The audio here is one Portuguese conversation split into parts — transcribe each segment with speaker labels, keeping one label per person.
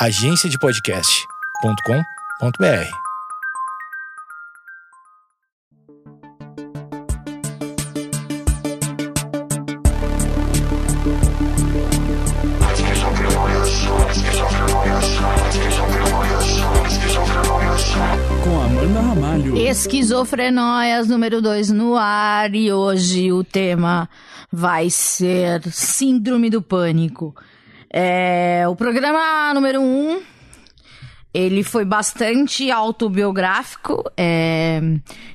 Speaker 1: agenciadepodcast.com.br.
Speaker 2: Com Amanda Ramalho.
Speaker 3: Esquizofrenóias número 2 no ar e hoje o tema vai ser Síndrome do Pânico. É, o programa número 1 um, ele foi bastante autobiográfico. É,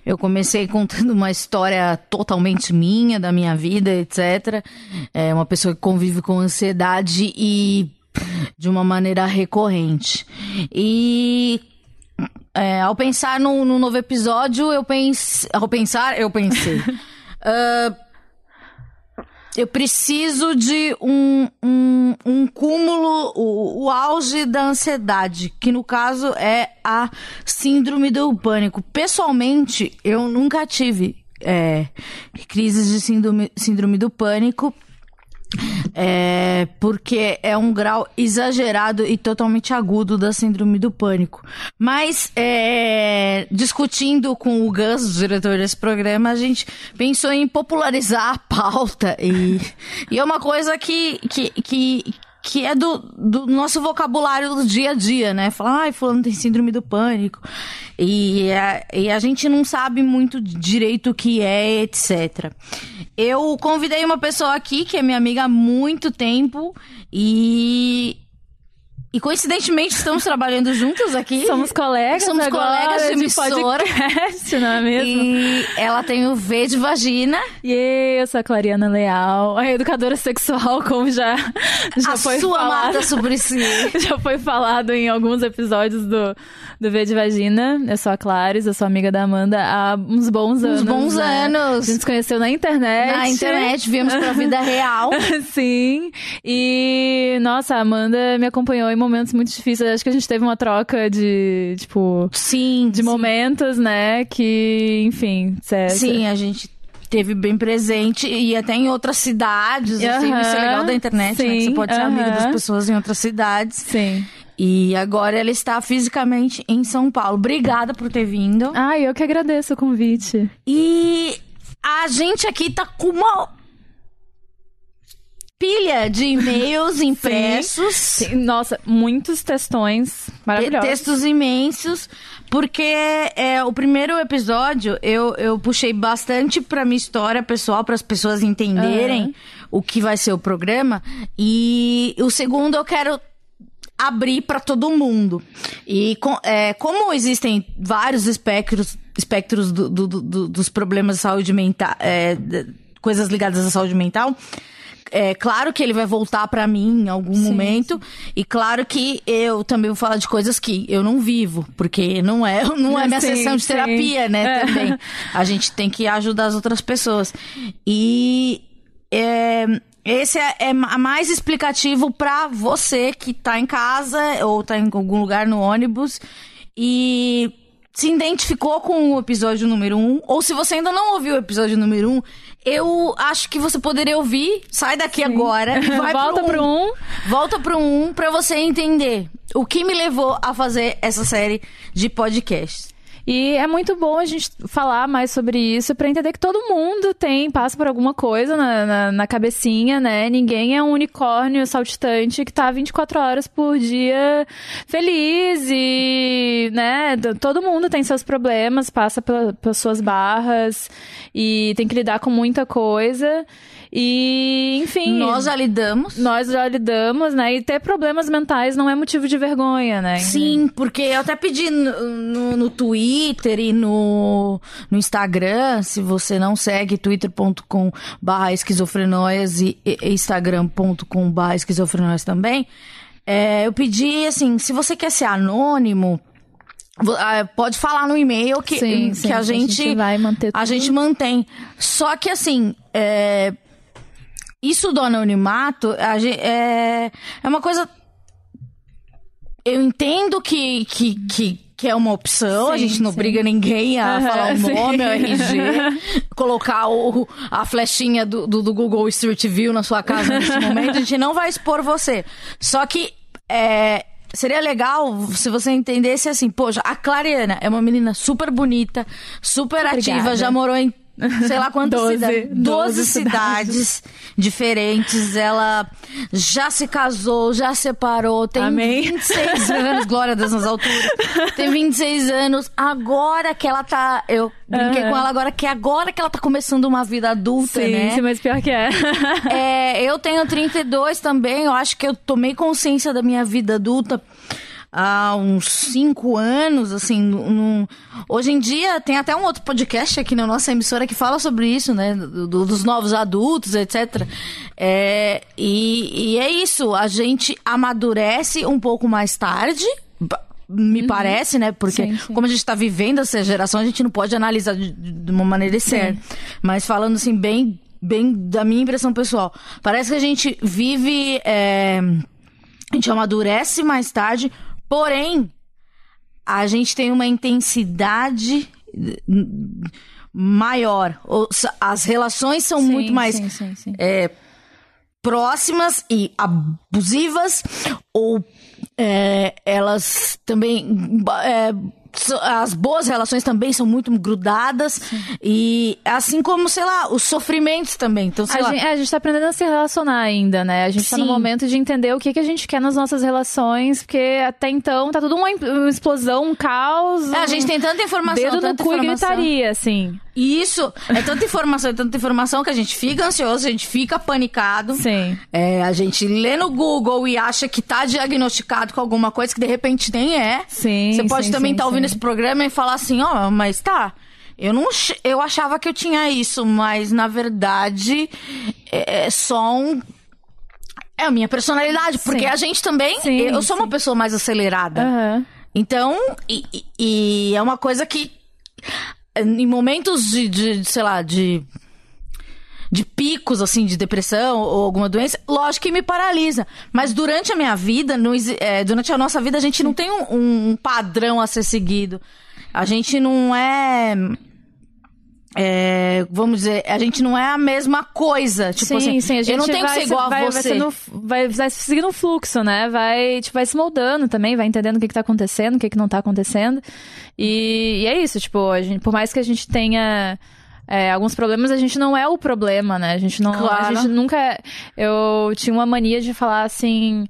Speaker 3: eu comecei contando uma história totalmente minha, da minha vida, etc. É uma pessoa que convive com ansiedade e de uma maneira recorrente. E é, ao pensar no, no, novo episódio, eu pense, ao pensar, eu pensei. uh, eu preciso de um, um, um cúmulo, o, o, auge da ansiedade, que no caso é a síndrome do pânico. Pessoalmente, eu nunca tive é, crises de síndrome, síndrome do pânico. É, porque é um grau exagerado e totalmente agudo da síndrome do pânico. Mas, é, discutindo com o Gus, o diretor desse programa, a gente pensou em popularizar a pauta. E, e é uma coisa que, que, que, que é do, do nosso vocabulário do dia a dia, né? Falar, ai, fulano tem síndrome do pânico. E a, e a gente não sabe muito direito o que é, etc. Eu convidei uma pessoa aqui, que é minha amiga há muito tempo, e e coincidentemente estamos trabalhando juntos aqui.
Speaker 4: Somos colegas
Speaker 3: Somos colegas de, de podcast,
Speaker 4: não é mesmo?
Speaker 3: E ela tem o V de vagina.
Speaker 4: E eu sou a Clariana Leal, a educadora sexual, como já, já
Speaker 3: a
Speaker 4: foi
Speaker 3: sua
Speaker 4: falado.
Speaker 3: sobre si.
Speaker 4: já foi falado em alguns episódios do, do V de Vagina. Eu sou a Clares, eu sou amiga da Amanda há uns bons anos.
Speaker 3: Uns bons
Speaker 4: né?
Speaker 3: anos.
Speaker 4: A gente se conheceu na internet.
Speaker 3: Na internet, viemos pra vida real.
Speaker 4: Sim. E, nossa, a Amanda me acompanhou em momentos muito difíceis. Acho que a gente teve uma troca de, tipo...
Speaker 3: Sim.
Speaker 4: De
Speaker 3: sim.
Speaker 4: momentos, né? Que, enfim... Certo.
Speaker 3: Sim, a gente teve bem presente e até em outras cidades.
Speaker 4: Uhum,
Speaker 3: assim, isso é legal da internet,
Speaker 4: sim,
Speaker 3: né? Que você pode ser amigo das pessoas em outras cidades.
Speaker 4: Sim.
Speaker 3: E agora ela está fisicamente em São Paulo. Obrigada por ter vindo.
Speaker 4: Ai, eu que agradeço o convite.
Speaker 3: E a gente aqui tá com uma pilha de e-mails impressos.
Speaker 4: Sim. Nossa, muitos textões maravilhosos.
Speaker 3: Textos imensos, porque é, o primeiro episódio eu, eu puxei bastante pra minha história pessoal, para as pessoas entenderem
Speaker 4: Uhum.
Speaker 3: o que vai ser o programa. E o segundo eu quero abrir para todo mundo. E com, é, como existem vários espectros, espectros do, do, do, dos problemas de saúde mental, é, coisas ligadas à saúde mental, é claro que ele vai voltar para mim em algum
Speaker 4: Sim,
Speaker 3: momento. E claro que eu também vou falar de coisas que eu não vivo, porque não é, não é minha
Speaker 4: Sim,
Speaker 3: sessão de
Speaker 4: sim.
Speaker 3: terapia, né?
Speaker 4: É.
Speaker 3: Também. A gente tem que ajudar as outras pessoas. E é, esse é, é mais explicativo para você que tá em casa ou tá em algum lugar no ônibus e se identificou com o episódio número 1, um, ou se você ainda não ouviu o episódio número 1, um, eu acho que você poderia ouvir. Sai daqui Sim. agora. Vai
Speaker 4: Volta
Speaker 3: pro 1.
Speaker 4: pro 1. Um.
Speaker 3: Volta pro 1 um, pra você entender o que me levou a fazer essa série de podcasts.
Speaker 4: E é muito bom a gente falar mais sobre isso para entender que todo mundo tem, passa por alguma coisa na, na, na, cabecinha, né? Ninguém é um unicórnio saltitante que tá 24 horas por dia feliz e, né? Todo mundo tem seus problemas, passa pela, pelas suas barras e tem que lidar com muita coisa. E, enfim.
Speaker 3: Nós já lidamos.
Speaker 4: Nós já lidamos, né? E ter problemas mentais não é motivo de vergonha, né?
Speaker 3: Sim, porque eu até pedi no, no, no Twitter e no, no Instagram, se você não segue, twitter.com barra esquizofrenóias e, e instagram.com barra esquizofrenóias também. É, eu pedi, assim, se você quer ser anônimo, pode falar no e-mail que,
Speaker 4: sim,
Speaker 3: que
Speaker 4: sim,
Speaker 3: a, gente,
Speaker 4: a gente vai manter tudo.
Speaker 3: a gente mantém. Só que assim, é, isso do anonimato gente, é, é uma coisa. Eu entendo que, que, que, que é uma opção,
Speaker 4: Sim,
Speaker 3: a gente não
Speaker 4: sim.
Speaker 3: obriga ninguém a
Speaker 4: Aham,
Speaker 3: falar o
Speaker 4: sim.
Speaker 3: nome, o RG, colocar o, a flechinha do, do, do Google Street View na sua casa nesse momento, a gente não vai expor você. Só que é, seria legal se você entendesse assim, poxa, a Clariana é uma menina super bonita, super
Speaker 4: Obrigada.
Speaker 3: ativa, já morou em sei lá quantas cidades.
Speaker 4: Doze
Speaker 3: Doze cidades diferentes. Ela já se casou, já separou, tem
Speaker 4: Amém.
Speaker 3: 26 anos, glória a Deus nas alturas. Tem 26 anos. Agora que ela tá. Eu brinquei
Speaker 4: Aham.
Speaker 3: com ela agora, que agora que ela tá começando uma vida adulta,
Speaker 4: Sim,
Speaker 3: né?
Speaker 4: sim, mas pior que é.
Speaker 3: É, eu tenho 32 também. Eu acho que eu tomei consciência da minha vida adulta há uns 5 anos, assim. num- Hoje em dia tem até um outro podcast aqui na nossa emissora que fala sobre isso, né? do- do- dos novos adultos, etc. É, e, e é isso. A gente amadurece um pouco mais tarde. Me parece, né? Porque
Speaker 4: Sim, sim.
Speaker 3: como a gente tá vivendo essa geração, a gente não pode analisar de, de uma maneira certa. Mas falando assim, bem, bem da minha impressão pessoal, parece que a gente vive. é, a gente amadurece mais tarde, porém, a gente tem uma intensidade maior. As relações são muito
Speaker 4: Sim,
Speaker 3: mais
Speaker 4: Sim, sim,
Speaker 3: é, próximas e abusivas, ou é, elas também. é, as boas relações também são muito grudadas. E assim como, sei lá, os sofrimentos também. Então, sei
Speaker 4: A
Speaker 3: lá.
Speaker 4: gente, é, a gente tá aprendendo a se relacionar ainda, né? A gente tá no
Speaker 3: Sim.
Speaker 4: momento de entender o que, que a gente quer nas nossas relações, porque até então tá tudo uma, uma explosão, um caos.
Speaker 3: É, a
Speaker 4: um
Speaker 3: gente tem tanta informação,
Speaker 4: dedo no
Speaker 3: tanta
Speaker 4: cu e
Speaker 3: informação.
Speaker 4: gritaria, assim.
Speaker 3: E isso é tanta informação, é tanta informação que a gente fica ansioso, a gente fica panicado.
Speaker 4: Sim.
Speaker 3: É, a gente lê no Google e acha que tá diagnosticado com alguma coisa que de repente nem é.
Speaker 4: Sim,
Speaker 3: Você pode
Speaker 4: sim,
Speaker 3: também estar ouvindo
Speaker 4: sim.
Speaker 3: esse programa e falar assim, ó, mas tá. Eu não, eu achava que eu tinha isso, mas na verdade é é só um é a minha personalidade, porque
Speaker 4: Sim.
Speaker 3: a gente também,
Speaker 4: Sim,
Speaker 3: eu sou uma
Speaker 4: sim.
Speaker 3: pessoa mais acelerada.
Speaker 4: Aham.
Speaker 3: Então, e- e é uma coisa que em momentos de, de, sei lá, de de picos assim de depressão ou alguma doença, lógico que me paralisa. Mas durante a minha vida, exi- é, durante a nossa vida, a gente não tem um, um padrão a ser seguido. A gente não é, é, vamos dizer, a gente não é a mesma coisa. Tipo
Speaker 4: sim,
Speaker 3: assim,
Speaker 4: sim, a gente
Speaker 3: eu não tenho que
Speaker 4: vai,
Speaker 3: ser igual
Speaker 4: vai,
Speaker 3: a
Speaker 4: vai,
Speaker 3: você.
Speaker 4: sendo- vai, vai seguindo um fluxo, né? Vai, tipo, vai se moldando também, vai entendendo o que, que tá acontecendo, o que, que não tá acontecendo. E, e é isso, tipo, a gente, por mais que a gente tenha. é, alguns problemas, a gente não é o problema, né? A gente não.
Speaker 3: Claro.
Speaker 4: A gente nunca. é- Eu tinha uma mania de falar assim.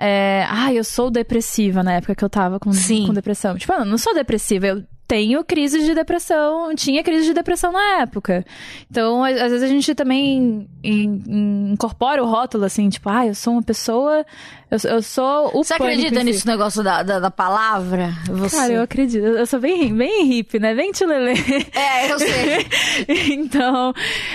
Speaker 4: É, ah, eu sou depressiva na época que eu tava com,
Speaker 3: Sim.
Speaker 4: com depressão. Tipo, eu não sou depressiva, eu tenho crise de depressão, tinha crise de depressão na época. Então, às, vezes a gente também in- in- incorpora o rótulo assim, tipo, ah, eu sou uma pessoa, eu, eu sou o
Speaker 3: Você acredita
Speaker 4: em si.
Speaker 3: nisso negócio da, da, da palavra? Você...
Speaker 4: Cara, eu acredito. Eu sou bem, bem hippie, né? Bem tilelê.
Speaker 3: É, eu sei.
Speaker 4: então,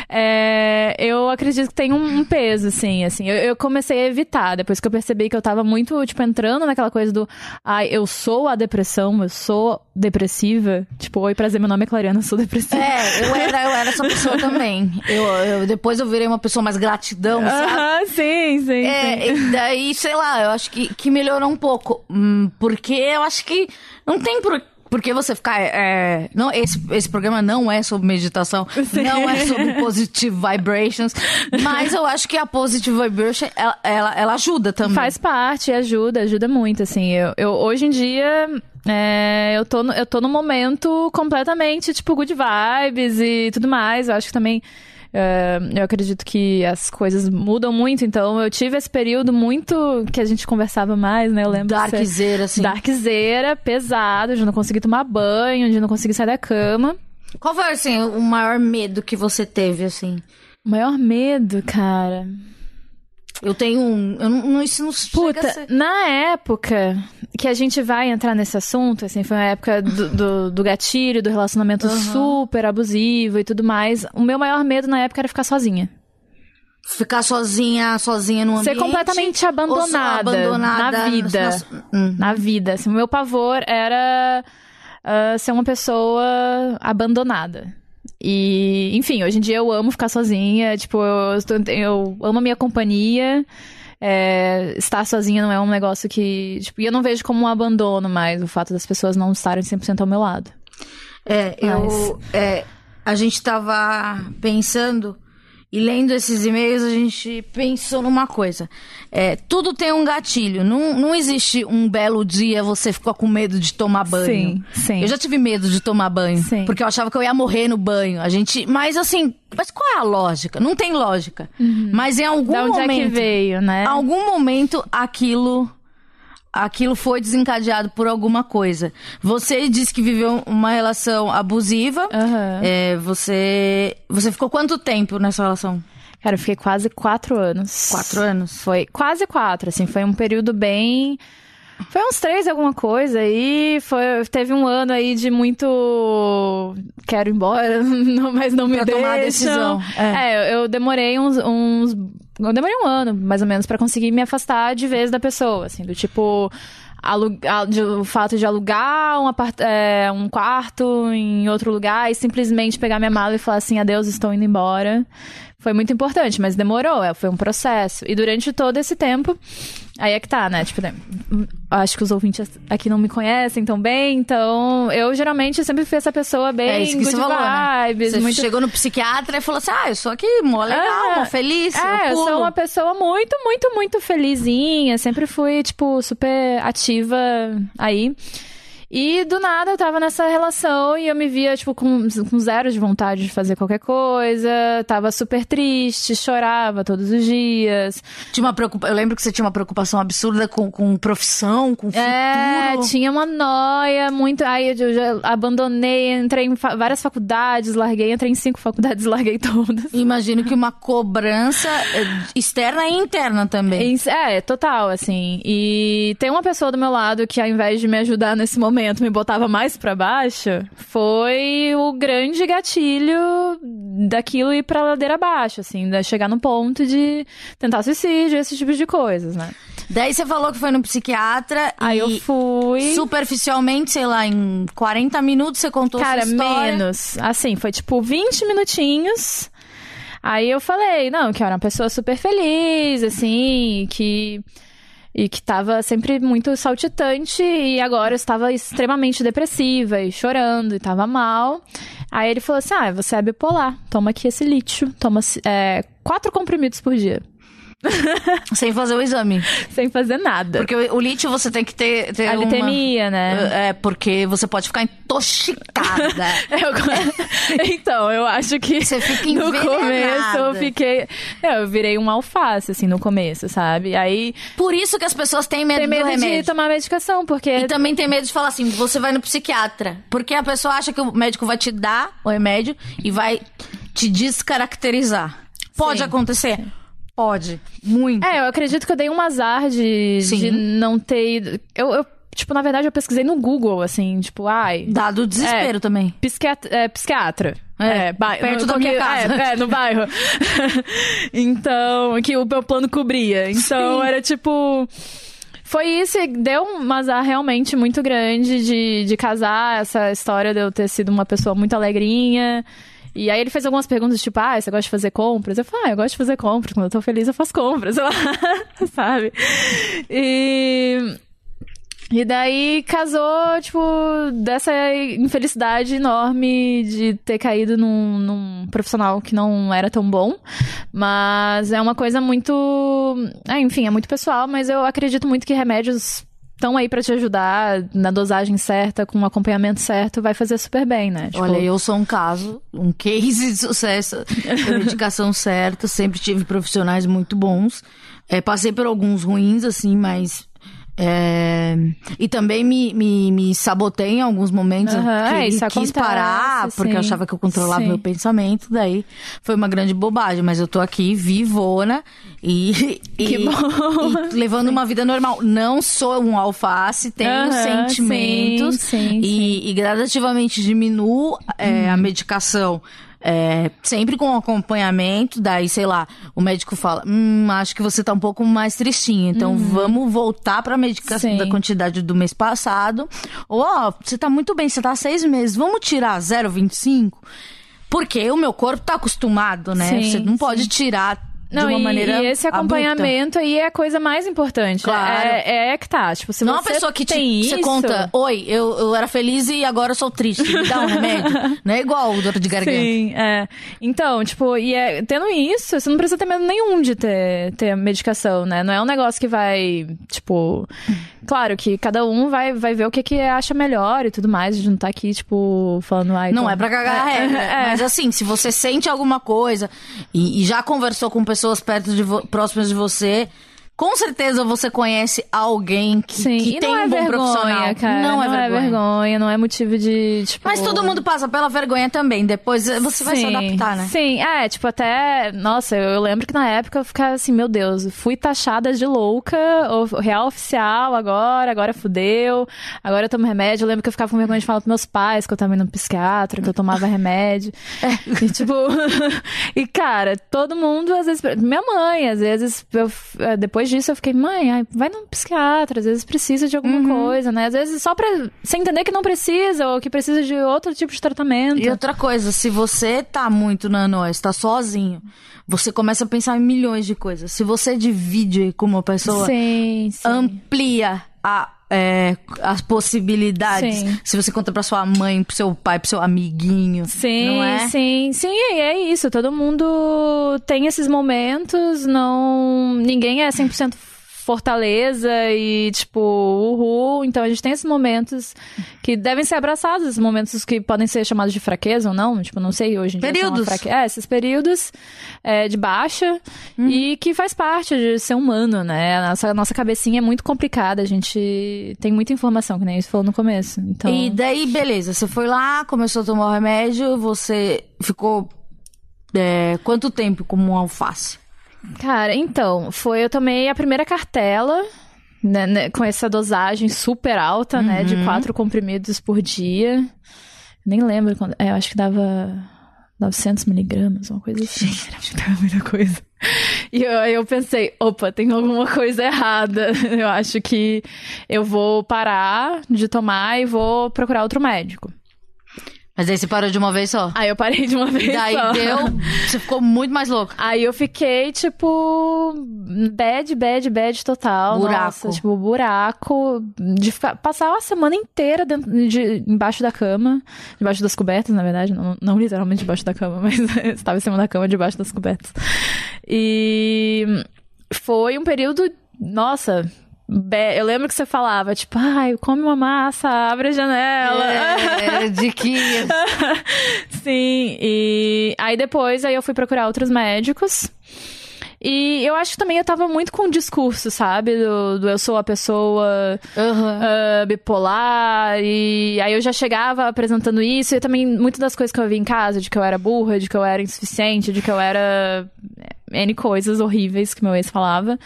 Speaker 4: é, eu acredito que tem um, um peso, assim, assim. Eu, eu comecei a evitar, depois que eu percebi que eu tava muito, tipo, entrando naquela coisa do ai, eu sou a depressão, eu sou depressiva. Tipo, oi, prazer, meu nome é Clariana, eu sou depressiva.
Speaker 3: É, eu era, eu era essa pessoa também. Eu, eu- depois eu virei uma pessoa mais gratidão, sabe?
Speaker 4: Aham, sim, sim, sim.
Speaker 3: É, e daí, sei lá, eu acho que, que melhorou um pouco. Hum, Porque eu acho que não tem por, por que você ficar. é, não, esse, esse programa não é sobre meditação, não é sobre positive vibrations, mas eu acho que a positive vibration ela, ela, ela ajuda também.
Speaker 4: Faz parte, ajuda, ajuda muito, assim. Eu, eu hoje em dia, é, eu, tô, no- eu tô num momento completamente, tipo, good vibes e tudo mais. Eu acho que também. É, eu acredito que as coisas mudam muito, então eu tive esse período muito que a gente conversava mais, né? Eu lembro. você-
Speaker 3: Darkzeira, assim.
Speaker 4: Darkzeira, pesado, de não conseguir tomar banho, de não conseguir sair da cama.
Speaker 3: Qual foi, assim, o maior medo que você teve, assim?
Speaker 4: O maior medo, cara.
Speaker 3: Eu tenho um. Eu não, isso não
Speaker 4: Puta,
Speaker 3: ser-
Speaker 4: na época que a gente vai entrar nesse assunto, assim, foi uma época do, do, do gatilho, do relacionamento super abusivo e tudo mais. O meu maior medo na época era ficar sozinha.
Speaker 3: Ficar sozinha, sozinha no
Speaker 4: Ser
Speaker 3: ambiente.
Speaker 4: completamente
Speaker 3: ou só
Speaker 4: abandonada,
Speaker 3: abandonada
Speaker 4: na vida.
Speaker 3: Hum.
Speaker 4: Na vida. Assim, o meu pavor era ah, ser uma pessoa abandonada. E, enfim, hoje em dia eu amo ficar sozinha. Tipo, eu, eu amo a minha companhia. É, estar sozinha não é um negócio que. Tipo, e eu não vejo como um abandono mais o fato das pessoas não estarem 100% ao meu lado.
Speaker 3: É, eu. é, a gente tava pensando E lendo esses e-mails, a gente pensou numa coisa. É, tudo tem um gatilho. Não, não existe um belo dia você ficou com medo de tomar banho.
Speaker 4: Sim, sim.
Speaker 3: Eu já tive medo de tomar banho.
Speaker 4: Sim.
Speaker 3: Porque eu achava que eu ia morrer no banho. A gente. Mas assim, mas qual é a lógica? Não tem lógica. Mas em algum
Speaker 4: Da onde
Speaker 3: momento.
Speaker 4: é que veio, né?
Speaker 3: Algum momento aquilo. Aquilo foi desencadeado por alguma coisa. Você disse que viveu uma relação abusiva.
Speaker 4: Aham.
Speaker 3: É, você. Você ficou quanto tempo nessa relação?
Speaker 4: Cara, eu fiquei quase quatro anos.
Speaker 3: Quatro anos?
Speaker 4: Foi quase quatro, assim, foi um período bem. Foi uns três alguma coisa aí, foi, teve um ano aí de muito quero ir embora, não- mas não me
Speaker 3: Pra
Speaker 4: deixam.
Speaker 3: tomar a decisão, é.
Speaker 4: É, eu, demorei uns, uns, eu demorei um ano, mais ou menos, pra conseguir me afastar de vez da pessoa, assim, do tipo alu- a- de- o fato de alugar um, é, um quarto em outro lugar e simplesmente pegar minha mala e falar assim, adeus, estou indo embora. Foi muito importante, mas demorou, é, foi um processo. E durante todo esse tempo, aí é que tá, né? Tipo, né, acho que os ouvintes aqui não me conhecem tão bem, então eu geralmente sempre fui essa pessoa bem
Speaker 3: É isso que
Speaker 4: good
Speaker 3: você falou, né?
Speaker 4: vibes,
Speaker 3: Você
Speaker 4: muito...
Speaker 3: chegou no psiquiatra e falou assim: ah, eu sou aqui, mó legal,
Speaker 4: É.
Speaker 3: feliz.
Speaker 4: É, eu
Speaker 3: pulo.
Speaker 4: sou uma pessoa muito, muito, muito felizinha. Sempre fui, tipo, super ativa aí. E do nada eu tava nessa relação e eu me via, tipo, com, com zero de vontade de fazer qualquer coisa. Tava super triste, chorava todos os dias.
Speaker 3: Tinha uma preocupa... Eu lembro que você tinha uma preocupação absurda com, com profissão, com futuro.
Speaker 4: É, tinha uma noia muito. Aí eu já abandonei, entrei em fa- várias faculdades, larguei, entrei em cinco faculdades, larguei todas.
Speaker 3: Imagino que uma cobrança é, externa e interna também.
Speaker 4: É, total, assim. E tem uma pessoa do meu lado que, ao invés de me ajudar nesse momento, me botava mais pra baixo, foi o grande gatilho daquilo ir pra ladeira abaixo, assim, de chegar no ponto de tentar suicídio, esse tipo de coisas, né?
Speaker 3: Daí você falou que foi no psiquiatra
Speaker 4: Aí
Speaker 3: e
Speaker 4: eu fui.
Speaker 3: superficialmente, sei lá, em 40 minutos você contou
Speaker 4: Cara,
Speaker 3: sua história.
Speaker 4: menos. Assim, foi tipo 20 minutinhos. Aí eu falei, não, que eu era uma pessoa super feliz, assim, que. E que tava sempre muito saltitante e agora estava extremamente depressiva e chorando e tava mal. Aí ele falou assim: Ah, você é bipolar, toma aqui esse lítio, toma é, quatro comprimidos por dia,
Speaker 3: Sem fazer o exame.
Speaker 4: sem fazer nada.
Speaker 3: Porque o, lítio você tem que ter, ter
Speaker 4: A
Speaker 3: uma-
Speaker 4: litemia, né?
Speaker 3: É, porque você pode ficar intoxicada.
Speaker 4: Eu- então, eu acho que
Speaker 3: Você fica
Speaker 4: no começo eu fiquei. Eu virei um alface, assim, no começo, sabe? Aí
Speaker 3: Por isso que as pessoas têm medo
Speaker 4: tem
Speaker 3: do
Speaker 4: medo
Speaker 3: remédio.
Speaker 4: de tomar medicação, porque.
Speaker 3: E também tem medo de falar assim, você vai no psiquiatra. Porque a pessoa acha que o médico vai te dar o remédio e vai te descaracterizar. Pode
Speaker 4: Sim.
Speaker 3: acontecer? Pode. Muito.
Speaker 4: É, eu acredito que eu dei um azar de,
Speaker 3: Sim.
Speaker 4: de não ter ido. Eu, eu, tipo, na verdade, eu pesquisei no Google, assim, tipo, ai.
Speaker 3: Dado desespero também.
Speaker 4: Psiquiatra, é, psiquiatra.
Speaker 3: É,
Speaker 4: ba-
Speaker 3: perto
Speaker 4: no-
Speaker 3: da minha casa.
Speaker 4: É, é, no bairro. então, que o meu plano cobria. Então,
Speaker 3: Sim.
Speaker 4: era tipo. Foi isso, deu um azar realmente muito grande de, de casar, essa história de eu ter sido uma pessoa muito alegrinha. E aí ele fez algumas perguntas, tipo, ah, você gosta de fazer compras? Eu falei, ah, eu gosto de fazer compras. Quando eu tô feliz, eu faço compras, sabe? E... E daí casou, tipo, dessa infelicidade enorme de ter caído num, num profissional que não era tão bom. Mas é uma coisa muito. É, enfim, é muito pessoal, mas eu acredito muito que remédios estão aí pra te ajudar na dosagem certa, com o acompanhamento certo, vai fazer super bem, né? Tipo,
Speaker 3: Olha, eu sou um caso, um case de sucesso da medicação certa. Sempre tive profissionais muito bons. É, passei por alguns ruins, assim, mas. É, E também me, me, me sabotei em alguns momentos.
Speaker 4: Aham,
Speaker 3: que
Speaker 4: isso
Speaker 3: quis
Speaker 4: acontece,
Speaker 3: parar, porque
Speaker 4: sim.
Speaker 3: eu achava que eu controlava
Speaker 4: Sim.
Speaker 3: meu pensamento. Daí foi uma grande bobagem. Mas eu tô aqui, vivona, e. E- e levando uma vida normal. Não sou um alface, tenho
Speaker 4: Aham,
Speaker 3: sentimentos.
Speaker 4: sim, sim,
Speaker 3: e, e gradativamente diminuo é, a medicação. É, sempre com acompanhamento, daí, sei lá, o médico fala: Hum, acho que você tá um pouco mais tristinho, então vamos voltar pra medicação
Speaker 4: Sim.
Speaker 3: da quantidade do mês passado. Ou, ó, você tá muito bem, você tá seis meses, vamos tirar 0,25? Porque o meu corpo tá acostumado, né?
Speaker 4: Sim,
Speaker 3: você não pode tirar de uma
Speaker 4: e,
Speaker 3: maneira
Speaker 4: e esse
Speaker 3: abrupta.
Speaker 4: acompanhamento aí é a coisa mais importante.
Speaker 3: Claro.
Speaker 4: É, é que tá. Tipo, se
Speaker 3: Não é
Speaker 4: você
Speaker 3: uma pessoa que te,
Speaker 4: tem
Speaker 3: você
Speaker 4: isso,
Speaker 3: conta, oi, eu, eu era feliz e agora eu sou triste, me dá um remédio. Não é igual o dor de garganta.
Speaker 4: Sim, é. Então, tipo, e é, tendo isso, você não precisa ter medo nenhum de ter, ter medicação, né? Não é um negócio que vai, tipo. Claro que cada um vai, vai ver o que, que acha melhor e tudo mais. A gente não tá aqui, tipo, falando. Ah,
Speaker 3: Não é pra cagar a regra.
Speaker 4: É.
Speaker 3: Mas assim, se você sente alguma coisa e, e já conversou com pessoas perto de próximas de você, com certeza você conhece alguém que,
Speaker 4: Sim,
Speaker 3: que tem
Speaker 4: não é
Speaker 3: um bom
Speaker 4: vergonha,
Speaker 3: profissional.
Speaker 4: cara.
Speaker 3: não, é, vergonha.
Speaker 4: vergonha, não é motivo de, tipo...
Speaker 3: Mas todo mundo passa pela vergonha também. Depois você vai se
Speaker 4: Sim,
Speaker 3: adaptar, né?
Speaker 4: Sim, é, tipo, até. Nossa, eu, eu lembro que na época eu ficava assim, meu Deus, fui taxada de louca, real oficial agora, agora fudeu, agora eu tomo remédio. Eu lembro que eu ficava com vergonha de falar pros meus pais que eu tava indo no psiquiatra, que eu tomava remédio. E tipo. e cara, todo mundo, às vezes. Minha mãe, às vezes, eu, eh, depois disso eu fiquei, mãe, ai, vai num psiquiatra, às vezes precisa de alguma
Speaker 3: Uhum.
Speaker 4: coisa, né? Às vezes só pra você entender que não precisa, ou que precisa de outro tipo de tratamento.
Speaker 3: E outra coisa, se você tá muito na noite, tá sozinho, você começa a pensar em milhões de coisas. Se você divide com uma pessoa,
Speaker 4: Sim, sim.
Speaker 3: amplia a, é, as possibilidades.
Speaker 4: Sim.
Speaker 3: Se você conta pra sua mãe, pro seu pai, pro seu amiguinho.
Speaker 4: Sim,
Speaker 3: não é?
Speaker 4: sim, sim, é isso. Todo mundo tem esses momentos, não. Ninguém é 100% fortaleza e, tipo, uhul. Então a gente tem esses momentos que devem ser abraçados, esses momentos que podem ser chamados de fraqueza ou não. Tipo, não sei hoje em dia.
Speaker 3: Períodos.
Speaker 4: fraque- É, esses períodos é, de baixa e que faz parte de ser humano, né? A nossa, a nossa cabecinha é muito complicada, a gente tem muita informação, que nem isso falou no começo. Então...
Speaker 3: E daí, beleza, você foi lá, começou a tomar o remédio, você ficou. é, quanto tempo como um alface?
Speaker 4: Cara, então, foi eu tomei a primeira cartela, né, né, com essa dosagem super alta, né, de quatro comprimidos por dia. Nem lembro quando, é, eu acho que dava 900 miligramas, uma coisa assim. Acho que dava muita coisa. E eu, eu pensei, opa, tem alguma coisa errada. Eu acho que eu vou parar de tomar e vou procurar outro médico.
Speaker 3: Mas aí você parou de uma vez só.
Speaker 4: Aí eu parei de uma vez
Speaker 3: Daí
Speaker 4: só.
Speaker 3: deu. Você ficou muito mais louco.
Speaker 4: Aí eu fiquei, tipo, bad, bad, bad total.
Speaker 3: Buraco.
Speaker 4: Nossa, tipo, buraco. De ficar, passar uma semana inteira dentro, de, embaixo da cama. Debaixo das cobertas, na verdade. Não, não literalmente debaixo da cama, mas estava em cima da cama, debaixo das cobertas. E foi um período, nossa... Eu lembro que você falava, tipo, ai, come uma massa, abre a janela.
Speaker 3: É, diquinhas.
Speaker 4: Sim, e aí depois aí eu fui procurar outros médicos. E eu acho que também eu tava muito com o discurso, sabe? Do, do eu sou a pessoa
Speaker 3: Aham.
Speaker 4: ah, bipolar. E aí eu já chegava apresentando isso. E também muitas das coisas que eu vi em casa, de que eu era burra, de que eu era insuficiente, de que eu era é, N coisas horríveis que meu ex falava.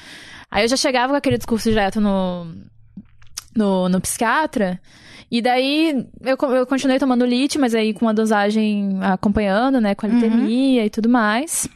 Speaker 4: Aí eu já chegava com aquele discurso direto no, no, no psiquiatra. E daí eu, eu continuei tomando lit, mas aí com a dosagem acompanhando, né? Com a litemia e tudo mais.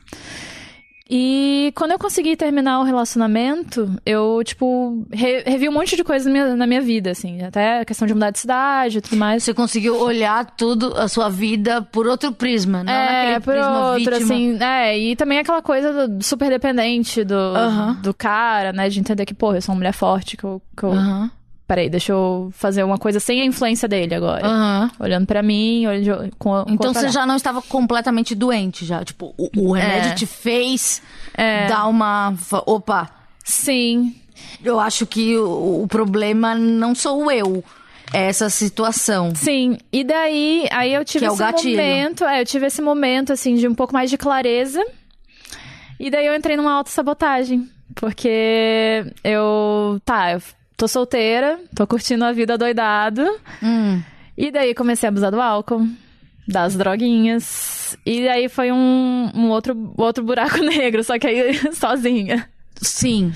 Speaker 4: E quando eu consegui terminar o relacionamento, eu, tipo, re- revi um monte de coisas na minha, na minha vida, assim. Até a questão de mudar de cidade e tudo mais.
Speaker 3: Você conseguiu olhar tudo, a sua vida, por outro prisma, não
Speaker 4: é, por
Speaker 3: prisma
Speaker 4: outro,
Speaker 3: vítima.
Speaker 4: assim, é, e também aquela coisa do super dependente do,
Speaker 3: Aham.
Speaker 4: do cara, né, de entender que, porra, eu sou uma mulher forte, que eu, que eu
Speaker 3: Aham.
Speaker 4: Peraí, deixa eu fazer uma coisa sem a influência dele agora.
Speaker 3: Aham.
Speaker 4: Olhando pra mim, olhando com, com
Speaker 3: Então você já não estava completamente doente, já. Tipo, o, o remédio
Speaker 4: É.
Speaker 3: te fez
Speaker 4: É.
Speaker 3: dar uma. Opa,
Speaker 4: Sim.
Speaker 3: eu acho que o, o problema não sou eu. É essa situação.
Speaker 4: Sim, e daí, aí eu tive
Speaker 3: Que é o
Speaker 4: esse
Speaker 3: gatilho.
Speaker 4: momento, é, eu tive esse momento, assim, de um pouco mais de clareza, e daí eu entrei numa autossabotagem, porque eu, tá, eu tô solteira, tô curtindo a vida doidado,
Speaker 3: Hum.
Speaker 4: e daí comecei a abusar do álcool, das droguinhas, e daí foi um, um outro, outro buraco negro, só que aí sozinha.
Speaker 3: Sim.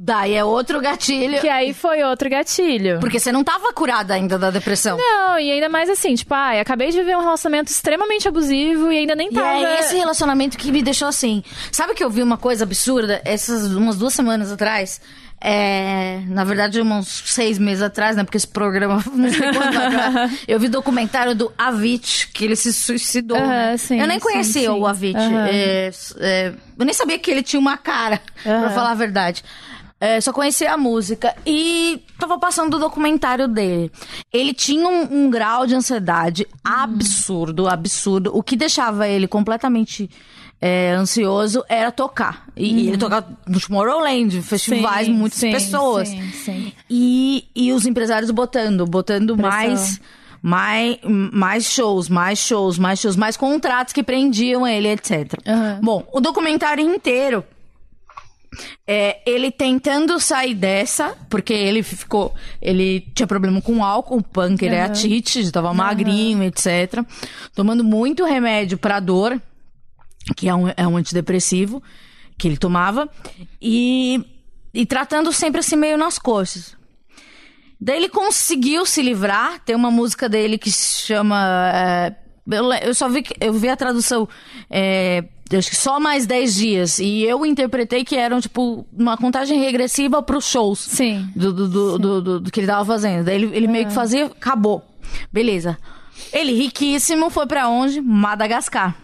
Speaker 3: Daí é outro gatilho.
Speaker 4: Que aí foi outro gatilho.
Speaker 3: Porque você não tava curada ainda da depressão.
Speaker 4: Não, e ainda mais assim, tipo, ai, acabei de viver um relacionamento extremamente abusivo e ainda nem
Speaker 3: E
Speaker 4: tava.
Speaker 3: é esse relacionamento que me deixou assim. Sabe que eu vi uma coisa absurda? Essas umas duas semanas atrás, É, na verdade, uns seis meses atrás, né? Porque esse programa não sei quando atrás, Eu vi documentário do Avicii, que ele se suicidou. Né?
Speaker 4: sim,
Speaker 3: eu nem
Speaker 4: sim,
Speaker 3: conhecia
Speaker 4: sim.
Speaker 3: o Avicii.
Speaker 4: Aham.
Speaker 3: É, é, eu nem sabia que ele tinha uma cara, pra
Speaker 4: Aham.
Speaker 3: falar a verdade. É, só conhecia a música e tava passando o documentário dele. Ele tinha um, um grau de ansiedade absurdo, absurdo. O que deixava ele completamente é, ansioso era tocar. E, e ele tocava no Tomorrowland, festivais,
Speaker 4: Sim,
Speaker 3: muitas
Speaker 4: sim,
Speaker 3: pessoas.
Speaker 4: sim, sim.
Speaker 3: E, e os empresários botando, botando
Speaker 4: Pressão.
Speaker 3: mais, mais, mais shows, mais shows, mais shows, mais contratos que prendiam ele, etc.
Speaker 4: Aham.
Speaker 3: Bom, o documentário inteiro é, ele tentando sair dessa, porque ele ficou. Ele tinha problema com álcool, pancreatite, tava magrinho, etc. Tomando muito remédio pra dor, que é um, é um antidepressivo, que ele tomava. E, e tratando sempre assim meio nas coxas. Daí ele conseguiu se livrar. Tem uma música dele que se chama. é, eu, eu só vi eu vi a tradução. É, acho que só mais 10 dias. E eu interpretei que eram, tipo, uma contagem regressiva pros shows.
Speaker 4: Sim.
Speaker 3: Do, do, do, do, do- do que ele tava fazendo. Daí ele, ele meio que fazia, acabou. Beleza. Ele, riquíssimo, foi pra onde? Madagascar.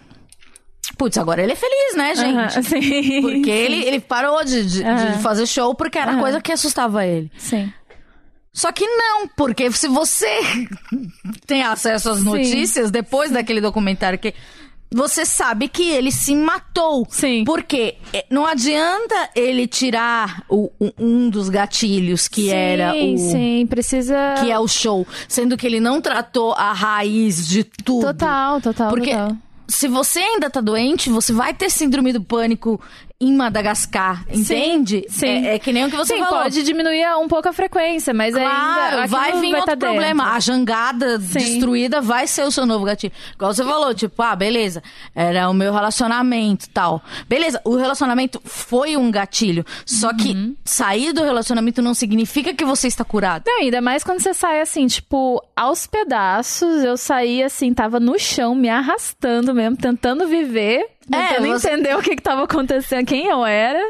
Speaker 3: Putz, agora ele é feliz, né, gente?
Speaker 4: Sim.
Speaker 3: Porque ele, ele parou de, de, de fazer show porque era
Speaker 4: Aham.
Speaker 3: coisa que assustava ele.
Speaker 4: Sim.
Speaker 3: Só que não, porque se você tem acesso às
Speaker 4: Sim.
Speaker 3: notícias depois daquele documentário que você sabe que ele se matou.
Speaker 4: Sim.
Speaker 3: Porque eh, não adianta ele tirar o- o- um dos gatilhos que
Speaker 4: sim,
Speaker 3: era o
Speaker 4: Sim, precisa.
Speaker 3: que é o show, sendo que ele não tratou a raiz de tudo.
Speaker 4: Total, total.
Speaker 3: Porque
Speaker 4: total.
Speaker 3: Se você ainda tá doente, você vai ter síndrome do pânico em Madagascar, entende?
Speaker 4: sim.
Speaker 3: É, é que nem o que você
Speaker 4: Sim,
Speaker 3: falou.
Speaker 4: pode diminuir um pouco a frequência, mas
Speaker 3: Claro,
Speaker 4: ainda.
Speaker 3: vai vir
Speaker 4: vai
Speaker 3: outro
Speaker 4: tá dentro.
Speaker 3: problema. A jangada
Speaker 4: Sim.
Speaker 3: destruída vai ser o seu novo gatilho. Igual você falou, tipo, ah, beleza, era o meu relacionamento tal. Beleza, o relacionamento foi um gatilho. Só que
Speaker 4: Uhum.
Speaker 3: sair do relacionamento não significa que você está curado.
Speaker 4: Não, ainda mais quando você sai assim, tipo, aos pedaços, eu saí assim, tava no chão, me arrastando mesmo, tentando viver.
Speaker 3: É,
Speaker 4: Tentando
Speaker 3: você-
Speaker 4: entender o que que tava acontecendo, quem eu era.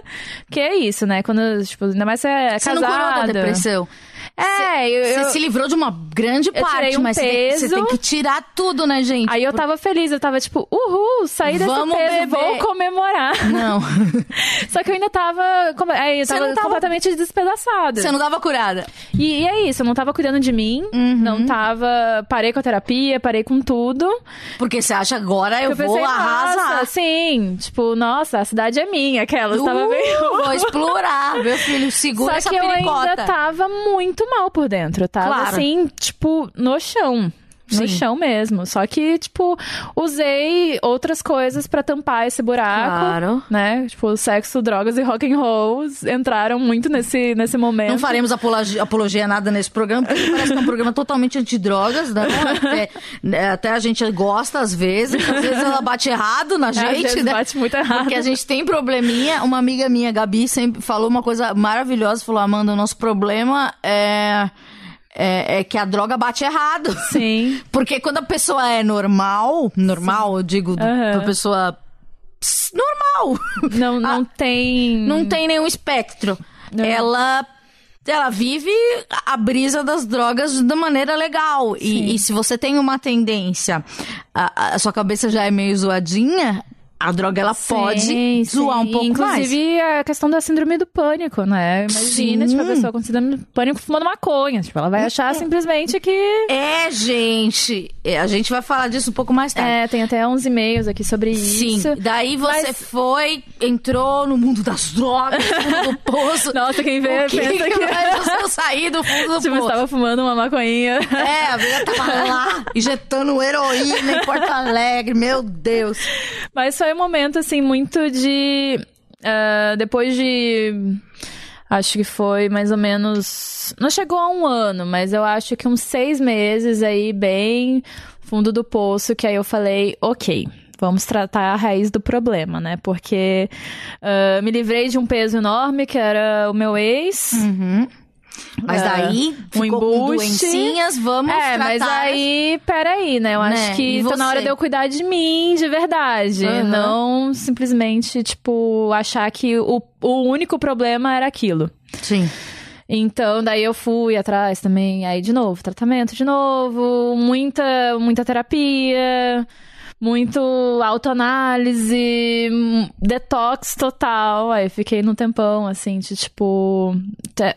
Speaker 4: Que é isso, né? Quando, tipo, ainda mais você é
Speaker 3: Você
Speaker 4: casado.
Speaker 3: não curou da depressão.
Speaker 4: É, eu,
Speaker 3: Você
Speaker 4: eu-
Speaker 3: se livrou de uma grande
Speaker 4: Eu
Speaker 3: parte,
Speaker 4: um
Speaker 3: mas você tem, você tem que tirar tudo, né, gente?
Speaker 4: Aí eu tava feliz, eu tava tipo, uhul, saí desse
Speaker 3: Vamos
Speaker 4: peso,
Speaker 3: beber.
Speaker 4: vou comemorar.
Speaker 3: Não.
Speaker 4: Só que eu ainda tava, aí eu tava,
Speaker 3: tava-
Speaker 4: completamente despedaçada.
Speaker 3: Você não dava curada.
Speaker 4: E, e é isso, eu não tava cuidando de mim,
Speaker 3: Uhum.
Speaker 4: não tava. Parei com a terapia, parei com tudo.
Speaker 3: Porque você acha agora eu,
Speaker 4: eu
Speaker 3: vou
Speaker 4: pensei,
Speaker 3: arrasar.
Speaker 4: sim, tipo, nossa, a cidade é minha, aquela.
Speaker 3: Uh,
Speaker 4: tava meio.
Speaker 3: Vou explorar, meu filho. Segura
Speaker 4: Só
Speaker 3: essa
Speaker 4: que eu
Speaker 3: pericota.
Speaker 4: ainda tava muito mal por dentro. Tava
Speaker 3: Claro.
Speaker 4: assim, tipo, no chão. No
Speaker 3: Sim.
Speaker 4: chão mesmo. Só que, tipo, usei outras coisas pra tampar esse buraco.
Speaker 3: Claro.
Speaker 4: Né? Tipo, sexo, drogas e rock and roll entraram muito nesse, nesse momento.
Speaker 3: Não faremos apologia, apologia nada nesse programa, porque parece que é um programa totalmente antidrogas, né? Até, né, até a gente gosta às vezes, às vezes ela bate errado na
Speaker 4: Às
Speaker 3: gente,
Speaker 4: vezes
Speaker 3: né?
Speaker 4: bate muito errado.
Speaker 3: Porque a gente tem probleminha. Uma amiga minha, Gabi, sempre falou uma coisa maravilhosa, falou, Amanda, o nosso problema é, é, é que a droga bate errado.
Speaker 4: Sim.
Speaker 3: Porque quando a pessoa é normal, normal, eu digo,
Speaker 4: Aham.
Speaker 3: pra pessoa normal,
Speaker 4: Não, não
Speaker 3: Ah,
Speaker 4: tem.
Speaker 3: não tem nenhum espectro.
Speaker 4: Não.
Speaker 3: Ela ela vive a brisa das drogas da maneira legal.
Speaker 4: Sim.
Speaker 3: E, e se você tem uma tendência, a, a sua cabeça já é meio zoadinha, a droga ela pode
Speaker 4: Sim,
Speaker 3: zoar um
Speaker 4: sim.
Speaker 3: pouco mais.
Speaker 4: Inclusive, a questão da síndrome do pânico, né? Imagina,
Speaker 3: Sim.
Speaker 4: tipo, a pessoa com síndrome do pânico fumando maconha. Tipo, ela vai achar simplesmente que.
Speaker 3: É, gente. É, A gente vai falar disso um pouco mais tarde.
Speaker 4: É, tem até uns e-mails aqui sobre
Speaker 3: Sim,
Speaker 4: isso.
Speaker 3: daí você
Speaker 4: Mas-
Speaker 3: foi, entrou no mundo das drogas, no mundo do poço.
Speaker 4: Nossa, quem vê
Speaker 3: o que,
Speaker 4: pensa
Speaker 3: que
Speaker 4: que.
Speaker 3: eu sair do fundo do
Speaker 4: Tipo,
Speaker 3: poço?
Speaker 4: estava fumando uma maconhinha.
Speaker 3: É, a menina tava lá, injetando heroína em Porto Alegre, meu Deus.
Speaker 4: Mas foi um momento, assim, muito de. ah, depois de. Acho que foi mais ou menos. Não chegou a um ano, mas eu acho que uns seis meses aí, bem fundo do poço, que aí eu falei, ok. Vamos tratar a raiz do problema, né? Porque ah, me livrei de um peso enorme, que era o meu ex.
Speaker 3: Mas
Speaker 4: É,
Speaker 3: daí
Speaker 4: um
Speaker 3: ficou
Speaker 4: embuste.
Speaker 3: doencinhas, vamos
Speaker 4: É,
Speaker 3: tratar.
Speaker 4: mas aí, peraí, né? Eu
Speaker 3: Né?
Speaker 4: acho que tá na hora de eu cuidar de mim, de verdade.
Speaker 3: Aham.
Speaker 4: Não simplesmente, tipo, achar que o, o único problema era aquilo.
Speaker 3: Sim.
Speaker 4: Então, daí eu fui atrás também, aí de novo, tratamento de novo, muita, muita terapia, muito autoanálise, hum, detox total. Aí fiquei num tempão, assim, de tipo.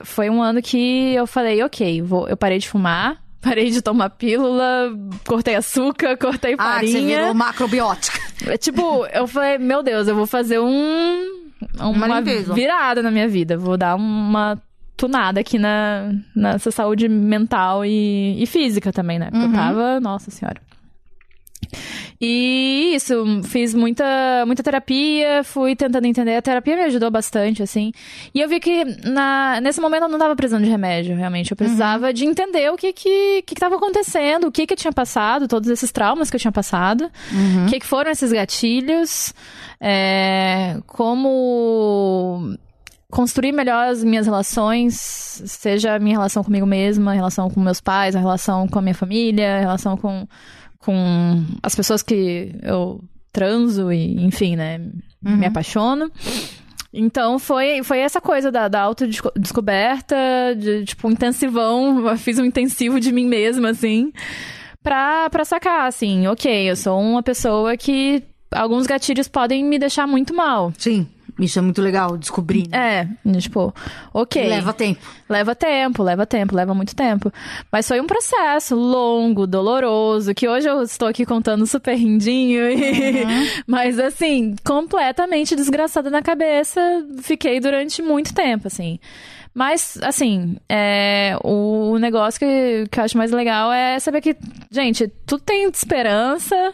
Speaker 4: Foi um ano que eu falei, ok, vou, eu parei de fumar, parei de tomar pílula, cortei açúcar, cortei
Speaker 3: Ah, você
Speaker 4: farinha.
Speaker 3: virou macrobiótica.
Speaker 4: É, Tipo, eu falei, meu Deus, eu vou fazer um. Uma,
Speaker 3: limpeza.
Speaker 4: virada na minha vida. Vou dar uma tunada aqui na, nessa saúde mental e, e física também, né? Porque eu tava, nossa senhora. E isso, fiz muita, muita terapia, fui tentando entender. A terapia me ajudou bastante, assim. E eu vi que na, nesse momento eu não tava precisando de remédio, realmente. Eu precisava de entender o que que, que que tava acontecendo, o que que eu tinha passado, todos esses traumas que eu tinha passado. O que, que foram esses gatilhos? É, como construir melhor as minhas relações, seja a minha relação comigo mesma, a relação com meus pais, a relação com a minha família, a relação com, com as pessoas que eu transo e, enfim, né, me apaixono. Então foi, foi essa coisa da, da autodescoberta, de tipo, um intensivão, eu fiz um intensivo de mim mesma, assim, pra, pra sacar, assim, ok, eu sou uma pessoa que alguns gatilhos podem me deixar muito mal.
Speaker 3: Sim. Isso é muito legal, descobrir. né?
Speaker 4: É, tipo, ok.
Speaker 3: Leva tempo.
Speaker 4: Leva tempo, leva tempo, leva muito tempo. Mas foi um processo longo, doloroso, que hoje eu estou aqui contando super rindinho. E... Mas, assim, completamente desgraçada na cabeça. Fiquei durante muito tempo, assim. Mas, assim, é, o negócio que, que eu acho mais legal é saber que, gente, tudo tem esperança.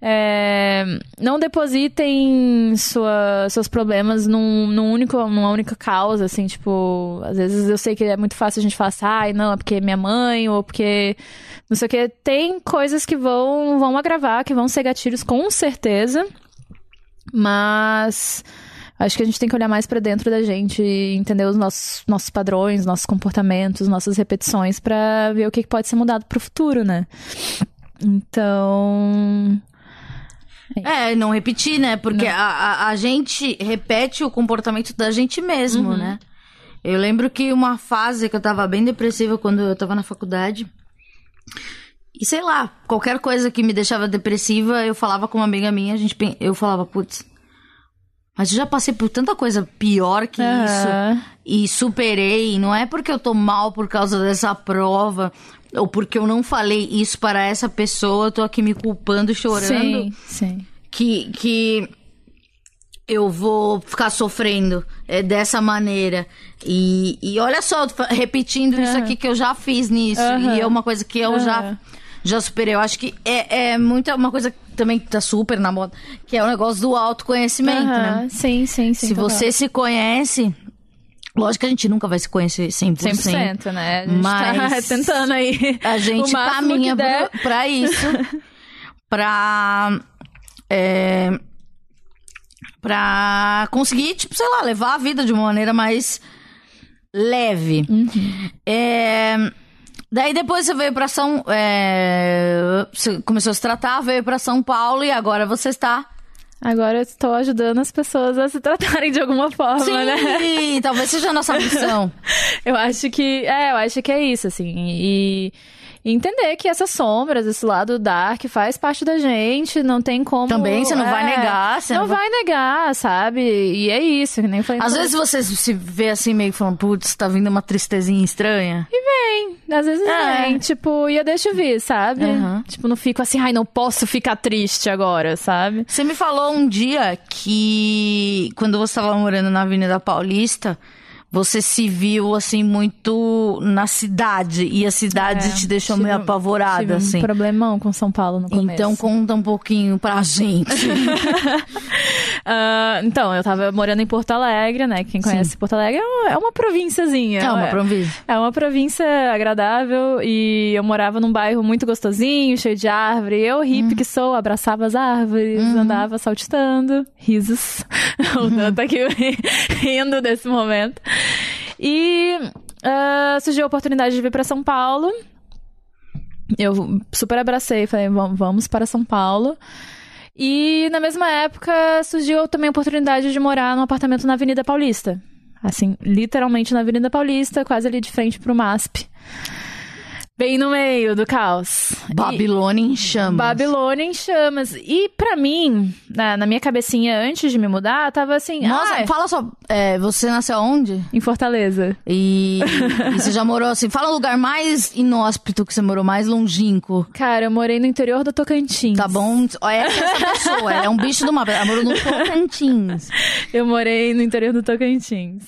Speaker 4: É, não depositem sua, seus problemas num, num único, numa única causa, assim, tipo, às vezes eu sei que é muito fácil a gente falar assim, ai, não, é porque é minha mãe, ou porque não sei o que. Tem coisas que vão, vão agravar, que vão ser gatilhos com certeza, mas acho que a gente tem que olhar mais pra dentro da gente e entender os nossos, nossos padrões, nossos comportamentos, nossas repetições pra ver o que pode ser mudado pro futuro, né? Então.
Speaker 3: É, não repetir, né? Porque a, a, a gente repete o comportamento da gente mesmo, né? Eu lembro que uma fase que eu tava bem depressiva quando eu tava na faculdade. E sei lá, qualquer coisa que me deixava depressiva, eu falava com uma amiga minha, a gente, eu falava, putz, mas eu já passei por tanta coisa pior que isso
Speaker 4: Aham.
Speaker 3: e superei. Não é porque eu tô mal por causa dessa prova ou porque eu não falei isso para essa pessoa, eu tô aqui me culpando chorando
Speaker 4: Sim, sim.
Speaker 3: que, que eu vou ficar sofrendo é, dessa maneira. E, e olha só, repetindo isso aqui que eu já fiz nisso.
Speaker 4: Aham.
Speaker 3: E é uma coisa que eu já,
Speaker 4: Aham.
Speaker 3: já superei. Eu acho que é, é muito uma coisa que também tá super na moda, que é o negócio do autoconhecimento, né?
Speaker 4: Sim, sim, sim.
Speaker 3: Se
Speaker 4: total.
Speaker 3: você se conhece. Lógico que a gente nunca vai se conhecer 100%.
Speaker 4: 100%, né? A gente
Speaker 3: Mas
Speaker 4: tá tentando aí.
Speaker 3: A gente caminha
Speaker 4: der.
Speaker 3: pro- pra isso. pra. É, pra conseguir, tipo, sei lá, levar a vida de uma maneira mais leve.
Speaker 4: Uhum.
Speaker 3: É, daí depois você veio pra São. é, você começou a se tratar, veio pra São Paulo e agora você está.
Speaker 4: Agora eu estou ajudando as pessoas a se tratarem de alguma forma,
Speaker 3: Sim,
Speaker 4: né?
Speaker 3: talvez seja a nossa missão.
Speaker 4: Eu acho que. É, eu acho que é isso, assim. E, e entender que essas sombras, esse lado dark, faz parte da gente, não tem como.
Speaker 3: Também, você não vai
Speaker 4: é,
Speaker 3: negar, você
Speaker 4: não,
Speaker 3: não
Speaker 4: vai negar, sabe? E é isso, que nem foi.
Speaker 3: Às vezes você se vê assim meio falando, putz, tá vindo uma tristezinha estranha.
Speaker 4: Às vezes
Speaker 3: É.
Speaker 4: vem, tipo, e eu deixo vir, sabe?
Speaker 3: Aham.
Speaker 4: Tipo, não fico assim, ai, não posso ficar triste agora, sabe?
Speaker 3: Você me falou um dia que quando você estava morando na Avenida Paulista, você se viu assim muito na cidade e a cidade
Speaker 4: É,
Speaker 3: te deixou
Speaker 4: tive-
Speaker 3: meio apavorada
Speaker 4: Tive um
Speaker 3: assim.
Speaker 4: problemão com São Paulo no começo.
Speaker 3: Então conta um pouquinho pra gente.
Speaker 4: Ah, então, eu tava morando em Porto Alegre, né? Quem conhece Porto Alegre é uma, é uma provínciazinha.
Speaker 3: é uma
Speaker 4: ué.
Speaker 3: província.
Speaker 4: É uma província agradável e eu morava num bairro muito gostosinho, cheio de árvore. Eu, hippie que sou, abraçava as árvores, andava saltitando, risos. o Dan tá aqui rindo desse momento. E ah, surgiu a oportunidade de vir pra São Paulo. Eu super abracei, falei, "Vam- vamos para São Paulo. E na mesma época surgiu também a oportunidade de morar num apartamento na Avenida Paulista. Assim, literalmente na Avenida Paulista, quase ali de frente pro MASP. Bem no meio do caos.
Speaker 3: Babilônia em chamas.
Speaker 4: Babilônia em chamas. E pra mim, na, na minha cabecinha, antes de me mudar, tava assim.
Speaker 3: Nossa,
Speaker 4: ah,
Speaker 3: fala só, é, você nasceu onde?
Speaker 4: Em Fortaleza.
Speaker 3: E, e você já morou assim, fala o lugar mais inóspito que você morou, mais longínquo.
Speaker 4: Cara, eu morei no interior do Tocantins.
Speaker 3: Tá bom? É essa pessoa, ela é um bicho do mapa, ela morou no Tocantins.
Speaker 4: Eu morei no interior do Tocantins.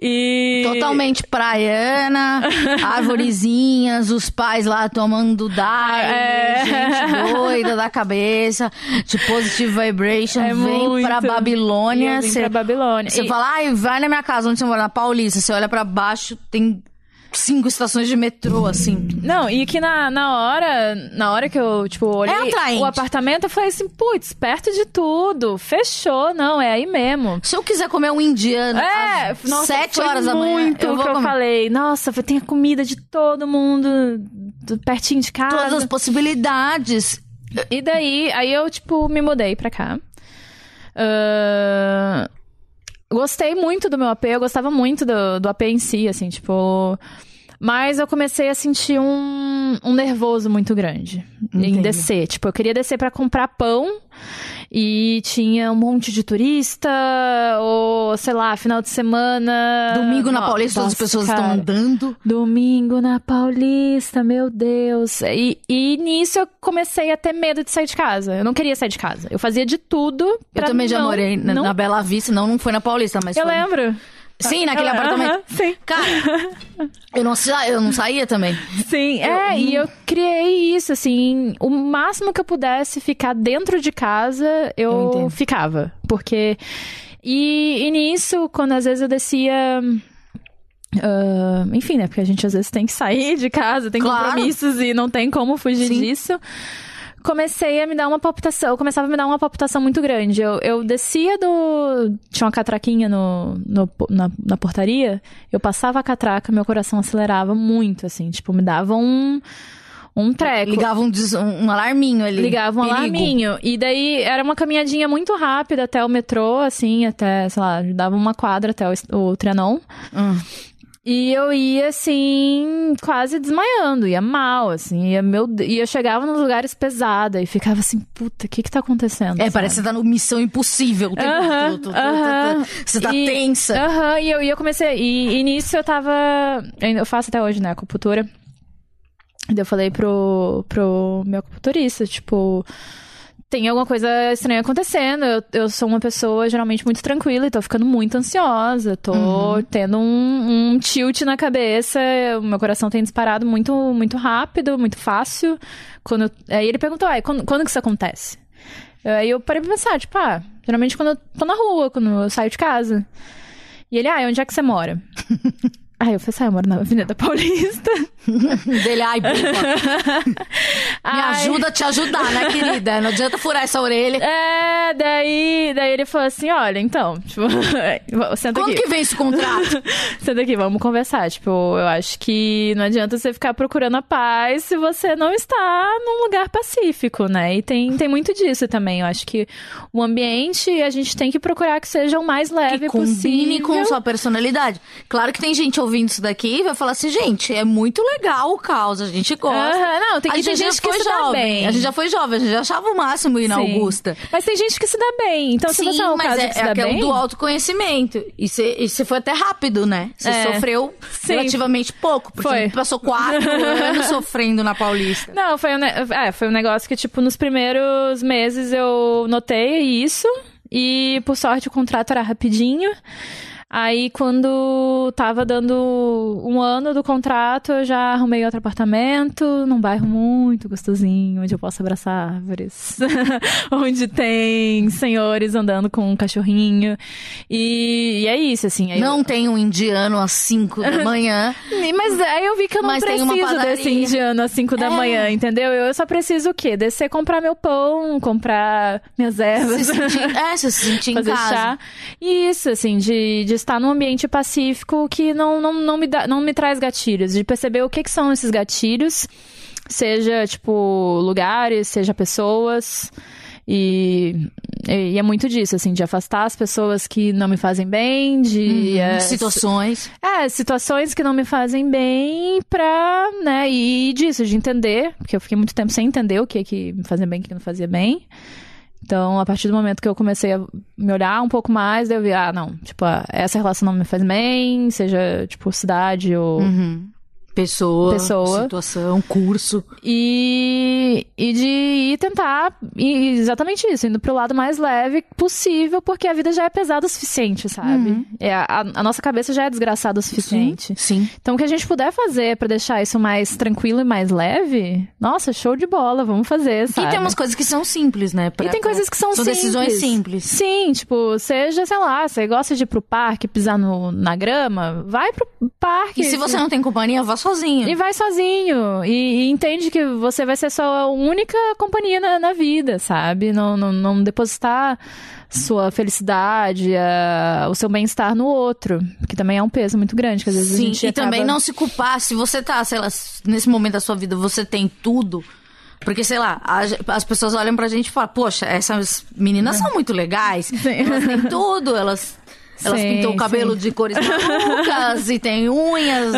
Speaker 4: E.
Speaker 3: Totalmente praiana, arvorezinhas, os pais lá tomando daime,
Speaker 4: É.
Speaker 3: gente doida da cabeça, de positive vibration,
Speaker 4: É
Speaker 3: vem
Speaker 4: muito.
Speaker 3: pra Babilônia. Você
Speaker 4: pra Babilônia.
Speaker 3: você
Speaker 4: E-
Speaker 3: fala, ai, vai na minha casa, onde você mora? Na Paulista. Você olha pra baixo, tem cinco estações de metrô, assim.
Speaker 4: Não, e que na, na hora, na hora que eu, tipo, olhei
Speaker 3: É
Speaker 4: o apartamento, eu falei assim, putz, perto de tudo, fechou, não, é aí mesmo.
Speaker 3: Se eu quiser comer um indiano
Speaker 4: É,
Speaker 3: às
Speaker 4: nossa,
Speaker 3: sete horas da manhã,
Speaker 4: muito
Speaker 3: eu vou
Speaker 4: que eu
Speaker 3: comer.
Speaker 4: falei, nossa, tem a comida de todo mundo, do- pertinho de casa.
Speaker 3: Todas as possibilidades.
Speaker 4: E daí, aí eu, tipo, me mudei pra cá. Ahn, gostei muito do meu AP, eu gostava muito do, do AP em si, assim, tipo. Mas eu comecei a sentir um, um nervoso muito grande em
Speaker 3: Entendi.
Speaker 4: descer. Tipo, eu queria descer pra comprar pão e tinha um monte de turista, ou sei lá, final de semana.
Speaker 3: Domingo na Paulista, todas as pessoas estão
Speaker 4: cara.
Speaker 3: andando.
Speaker 4: Domingo na Paulista, meu Deus. E, e nisso eu comecei a ter medo de sair de casa. Eu não queria sair de casa. Eu fazia de tudo.
Speaker 3: Eu também já
Speaker 4: não-
Speaker 3: morei na,
Speaker 4: não-
Speaker 3: na Bela Vista, não, não foi na Paulista, mas
Speaker 4: Eu
Speaker 3: foi...
Speaker 4: lembro.
Speaker 3: Sim, naquele
Speaker 4: Aham,
Speaker 3: apartamento.
Speaker 4: Sim.
Speaker 3: Cara, eu não, sa- eu não saía também.
Speaker 4: Sim, é, e eu criei isso, assim, o máximo que eu pudesse ficar dentro de casa,
Speaker 3: Eu
Speaker 4: eu, ficava. Porque. E, e nisso, quando às vezes eu descia. ah, enfim, né? Porque a gente às vezes tem que sair de casa, tem
Speaker 3: Claro.
Speaker 4: compromissos e não tem como fugir
Speaker 3: Sim.
Speaker 4: disso. Comecei a me dar uma palpitação, eu começava a me dar uma palpitação muito grande. Eu, eu descia do. Tinha uma catraquinha no, no- na, na portaria, eu passava a catraca, meu coração acelerava muito, assim, tipo, me dava um. Um treco.
Speaker 3: Ligava um, des- um, um alarminho ali.
Speaker 4: Ligava um
Speaker 3: Perigo.
Speaker 4: alarminho. E daí era uma caminhadinha muito rápida até o metrô, assim, até, sei lá, dava uma quadra até o, o Trianon.
Speaker 3: Hum.
Speaker 4: E eu ia, assim, quase desmaiando, ia mal, assim, ia, meu, e eu chegava nos lugares pesada e ficava assim, puta, o que que tá acontecendo?
Speaker 3: É,
Speaker 4: sabe?
Speaker 3: parece que você tá no Missão Impossível. o tempo
Speaker 4: Aham,
Speaker 3: todo,
Speaker 4: aham.
Speaker 3: todo. Você tá
Speaker 4: E-
Speaker 3: tensa.
Speaker 4: Aham, e, eu, e eu comecei. E, e nisso eu tava. Eu faço até hoje, né, acupuntura. E eu falei pro, pro meu acupunturista, tipo. Tem alguma coisa estranha acontecendo. Eu, eu sou uma pessoa geralmente muito tranquila e tô ficando muito ansiosa. Tô
Speaker 3: Uhum.
Speaker 4: tendo um, um tilt na cabeça. O meu coração tem disparado muito, muito rápido, muito fácil. Quando, eu- aí ele perguntou, ah, quando, quando que isso acontece? Aí eu parei pra pensar, tipo, ah, geralmente quando eu tô na rua, quando eu saio de casa. E ele, ah, onde é que você mora? Aí eu falei, ah, eu moro na Avenida Paulista.
Speaker 3: Dele, ai, boba. Me
Speaker 4: Ai,
Speaker 3: ajuda a te ajudar, né, querida? Não adianta furar essa orelha.
Speaker 4: É, daí, daí ele falou assim, olha, então, tipo, senta
Speaker 3: Quando
Speaker 4: aqui.
Speaker 3: que vem esse contrato?
Speaker 4: Senta aqui, vamos conversar. Tipo, eu acho que não adianta você ficar procurando a paz se você não está num lugar pacífico, né? E tem, tem muito disso também. Eu acho que o ambiente a gente tem que procurar que seja o mais leve
Speaker 3: que combine
Speaker 4: possível.
Speaker 3: com sua personalidade. Claro que tem gente ouvindo isso daqui vai falar assim, gente, é muito legal o caos, a gente gosta.
Speaker 4: Não, tem,
Speaker 3: a
Speaker 4: e tem gente que
Speaker 3: foi
Speaker 4: se dá
Speaker 3: jovem.
Speaker 4: bem.
Speaker 3: A gente já foi jovem, a gente já achava o máximo ir na
Speaker 4: Sim.
Speaker 3: Augusta.
Speaker 4: Mas tem gente que se dá bem. Então, se
Speaker 3: Sim,
Speaker 4: você é um
Speaker 3: mas
Speaker 4: caso
Speaker 3: é,
Speaker 4: que se
Speaker 3: é
Speaker 4: dá
Speaker 3: aquele
Speaker 4: bem...
Speaker 3: do autoconhecimento. E você e você foi até rápido, né? Você
Speaker 4: É.
Speaker 3: sofreu
Speaker 4: Sim.
Speaker 3: relativamente pouco, porque
Speaker 4: Foi.
Speaker 3: passou quatro anos sofrendo na Paulista.
Speaker 4: Não, foi um, ne- é, foi um negócio que, tipo, nos primeiros meses eu notei isso. E, por sorte, o contrato era rapidinho. Aí, quando tava dando um ano do contrato, eu já arrumei outro apartamento num bairro muito gostosinho, onde eu posso abraçar árvores, onde tem senhores andando com um cachorrinho. E, e é isso, assim. aí eu-
Speaker 3: Não tem um indiano às cinco da manhã.
Speaker 4: mas aí eu vi que eu não preciso desse indiano às 5 da
Speaker 3: É.
Speaker 4: manhã, entendeu? Eu só preciso o quê? Descer, comprar meu pão, comprar minhas
Speaker 3: Se
Speaker 4: ervas,
Speaker 3: sentir, é, se sentir em
Speaker 4: fazer
Speaker 3: casa.
Speaker 4: chá. E isso, assim, de, de estar num ambiente pacífico que não, não, não, me, dá, não me traz gatilhos. De perceber o que, que são esses gatilhos, seja, tipo, lugares, seja pessoas. E, e é muito disso, assim, de afastar as pessoas que não me fazem bem, de.
Speaker 3: Uhum.
Speaker 4: é,
Speaker 3: Situações.
Speaker 4: é, situações que não me fazem bem pra, né, e disso, de entender, porque eu fiquei muito tempo sem entender o que é que me fazia bem e o que não fazia bem. Então, a partir do momento que eu comecei a me olhar um pouco mais, eu vi, ah, não, tipo, ah, essa relação não me faz bem, seja, tipo, cidade ou...
Speaker 3: Uhum. Pessoa,
Speaker 4: Pessoa.
Speaker 3: situação, curso.
Speaker 4: E, e de ir tentar, e exatamente isso, indo pro lado mais leve possível, porque a vida já é pesada o suficiente, sabe? É, a, a nossa cabeça já é desgraçada o suficiente.
Speaker 3: Sim.
Speaker 4: Então, o que a gente puder fazer pra deixar isso mais tranquilo e mais leve, nossa, show de bola, vamos fazer, sabe?
Speaker 3: E tem umas coisas que são simples, né? Pra-
Speaker 4: E tem coisas que são,
Speaker 3: São
Speaker 4: simples.
Speaker 3: decisões simples.
Speaker 4: Sim, tipo, seja, sei lá, você gosta de ir pro parque, pisar no, na grama, vai pro parque.
Speaker 3: E se você não tem companhia, vá sozinho.
Speaker 4: E vai sozinho. E, e entende que você vai ser sua única companhia na, na vida, sabe? Não, não, não depositar sua felicidade, a- o seu bem-estar no outro. Que também é um peso muito grande, que às vezes a
Speaker 3: Sim,
Speaker 4: gente
Speaker 3: e
Speaker 4: acaba...
Speaker 3: também não se culpar. Se você tá, sei lá, nesse momento da sua vida, você tem tudo. Porque, sei lá, a- as pessoas olham pra gente e falam, poxa, essas meninas são muito legais. Elas têm tudo, elas. Elas
Speaker 4: Sim,
Speaker 3: pintam o cabelo
Speaker 4: sim.
Speaker 3: de cores malucas e tem unhas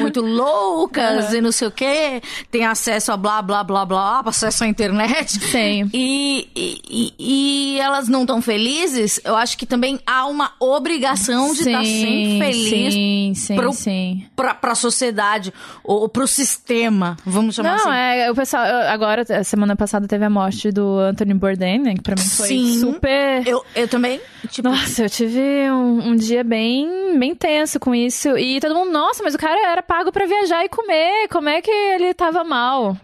Speaker 3: muito loucas e não sei o quê. Tem acesso a blá, blá, blá, blá, acesso à internet.
Speaker 4: Sim.
Speaker 3: E, e, e- elas não estão felizes, eu acho que também há uma obrigação de estar sempre feliz
Speaker 4: Sim, sim,
Speaker 3: pro-
Speaker 4: sim.
Speaker 3: pra, pra sociedade ou pro sistema, vamos chamar
Speaker 4: Não,
Speaker 3: assim.
Speaker 4: é, o pessoal, agora, semana passada teve a morte do Anthony Bourdain, né, que pra mim foi super...
Speaker 3: Eu, eu também, tipo,
Speaker 4: Nossa, eu tive um, um dia bem, bem tenso com isso. E todo mundo, nossa, mas o cara era pago pra viajar e comer. Como é que ele tava mal?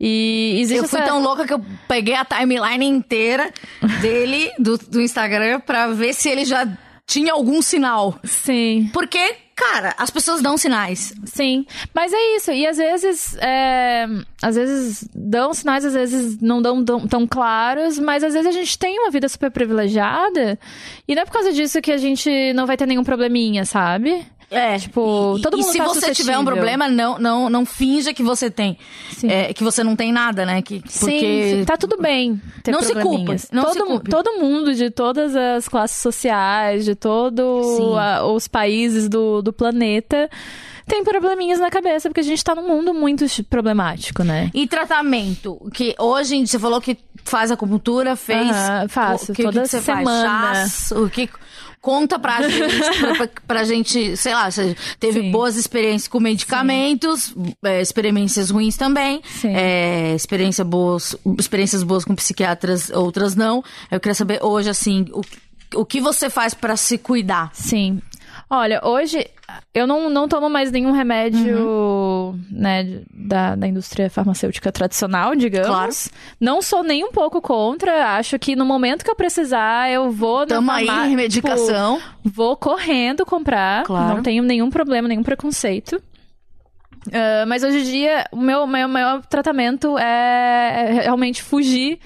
Speaker 4: E existe
Speaker 3: eu fui
Speaker 4: essa...
Speaker 3: tão louca que eu peguei a timeline inteira dele, do, do Instagram, pra ver se ele já tinha algum sinal.
Speaker 4: Sim,
Speaker 3: Porque, cara, as pessoas dão sinais.
Speaker 4: sim. Mas é isso. E às vezes, é, às vezes dão sinais, às vezes não dão tão, tão claros, mas às vezes a gente tem uma vida super privilegiada e não é por causa disso que a gente não vai ter nenhum probleminha, sabe?
Speaker 3: É,
Speaker 4: Tipo,
Speaker 3: e,
Speaker 4: todo
Speaker 3: e
Speaker 4: mundo
Speaker 3: se
Speaker 4: tá
Speaker 3: você tiver um problema, não, não, não finja que você tem. É, que você não tem nada, né? Que, porque
Speaker 4: Sim, tá tudo bem.
Speaker 3: Não se culpa, não se
Speaker 4: todo,
Speaker 3: culpe.
Speaker 4: todo mundo de todas as classes sociais, de todos os países do, do planeta tem probleminhas na cabeça, porque a gente tá num mundo muito problemático, né?
Speaker 3: E tratamento? Que hoje você falou que faz acupuntura, fez.
Speaker 4: Aham, faço,
Speaker 3: o que,
Speaker 4: toda
Speaker 3: que você
Speaker 4: semana.
Speaker 3: faz? Chás, o que. Conta pra gente, pra, pra gente, sei lá, você teve
Speaker 4: Sim.
Speaker 3: boas experiências com medicamentos, é, experiências ruins também, é, experiência boas, experiências boas com psiquiatras, outras não. Eu queria saber hoje, assim, o, o que você faz pra se cuidar?
Speaker 4: Sim. Olha, hoje eu não, não tomo mais nenhum remédio,
Speaker 3: Uhum.
Speaker 4: né, da, da indústria farmacêutica tradicional, digamos.
Speaker 3: Claro.
Speaker 4: Não sou nem um pouco contra. Acho que no momento que eu precisar, eu vou na
Speaker 3: Tamo aí,
Speaker 4: farmá-
Speaker 3: medicação.
Speaker 4: tipo, vou correndo comprar.
Speaker 3: Claro.
Speaker 4: Não tenho nenhum problema, nenhum preconceito. Ah, mas hoje em dia, o meu, meu maior tratamento é, é realmente fugir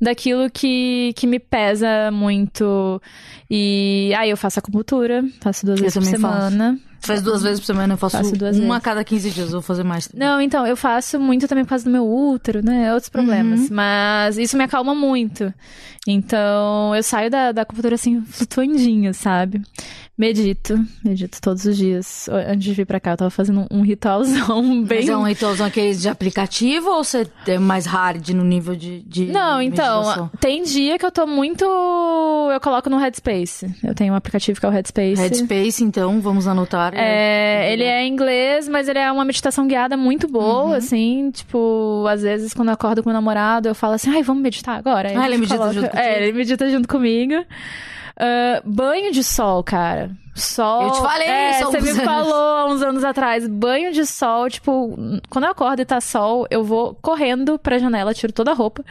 Speaker 4: daquilo que, que me pesa muito. E aí eu faço acupuntura, faço duas
Speaker 3: Eu
Speaker 4: vezes por
Speaker 3: também faço.
Speaker 4: semana.
Speaker 3: Faz duas vezes por semana, eu faço,
Speaker 4: Faço duas
Speaker 3: uma a cada 15 dias, eu vou fazer mais. também.
Speaker 4: Não, então, eu faço muito também por causa do meu útero, né? Outros problemas.
Speaker 3: Uhum.
Speaker 4: Mas isso me acalma muito. Então, eu saio da, da acupuntura assim, flutuandinho, sabe? Medito, medito todos os dias. Antes de vir pra cá, eu tava fazendo um ritualzão bem.
Speaker 3: Mas é um ritualzão aqueles de aplicativo ou você é mais hard no nível de. de
Speaker 4: Não, então,
Speaker 3: meditação?
Speaker 4: tem dia que eu tô muito. Eu coloco no Headspace. Eu tenho um aplicativo que é o Headspace.
Speaker 3: Headspace, então, vamos anotar.
Speaker 4: É, ele é em inglês, mas ele é uma meditação guiada muito boa,
Speaker 3: Uhum.
Speaker 4: assim. Tipo, às vezes quando eu acordo com meu namorado, eu falo assim, ai, vamos meditar agora. Aí
Speaker 3: Ah, ele medita
Speaker 4: coloca-
Speaker 3: junto
Speaker 4: É, ele medita junto comigo. Ah, banho de sol, cara. Sol.
Speaker 3: Eu te falei
Speaker 4: é,
Speaker 3: isso
Speaker 4: Você me
Speaker 3: anos.
Speaker 4: falou há uns anos atrás. Banho de sol, tipo, quando eu acordo e tá sol, eu vou correndo pra janela, tiro toda a roupa.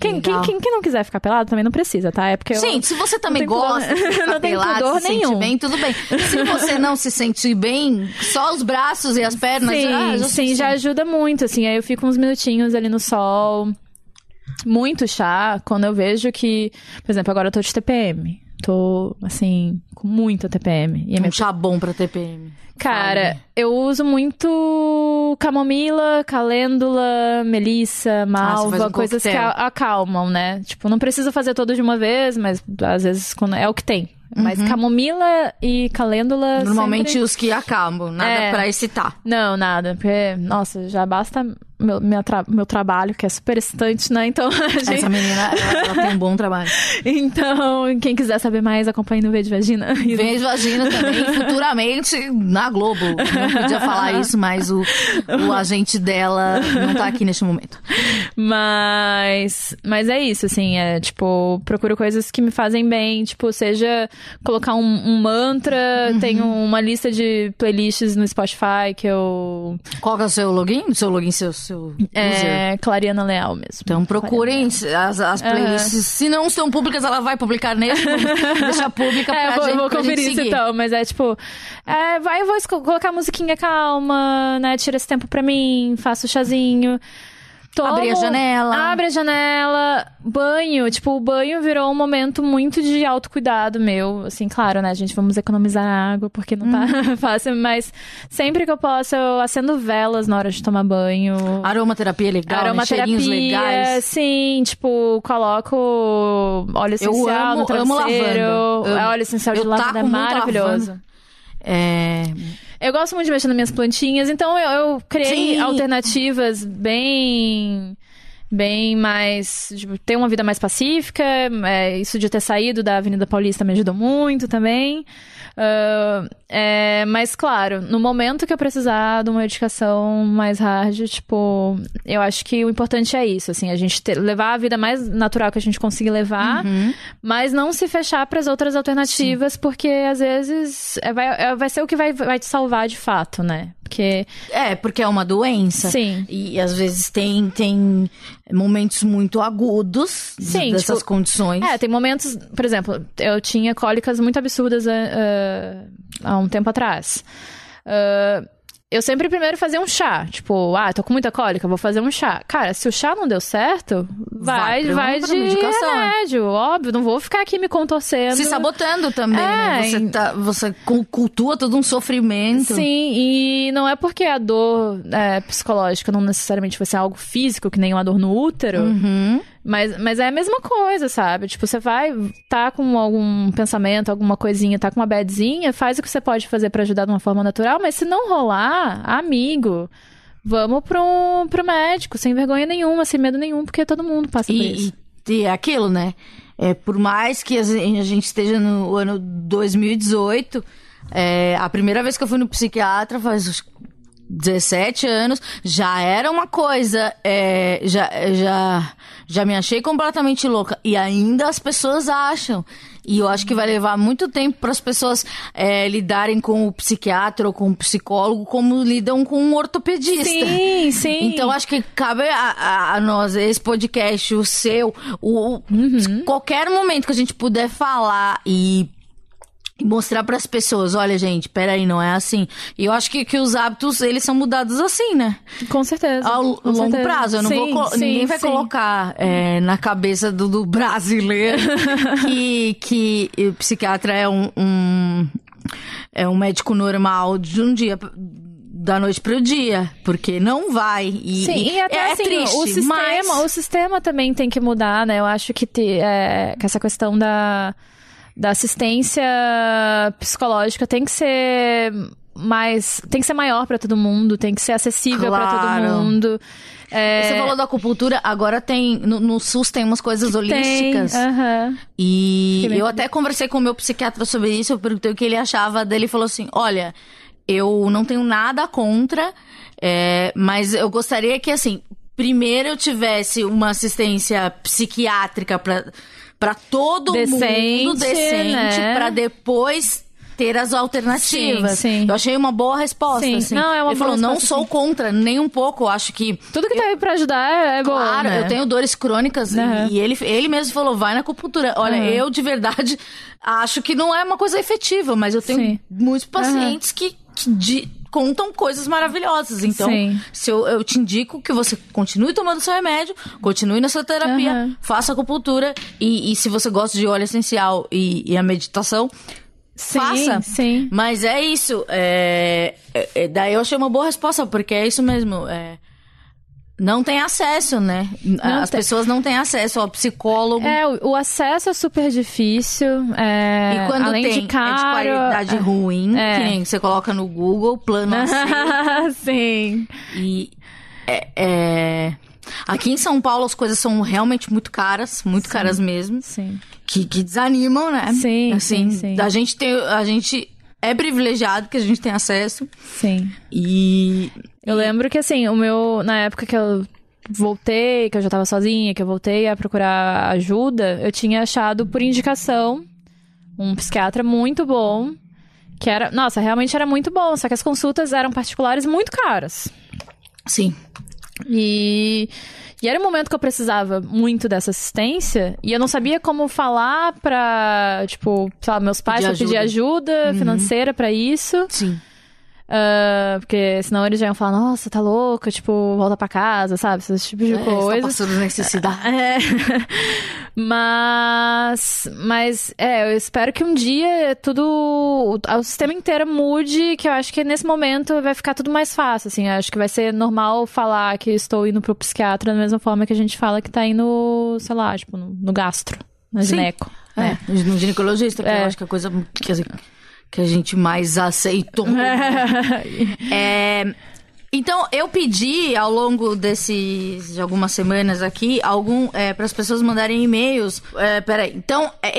Speaker 4: Quem, quem, quem, quem não quiser ficar pelado também não precisa, tá? É porque eu.
Speaker 3: Sim, se você também
Speaker 4: tem pudor-
Speaker 3: gosta de
Speaker 4: não tem
Speaker 3: pelado,
Speaker 4: pudor
Speaker 3: se
Speaker 4: nenhum.
Speaker 3: bem, tudo bem. Se você não se sente bem, só os braços e as pernas.
Speaker 4: Sim,
Speaker 3: ah, já
Speaker 4: sim, já ajuda muito, assim. Aí eu fico uns minutinhos ali no sol. Muito chá, quando eu vejo que... Por exemplo, agora eu tô de TPM. Tô, assim, com muita TPM. E a minha
Speaker 3: Um chá bom pra TPM.
Speaker 4: Cara,
Speaker 3: Fale.
Speaker 4: eu uso muito camomila, calêndula, melissa,
Speaker 3: faz
Speaker 4: malva,
Speaker 3: um
Speaker 4: coisas que
Speaker 3: coquetel.
Speaker 4: acalmam, né? Tipo, não precisa fazer tudo de uma vez, mas às vezes quando é o que tem. Mas camomila e calêndula
Speaker 3: Uhum. Normalmente
Speaker 4: sempre...
Speaker 3: os que acabam, nada
Speaker 4: É.
Speaker 3: pra excitar.
Speaker 4: Não, nada, porque, nossa, já basta meu, minha tra- meu trabalho, que é super excitante, né? Então, gente...
Speaker 3: Essa menina, ela, ela tem um bom trabalho.
Speaker 4: Então, quem quiser saber mais, acompanhe no V de Vagina.
Speaker 3: Vez Vagina também, futuramente na Globo. Não podia falar isso, mas o, o agente dela não tá aqui neste momento.
Speaker 4: Mas, mas é isso, assim, é tipo, procuro coisas que me fazem bem, tipo, seja colocar um, um mantra,
Speaker 3: Uhum.
Speaker 4: tenho uma lista de playlists no Spotify que eu.
Speaker 3: Qual que é o seu login? Seu login, seu, seu user?
Speaker 4: É Clariana Leal mesmo.
Speaker 3: Então procurem as, as playlists. Se não estão públicas, ela vai publicar nele. Deixa pública pra
Speaker 4: É, eu vou,
Speaker 3: gente,
Speaker 4: vou conferir isso então, mas é tipo, é, vai, vou colocar musiquinha calma, né? Tira esse tempo pra mim, faço chazinho. Tomo,
Speaker 3: Abre a janela.
Speaker 4: Abre a janela, banho. Tipo, o banho virou um momento muito de autocuidado meu. Assim, claro, né, gente? Vamos economizar água, porque não tá
Speaker 3: Uhum.
Speaker 4: fácil. Mas sempre que eu posso, eu acendo velas na hora de tomar banho.
Speaker 3: Aromaterapia é legal, né? cheirinhos legais.
Speaker 4: sim, tipo, coloco óleo essencial
Speaker 3: amo-
Speaker 4: no
Speaker 3: amo
Speaker 4: travesseiro.
Speaker 3: lavanda. Amo.
Speaker 4: É, óleo essencial de
Speaker 3: Eu
Speaker 4: lavanda é maravilhoso.
Speaker 3: lavanda. É,
Speaker 4: Eu gosto muito de mexer nas minhas plantinhas, então eu, eu criei
Speaker 3: Sim.
Speaker 4: alternativas bem bem mais tipo, ter uma vida mais pacífica é, isso de ter saído da Avenida Paulista me ajudou muito também Ah, é, mas claro no momento que eu precisar de uma dedicação mais hard tipo eu acho que o importante é isso assim a gente ter- levar a vida mais natural que a gente conseguir levar
Speaker 3: Uhum.
Speaker 4: mas não se fechar para as outras alternativas, porque às vezes é, vai, é, vai ser o que vai, vai te salvar de fato, né? Porque.
Speaker 3: é, porque é uma doença.
Speaker 4: Sim.
Speaker 3: E às vezes tem, tem momentos muito agudos
Speaker 4: Sim,
Speaker 3: dessas
Speaker 4: tipo,
Speaker 3: condições.
Speaker 4: É, tem momentos. Por exemplo, eu tinha cólicas muito absurdas ah, ah, há um tempo atrás. Ah, eu sempre primeiro fazia um chá. Tipo, ah, tô com muita cólica, vou fazer um chá. Cara, se o chá não deu certo, vai,
Speaker 3: Vai
Speaker 4: vai, de
Speaker 3: né?
Speaker 4: remédio. Óbvio, não vou ficar aqui me contorcendo.
Speaker 3: Se sabotando também, né?
Speaker 4: É,
Speaker 3: Você,
Speaker 4: em-
Speaker 3: tá, você cu- cultua todo um sofrimento.
Speaker 4: Sim, e não é porque a dor é, psicológica não necessariamente vai ser algo físico, que nem uma dor no útero,
Speaker 3: Uhum.
Speaker 4: Mas, mas é a mesma coisa, sabe? Tipo, você vai tá com algum pensamento, alguma coisinha, tá com uma badzinha, faz o que você pode fazer pra ajudar de uma forma natural, mas se não rolar, amigo, vamos pro, pro médico, sem vergonha nenhuma, sem medo nenhum, porque todo mundo passa por
Speaker 3: E,
Speaker 4: isso.
Speaker 3: e, e é aquilo, né? É, por mais que a gen- a gente esteja no ano 2018, é, a primeira vez que eu fui no psiquiatra faz 17 anos, já era uma coisa, é, já, já, já me achei completamente louca. E ainda as pessoas acham. E eu acho que vai levar muito tempo para as pessoas é, lidarem com o psiquiatra ou com o psicólogo como lidam com um ortopedista.
Speaker 4: Sim, sim.
Speaker 3: Então acho que cabe a, a- a nós, esse podcast, o seu, o,
Speaker 4: Uhum.
Speaker 3: qualquer momento que a gente puder falar e, e mostrar para as pessoas, olha gente, peraí, não é assim. E eu acho que, que os hábitos, eles são mudados assim, né?
Speaker 4: com certeza.
Speaker 3: Ao
Speaker 4: com
Speaker 3: longo
Speaker 4: certeza.
Speaker 3: prazo. Eu não vou
Speaker 4: Sim,
Speaker 3: colo-
Speaker 4: sim,
Speaker 3: ninguém vai
Speaker 4: sim.
Speaker 3: colocar é, na cabeça do, do brasileiro que, que o psiquiatra é um, um- é um médico normal de um dia da noite pro dia, porque não vai. E,
Speaker 4: Sim, e até
Speaker 3: é,
Speaker 4: assim,
Speaker 3: triste,
Speaker 4: o, sistema,
Speaker 3: mas...
Speaker 4: o sistema também tem que mudar, né? Eu acho que, te- é, que essa questão da, da assistência psicológica tem que ser mais. tem que ser maior pra todo mundo, tem que ser acessível pra todo
Speaker 3: Claro.
Speaker 4: mundo. É,
Speaker 3: Você falou da acupuntura, agora tem. No, no SUS tem umas coisas
Speaker 4: tem,
Speaker 3: holísticas.
Speaker 4: aham.
Speaker 3: E eu até conversei com o meu psiquiatra sobre isso, eu perguntei o que ele achava dele e falou assim: olha, eu não tenho nada contra, é, mas eu gostaria que, assim, primeiro eu tivesse uma assistência psiquiátrica pra para todo
Speaker 4: Decente,
Speaker 3: mundo decente,
Speaker 4: né?
Speaker 3: pra depois ter as alternativas.
Speaker 4: Sim, sim.
Speaker 3: Eu achei uma boa resposta.
Speaker 4: Sim.
Speaker 3: assim.
Speaker 4: Não, é uma
Speaker 3: ele
Speaker 4: boa
Speaker 3: falou: não sou
Speaker 4: sim.
Speaker 3: contra, nem um pouco. Eu acho que
Speaker 4: Tudo que tá aí pra ajudar é, é bom.
Speaker 3: Claro,
Speaker 4: né?
Speaker 3: eu tenho dores crônicas e-
Speaker 4: Aham.
Speaker 3: e ele, ele mesmo falou, vai na acupuntura. Olha,
Speaker 4: Aham.
Speaker 3: eu de verdade acho que não é uma coisa efetiva, mas eu tenho muitos pacientes que, que de- contam coisas maravilhosas. Então,
Speaker 4: Sim.
Speaker 3: se eu, eu te indico que você continue tomando seu remédio, continue na sua terapia,
Speaker 4: Aham.
Speaker 3: faça acupuntura e, e se você gosta de óleo essencial e, e a meditação,
Speaker 4: Sim,
Speaker 3: faça.
Speaker 4: sim.
Speaker 3: Mas é isso. é- é- é- daí eu achei uma boa resposta, porque é isso mesmo. é, não tem acesso, né? As
Speaker 4: tem.
Speaker 3: pessoas não têm acesso ao psicólogo.
Speaker 4: É, o, o acesso é super difícil. É,
Speaker 3: e quando
Speaker 4: além
Speaker 3: tem,
Speaker 4: de
Speaker 3: é de
Speaker 4: caro,
Speaker 3: qualidade ruim,
Speaker 4: É.
Speaker 3: que nem você coloca no Google, plano AC,
Speaker 4: Sim.
Speaker 3: e é, é- Aqui em São Paulo as coisas são realmente muito caras, muito caras mesmo,
Speaker 4: Sim.
Speaker 3: que, que desanimam, né?
Speaker 4: Sim,
Speaker 3: assim,
Speaker 4: sim, sim.
Speaker 3: A gente tem, a gente é privilegiado que a gente tem acesso
Speaker 4: Sim.
Speaker 3: e
Speaker 4: Eu lembro que, assim, o meu. Na época que eu voltei, que eu já tava sozinha, que eu voltei a procurar ajuda, eu tinha achado por indicação um psiquiatra muito bom. Que era. Nossa, realmente era muito bom. Só que as consultas eram particulares muito caras.
Speaker 3: sim,
Speaker 4: E. E era um momento que eu precisava muito dessa assistência e eu não sabia como falar pra, tipo, sei lá, meus pais
Speaker 3: Pedir
Speaker 4: pra pedir ajuda financeira pra isso.
Speaker 3: sim.
Speaker 4: Ah, porque senão eles já iam falar, nossa, tá louca, tipo, volta pra casa, sabe? Esse tipo de
Speaker 3: É,
Speaker 4: coisa.
Speaker 3: Está passando necessidade.
Speaker 4: É. mas, mas, é, eu espero que um dia tudo, o, o sistema inteiro mude, que eu acho que nesse momento vai ficar tudo mais fácil, assim. Acho que vai ser normal falar que estou indo pro psiquiatra da mesma forma que a gente fala que tá indo, sei lá, tipo, no, no gastro, na gineco.
Speaker 3: É, no ginecologista, que
Speaker 4: É.
Speaker 3: eu acho que é a coisa que, assim, que a gente mais aceitou. É, então, eu pedi ao longo desses de algumas semanas aqui algum para as pessoas mandarem e-mails. É, peraí. Então, é.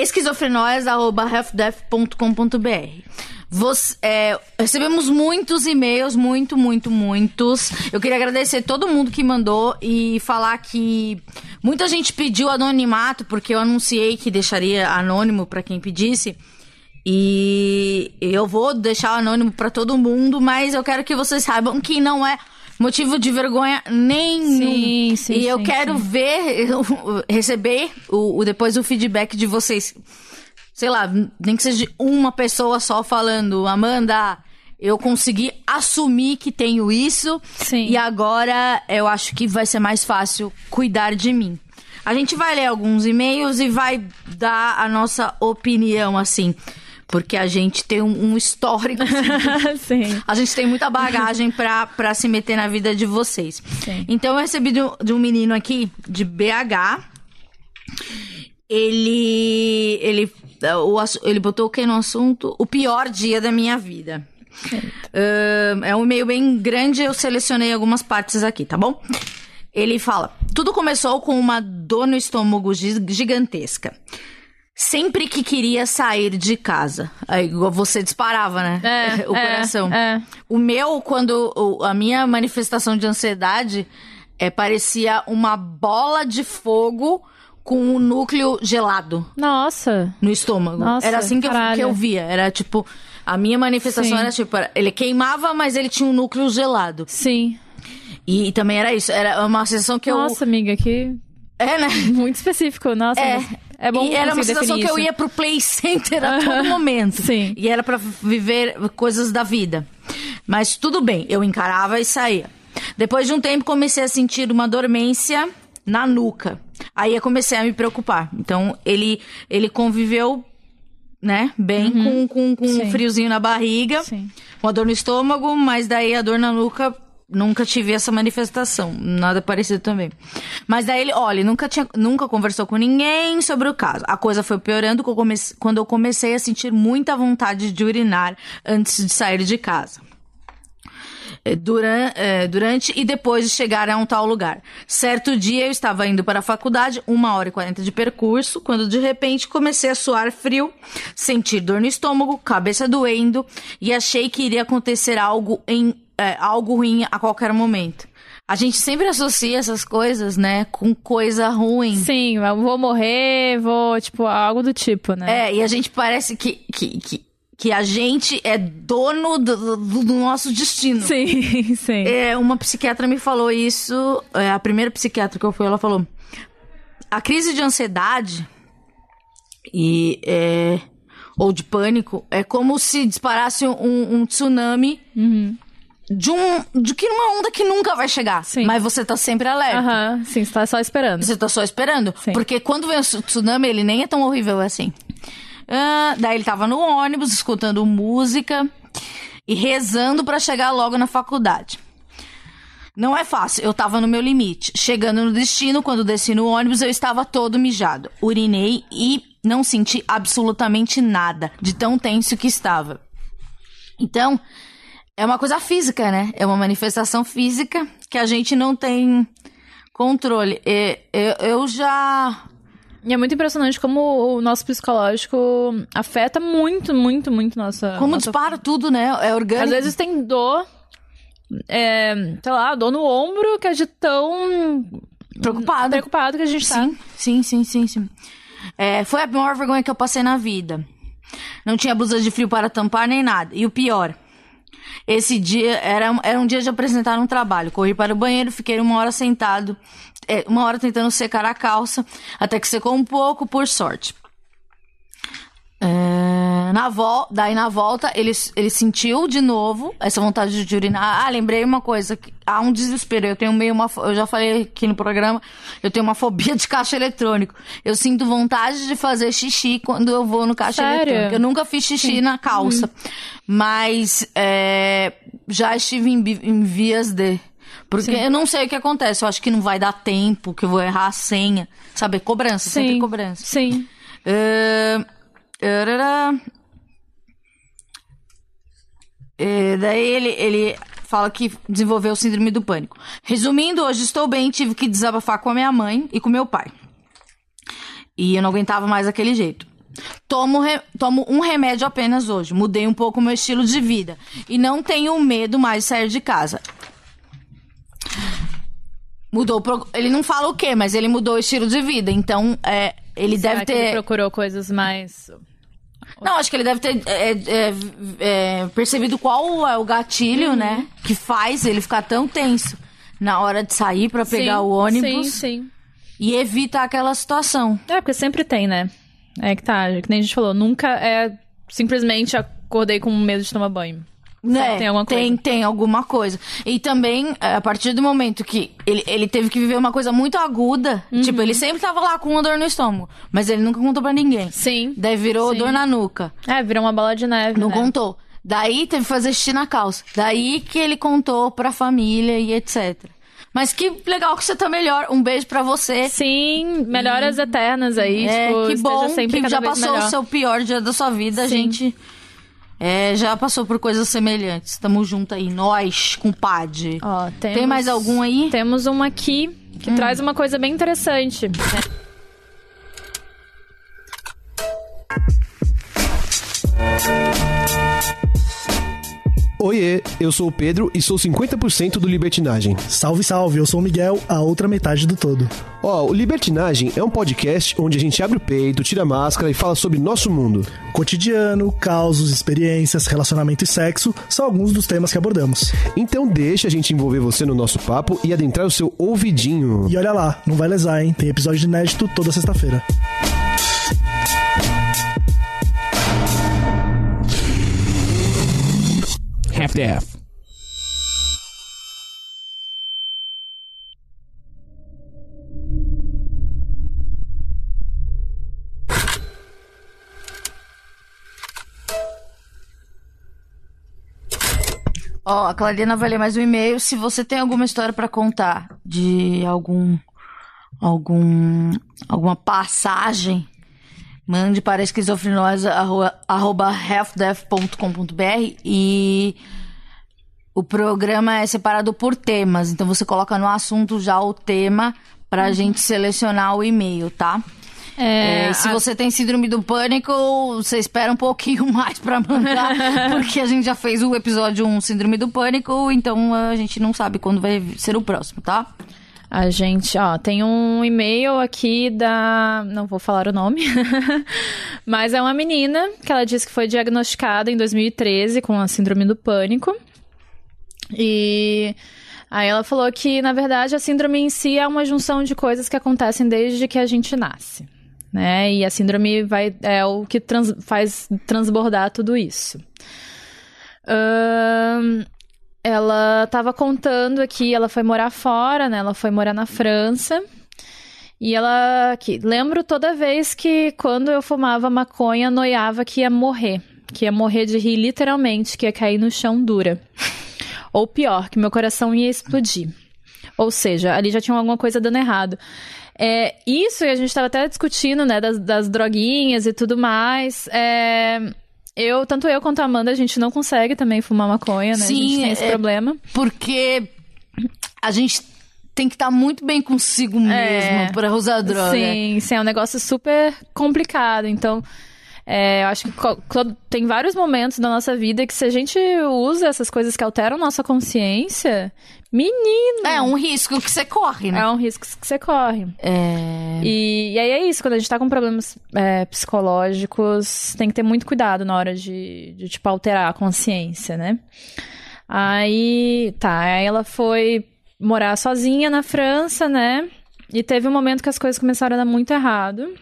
Speaker 3: Você, é, recebemos muitos e-mails, muito, muito, muitos. Eu queria agradecer todo mundo que mandou e falar que muita gente pediu anonimato, porque eu anunciei que deixaria anônimo para quem pedisse. E eu vou deixar anônimo pra todo mundo, mas eu quero que vocês saibam que não é motivo de vergonha nenhum.
Speaker 4: Sim, sim,
Speaker 3: E eu
Speaker 4: sim,
Speaker 3: quero
Speaker 4: sim.
Speaker 3: ver, receber o, o- depois o feedback de vocês. Sei lá, nem que seja uma pessoa só falando, Amanda, eu consegui assumir que tenho isso.
Speaker 4: Sim.
Speaker 3: E agora eu acho que vai ser mais fácil cuidar de mim. A gente vai ler alguns e-mails e vai dar a nossa opinião, assim. Porque a gente tem um, um histórico. assim,
Speaker 4: Sim.
Speaker 3: a gente tem muita bagagem pra se meter na vida de vocês.
Speaker 4: Sim.
Speaker 3: Então eu recebi de um, de um menino aqui, de BH. Ele. Ele. O, ele botou o que no assunto? O pior dia da minha vida. Ahn, é um e-mail bem grande, eu selecionei algumas partes aqui, tá bom? Ele fala: Tudo começou com uma dor no estômago gi- gigantesca. Sempre que queria sair de casa. Aí igual você disparava, né?
Speaker 4: É,
Speaker 3: o
Speaker 4: é,
Speaker 3: coração.
Speaker 4: é.
Speaker 3: O meu, quando a minha manifestação de ansiedade é, parecia uma bola de fogo com o núcleo gelado
Speaker 4: Nossa.
Speaker 3: no estômago.
Speaker 4: Nossa,
Speaker 3: era assim que eu, que eu via. Era tipo. A minha manifestação
Speaker 4: Sim.
Speaker 3: era tipo, ele queimava, mas ele tinha um núcleo gelado.
Speaker 4: Sim.
Speaker 3: E, também era isso. Era uma sensação que
Speaker 4: Nossa, amiga, que
Speaker 3: eu. É, né?
Speaker 4: muito específico. Nossa,
Speaker 3: É.
Speaker 4: mas é bom
Speaker 3: e era uma sensação que eu ia pro play center a todo momento.
Speaker 4: Sim.
Speaker 3: E era pra viver coisas da vida. Mas tudo bem, eu encarava e saía. Depois de um tempo comecei a sentir uma dormência na nuca. Aí eu comecei a me preocupar. Então ele ele conviveu né, bem com, com, com um
Speaker 4: Uhum.
Speaker 3: Friozinho na barriga,
Speaker 4: Sim.
Speaker 3: com a dor no estômago, mas daí a dor na nuca nunca tive essa manifestação, nada parecido também. Mas daí ele, olha, nunca tinha, nunca conversou com ninguém sobre o caso. A coisa foi piorando quando eu comecei a sentir muita vontade de urinar antes de sair de casa. É, Duran- é, durante e depois de chegar a um tal lugar. Certo dia eu estava indo para a faculdade, uma hora e quarenta de percurso, quando de repente comecei a suar frio, sentir dor no estômago, cabeça doendo e achei que iria acontecer algo em é, algo ruim a qualquer momento. A gente sempre associa essas coisas, né, com coisa ruim.
Speaker 4: Sim, eu vou morrer, vou, tipo, algo do tipo, né?
Speaker 3: É, e a gente parece que, que, que, que a gente é dono do, do- do nosso destino.
Speaker 4: Sim, sim.
Speaker 3: É, uma psiquiatra me falou isso, é, a primeira psiquiatra que eu fui, ela falou: a crise de ansiedade e é, ou de pânico é como se disparasse um, um tsunami de um de que uma onda que nunca vai chegar.
Speaker 4: Sim.
Speaker 3: Mas você tá sempre alerta.
Speaker 4: Aham, sim, você tá só esperando.
Speaker 3: Você tá só esperando.
Speaker 4: Sim.
Speaker 3: Porque quando vem o tsu- tsunami, ele nem é tão horrível assim. Ah, daí ele tava no ônibus, escutando música e rezando pra chegar logo na faculdade. Não é fácil, eu tava no meu limite. Chegando no destino, quando desci no ônibus, eu estava todo mijado. Urinei e não senti absolutamente nada de tão tenso que estava. Então, é uma coisa física, né? É uma manifestação física que a gente não tem controle. E- Eu, eu já.
Speaker 4: E é muito impressionante como o nosso psicológico afeta muito, muito, muito nossa.
Speaker 3: Como
Speaker 4: nossa...
Speaker 3: dispara tudo, né? É orgânico.
Speaker 4: Às vezes tem dor, é, sei lá, dor no ombro que é de tão
Speaker 3: preocupado.
Speaker 4: preocupado que a gente tá.
Speaker 3: Sim, sim, sim, sim, sim. É, foi a maior vergonha que eu passei na vida. Não tinha blusa de frio para tampar nem nada. E o pior, esse dia era, era um dia de apresentar um trabalho. Corri para o banheiro, fiquei uma hora sentado, é, uma hora tentando secar a calça, até que secou um pouco, por sorte. É, na vol daí na volta ele, ele sentiu de novo essa vontade de urinar. Ah, lembrei uma coisa, que há um desespero. Eu tenho meio uma, eu já falei aqui no programa, eu tenho uma fobia de caixa eletrônico. Eu sinto vontade de fazer xixi quando eu vou no caixa
Speaker 4: Sério?
Speaker 3: eletrônico. Eu nunca fiz xixi na calça, mas é, já estive em, em vias de porque eu não sei o que acontece. Eu acho que não vai dar tempo, que eu vou errar a senha. Sabe, cobrança, sempre
Speaker 4: Sim.
Speaker 3: cobrança.
Speaker 4: Sim.
Speaker 3: É, arará. É, daí ele, ele fala que desenvolveu o síndrome do pânico. Resumindo, hoje estou bem, tive que desabafar com a minha mãe e com meu pai. E eu não aguentava mais daquele jeito. Tomo, re- tomo um remédio apenas hoje. Mudei um pouco o meu estilo de vida. E não tenho medo mais de sair de casa. Mudou. pro- Ele não fala o quê, mas ele mudou o estilo de vida. Então, é, ele
Speaker 4: Será
Speaker 3: deve ter.
Speaker 4: ele procurou coisas mais.
Speaker 3: Não, acho que ele deve ter é, é, é, percebido qual é o gatilho, né? Que faz ele ficar tão tenso na hora de sair pra pegar
Speaker 4: Sim,
Speaker 3: o ônibus
Speaker 4: Sim, sim.
Speaker 3: e evita aquela situação.
Speaker 4: É, porque sempre tem, né? É que tá, que nem a gente falou, nunca é simplesmente acordei com medo de tomar banho.
Speaker 3: Né?
Speaker 4: tem alguma coisa.
Speaker 3: Tem, tem alguma coisa. E também, é, a partir do momento que ele, ele teve que viver uma coisa muito aguda,
Speaker 4: Uhum.
Speaker 3: tipo, ele sempre tava lá com uma dor no estômago, mas ele nunca contou pra ninguém.
Speaker 4: Sim.
Speaker 3: Daí virou
Speaker 4: Sim.
Speaker 3: dor na nuca.
Speaker 4: É, virou uma bola de neve.
Speaker 3: Não
Speaker 4: né?
Speaker 3: contou. Daí teve que fazer xixi na calça. Daí que ele contou pra família e etc. Mas que legal que você tá melhor. Um beijo pra você.
Speaker 4: Sim, melhoras eternas aí.
Speaker 3: é,
Speaker 4: tipo,
Speaker 3: que bom
Speaker 4: sempre
Speaker 3: que já passou
Speaker 4: melhor.
Speaker 3: o seu pior dia da sua vida. A
Speaker 4: Sim.
Speaker 3: gente é, já passou por coisas semelhantes. Tamo junto aí. Nós, compadre.
Speaker 4: Ó, temos-
Speaker 3: Tem mais algum aí?
Speaker 4: Temos uma aqui que traz uma coisa bem interessante.
Speaker 5: Oiê, eu sou o Pedro e sou 50% do Libertinagem.
Speaker 6: Salve, salve, eu sou o Miguel, a outra metade do todo.
Speaker 5: Ó, o Libertinagem é um podcast onde a gente abre o peito, tira a máscara e fala sobre nosso mundo.
Speaker 6: Cotidiano, causos, experiências, relacionamento e sexo são alguns dos temas que abordamos.
Speaker 5: Então deixa a gente envolver você no nosso papo e adentrar o seu ouvidinho.
Speaker 6: E olha lá, não vai lesar, hein? Tem episódio inédito toda sexta-feira.
Speaker 1: Half-Death.
Speaker 3: Ó, a Claudina vai ler mais um e-mail. Se você tem alguma história pra contar de algum. algum. alguma passagem, mande para esquizofrenosa.halfdeath.com.br e. O programa é separado por temas, então você coloca no assunto já o tema pra gente selecionar o e-mail, tá? É, se
Speaker 4: a-
Speaker 3: você tem síndrome do pânico, você espera um pouquinho mais pra mandar, porque a gente já fez o episódio 1 síndrome do pânico, então a gente não sabe quando vai ser o próximo, tá?
Speaker 4: A gente, ó, tem um e-mail aqui da. Não vou falar o nome. Mas é uma menina que ela disse que foi diagnosticada em 2013 com a síndrome do pânico. E aí ela falou que, na verdade, a síndrome em si é uma junção de coisas que acontecem desde que a gente nasce. Né? E a síndrome vai, é o que trans- faz transbordar tudo isso. Ahn, ela tava contando aqui, ela foi morar fora, né? Ela foi morar na França. E ela que lembro toda vez que quando eu fumava maconha, noiava que ia morrer, que ia morrer de rir literalmente, que ia cair no chão dura. Ou pior, que meu coração ia explodir. Ou seja, ali já tinha alguma coisa dando errado. É, isso e a gente estava até discutindo, né, das, das droguinhas e tudo mais. É, eu, tanto eu quanto a Amanda, a gente não consegue também fumar maconha, né? a gente
Speaker 3: Sim,
Speaker 4: tem esse
Speaker 3: é-
Speaker 4: problema.
Speaker 3: Porque a gente tem que estar muito bem consigo mesmo pra usar droga.
Speaker 4: É. Sim, sim, é um negócio super complicado. Então, é, eu acho que tem vários momentos da nossa vida que se a gente usa essas coisas que alteram nossa consciência, menino,
Speaker 3: É um risco que você corre, né?
Speaker 4: é um risco que você corre.
Speaker 3: É...
Speaker 4: E, e aí é isso, quando a gente tá com problemas é, psicológicos, tem que ter muito cuidado na hora de, de, tipo, alterar a consciência, né? Aí, tá, aí ela foi morar sozinha na França, né? E teve um momento que as coisas começaram a dar muito errado.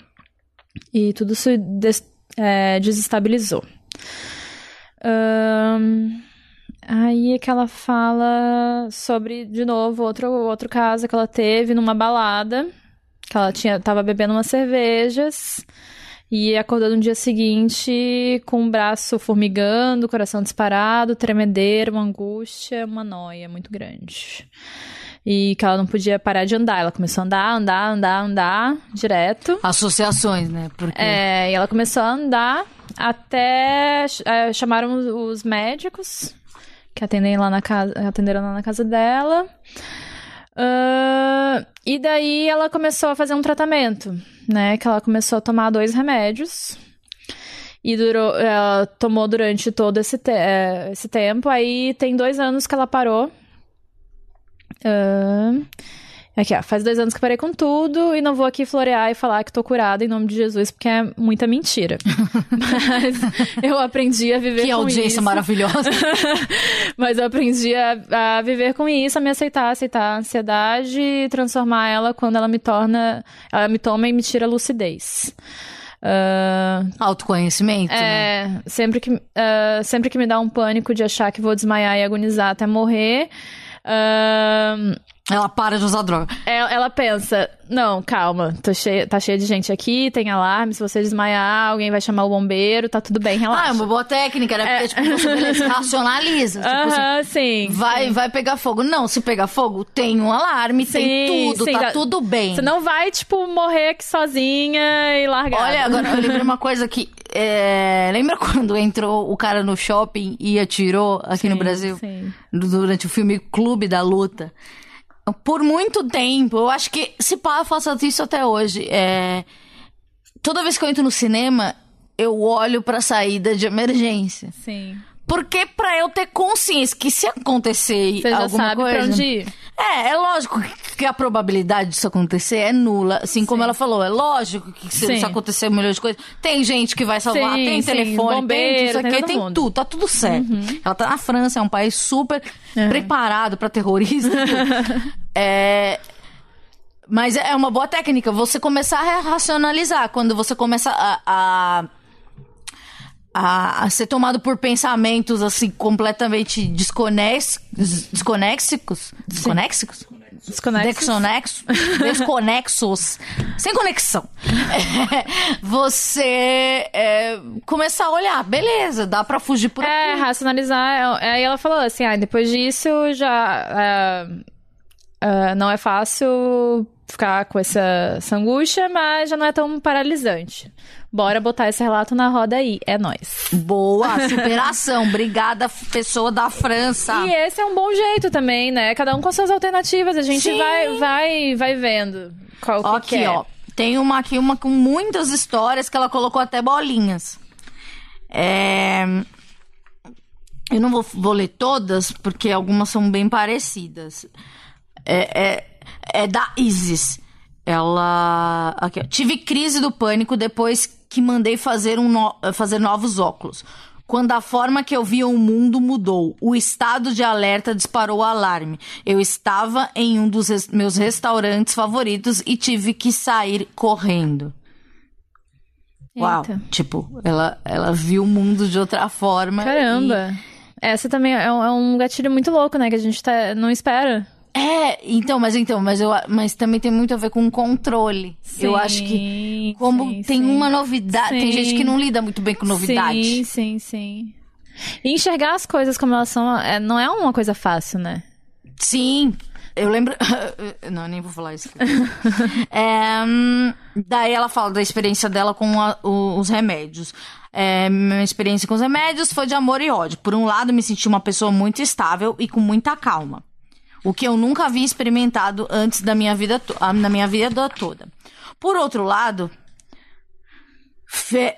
Speaker 4: E tudo se é, desestabilizou. Ahn, aí que ela fala sobre, de novo, outro, outro caso que ela teve numa balada que ela tinha, tava bebendo umas cervejas e acordou no dia seguinte com o braço formigando, coração disparado, tremedeira, uma angústia, uma noia muito grande. E que ela não podia parar de andar. Ela começou a andar, andar, andar, andar direto.
Speaker 3: Associações, né? Porque
Speaker 4: É, e ela começou a andar até é, chamaram os- os médicos que atendem lá na casa, atenderam lá na casa dela. Ah, e daí ela começou a fazer um tratamento, né? Que ela começou a tomar dois remédios. E durou, ela tomou durante todo esse, te- é, esse tempo. Aí tem dois anos que ela parou. Ah, aqui, ó. Faz dois anos que parei com tudo e não vou aqui florear e falar que tô curada em nome de Jesus, porque é muita mentira. Mas eu aprendi a viver
Speaker 3: que
Speaker 4: com
Speaker 3: audiência
Speaker 4: isso.
Speaker 3: maravilhosa.
Speaker 4: Mas eu aprendi a, a viver com isso, a me aceitar, aceitar a ansiedade e transformar ela quando ela me torna. Ela me toma e me tira a lucidez. Ah,
Speaker 3: Autoconhecimento, né?
Speaker 4: é, sempre que, ah, sempre que me dá um pânico de achar que vou desmaiar e agonizar até morrer. Ah,
Speaker 3: Ela para de usar droga.
Speaker 4: ela, ela pensa, não, calma, tô cheia, tá cheia de gente aqui, tem alarme, se você desmaiar, alguém vai chamar o bombeiro, tá tudo bem,
Speaker 3: Ah, é
Speaker 4: relaxa.
Speaker 3: uma boa técnica, né? Porque, tipo, você beleza, racionaliza. Tipo assim,
Speaker 4: Aham, sim.
Speaker 3: vai, vai pegar fogo. Não, se pegar fogo, tem um alarme, tem
Speaker 4: Sim,
Speaker 3: tudo,
Speaker 4: sim,
Speaker 3: tá
Speaker 4: já-
Speaker 3: tudo bem.
Speaker 4: Você não vai, tipo, morrer aqui sozinha e largar.
Speaker 3: Olha, agora eu lembrei uma coisa que. é, lembra quando entrou o cara no shopping e atirou aqui no Brasil?
Speaker 4: sim.
Speaker 3: Durante o filme Clube da Luta. Por muito tempo, eu acho que se pá, eu faço isso até hoje. É, toda vez que eu entro no cinema, eu olho pra saída de emergência.
Speaker 4: Sim.
Speaker 3: Porque pra eu ter consciência que se acontecer
Speaker 4: Você já
Speaker 3: alguma
Speaker 4: sabe
Speaker 3: coisa...
Speaker 4: pra onde ir.
Speaker 3: É, é lógico que a probabilidade disso acontecer é nula. Assim como ela falou, é lógico que se
Speaker 4: Sim.
Speaker 3: isso acontecer um milhão de coisas, tem gente que vai salvar,
Speaker 4: Sim,
Speaker 3: tem
Speaker 4: sim,
Speaker 3: telefone,
Speaker 4: bombeiro,
Speaker 3: tem isso
Speaker 4: tem
Speaker 3: aqui, tem
Speaker 4: mundo.
Speaker 3: tudo, tá tudo certo. Ela tá na França, é um país super preparado pra terrorista. é... Mas é uma boa técnica você começar a racionalizar. Quando você começa a- a a, a ser tomado por pensamentos assim completamente desconex, des- desconexicos, desconexicos,
Speaker 4: Desconexos.
Speaker 3: desconexos, sem conexão. É, você é, começar a olhar, beleza, dá pra fugir por
Speaker 4: É,
Speaker 3: aqui.
Speaker 4: racionalizar. é- Aí ela falou assim, ah, depois disso já... é, é, não é fácil ficar com essa, essa angústia, mas já não é tão paralisante. Bora botar esse relato na roda aí. É nóis.
Speaker 3: Boa, superação. Obrigada, pessoa da França.
Speaker 4: E esse é um bom jeito também, né? Cada um com suas alternativas. A gente
Speaker 3: Sim.
Speaker 4: vai, vai, vai vendo qual que
Speaker 3: aqui,
Speaker 4: quer.
Speaker 3: ó. Tem uma aqui, uma com muitas histórias que ela colocou até bolinhas. É... Eu não vou, vou ler todas, porque algumas são bem parecidas. É, é, é da Isis. Ela. Aqui, ó. Tive crise do pânico depois que mandei fazer, um no- fazer novos óculos. Quando a forma que eu via o mundo mudou, o estado de alerta disparou o alarme. Eu estava em um dos res- meus restaurantes favoritos e tive que sair correndo. Uau.
Speaker 4: Eita.
Speaker 3: Tipo, ela, ela viu o mundo de outra forma.
Speaker 4: Caramba. Essa também é um, é um gatilho muito louco, né? Que a gente tá, não espera.
Speaker 3: É, então, mas então, mas eu mas também tem muito a ver com controle. eu acho que
Speaker 4: Sim,
Speaker 3: como
Speaker 4: sim,
Speaker 3: tem
Speaker 4: sim.
Speaker 3: uma novidade, tem
Speaker 4: Sim.
Speaker 3: gente que não lida muito bem com novidade.
Speaker 4: Sim, sim, sim. E enxergar as coisas como elas são é, não é uma coisa fácil, né?
Speaker 3: Sim. Eu lembro. Não, nem vou falar isso. É, daí ela fala da experiência dela com a- os remédios. É, minha experiência com os remédios foi de amor e ódio. Por um lado, me senti uma pessoa muito estável e com muita calma. O que eu nunca havia experimentado antes da minha vida, ah, na minha vida toda. Por outro lado, fe...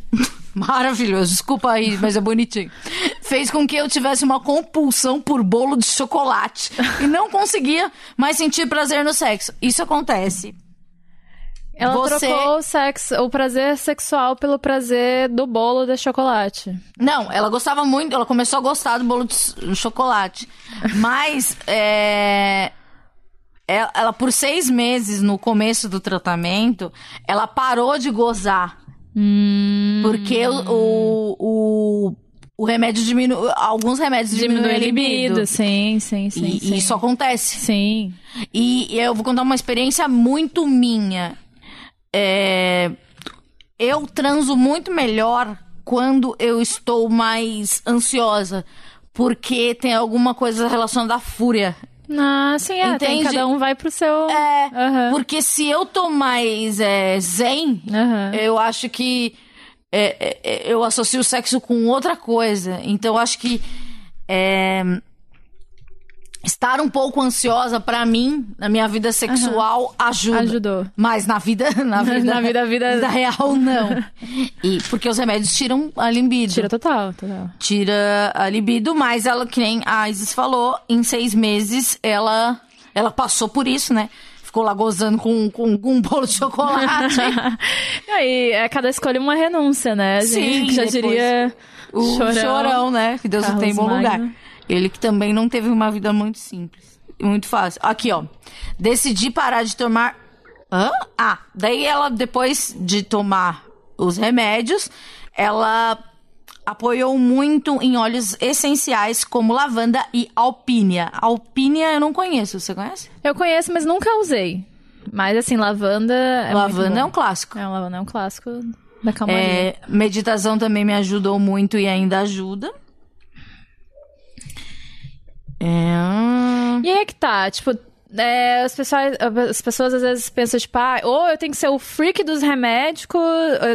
Speaker 3: Maravilhoso, desculpa aí, mas é bonitinho. Fez com que eu tivesse uma compulsão por bolo de chocolate e não conseguia mais sentir prazer no sexo. Isso acontece.
Speaker 4: Ela
Speaker 3: Você-
Speaker 4: trocou o sexo, o prazer sexual pelo prazer do bolo de chocolate.
Speaker 3: Não, ela gostava muito, ela começou a gostar do bolo de chocolate. Mas, é. Ela, ela, por seis meses no começo do tratamento, ela parou de gozar. Porque o, o, o, o remédio diminui. Alguns remédios diminuem
Speaker 4: Diminui
Speaker 3: a libido.
Speaker 4: Sim, sim, sim.
Speaker 3: E,
Speaker 4: sim.
Speaker 3: e isso acontece.
Speaker 4: Sim.
Speaker 3: E eu vou contar uma experiência muito minha. É, eu transo muito melhor quando eu estou mais ansiosa. Porque tem alguma coisa relacionada à fúria.
Speaker 4: Ah, sim, é. Tem,
Speaker 3: Entende?
Speaker 4: cada um vai pro seu.
Speaker 3: É,
Speaker 4: Aham.
Speaker 3: porque se eu tô mais é, zen,
Speaker 4: Aham.
Speaker 3: eu acho que é, é, é, eu associo o sexo com outra coisa. Então eu acho que é, estar um pouco ansiosa pra mim na minha vida sexual ajuda.
Speaker 4: Ajudou.
Speaker 3: Mas na vida, na vida,
Speaker 4: Na vida- vida-
Speaker 3: real não. E porque os remédios tiram a libido.
Speaker 4: Tira total, total.
Speaker 3: Tira a libido, mas ela, que nem a Isis falou, em seis meses ela, ela passou por isso, né? Ficou lá gozando com, com, com um bolo de chocolate.
Speaker 4: E aí, é cada escolha uma renúncia, né? A
Speaker 3: Sim,
Speaker 4: gente já diria.
Speaker 3: o chorão, né? Que Deus
Speaker 4: Carlos
Speaker 3: tem em bom lugar. Ele que também não teve uma vida muito simples. Muito fácil. Aqui, ó. Decidi parar de tomar. Hã? Ah, daí ela, depois de tomar os remédios, ela apoiou muito em óleos essenciais como lavanda e alpínia. Alpínia eu não conheço, você conhece?
Speaker 4: Eu conheço, mas nunca usei. Mas assim, lavanda é
Speaker 3: lavanda é um clássico.
Speaker 4: É, um lavanda é um clássico da calmaria.
Speaker 3: É, meditação também me ajudou muito e ainda ajuda. É...
Speaker 4: E aí é que tá, tipo, é, as, pessoas, as pessoas às vezes pensam, tipo, ah, ou eu tenho que ser o freak dos remédios,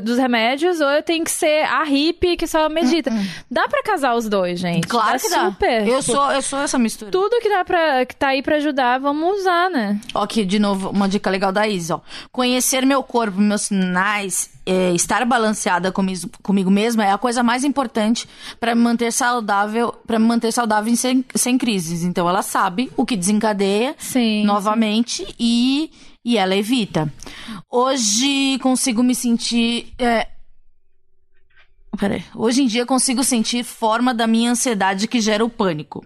Speaker 4: dos remédios, ou eu tenho que ser a hippie que só medita. Dá pra casar os dois, gente.
Speaker 3: Claro
Speaker 4: dá
Speaker 3: que dá.
Speaker 4: super.
Speaker 3: Eu
Speaker 4: Tipo,
Speaker 3: sou, eu sou essa mistura.
Speaker 4: Tudo que dá pra, que tá aí pra ajudar, vamos usar, né?
Speaker 3: Ó, aqui, de novo, uma dica legal da Isa, ó. Conhecer meu corpo, meus sinais, é, estar balanceada comigo, comigo mesma é a coisa mais importante pra me manter saudável, para me manter saudável sem, sem crises. Então ela sabe o que desencadeia
Speaker 4: Sim.
Speaker 3: Novamente e, e ela evita. Hoje consigo me sentir. É... Peraí. Hoje em dia consigo sentir forma da minha ansiedade que gera o pânico.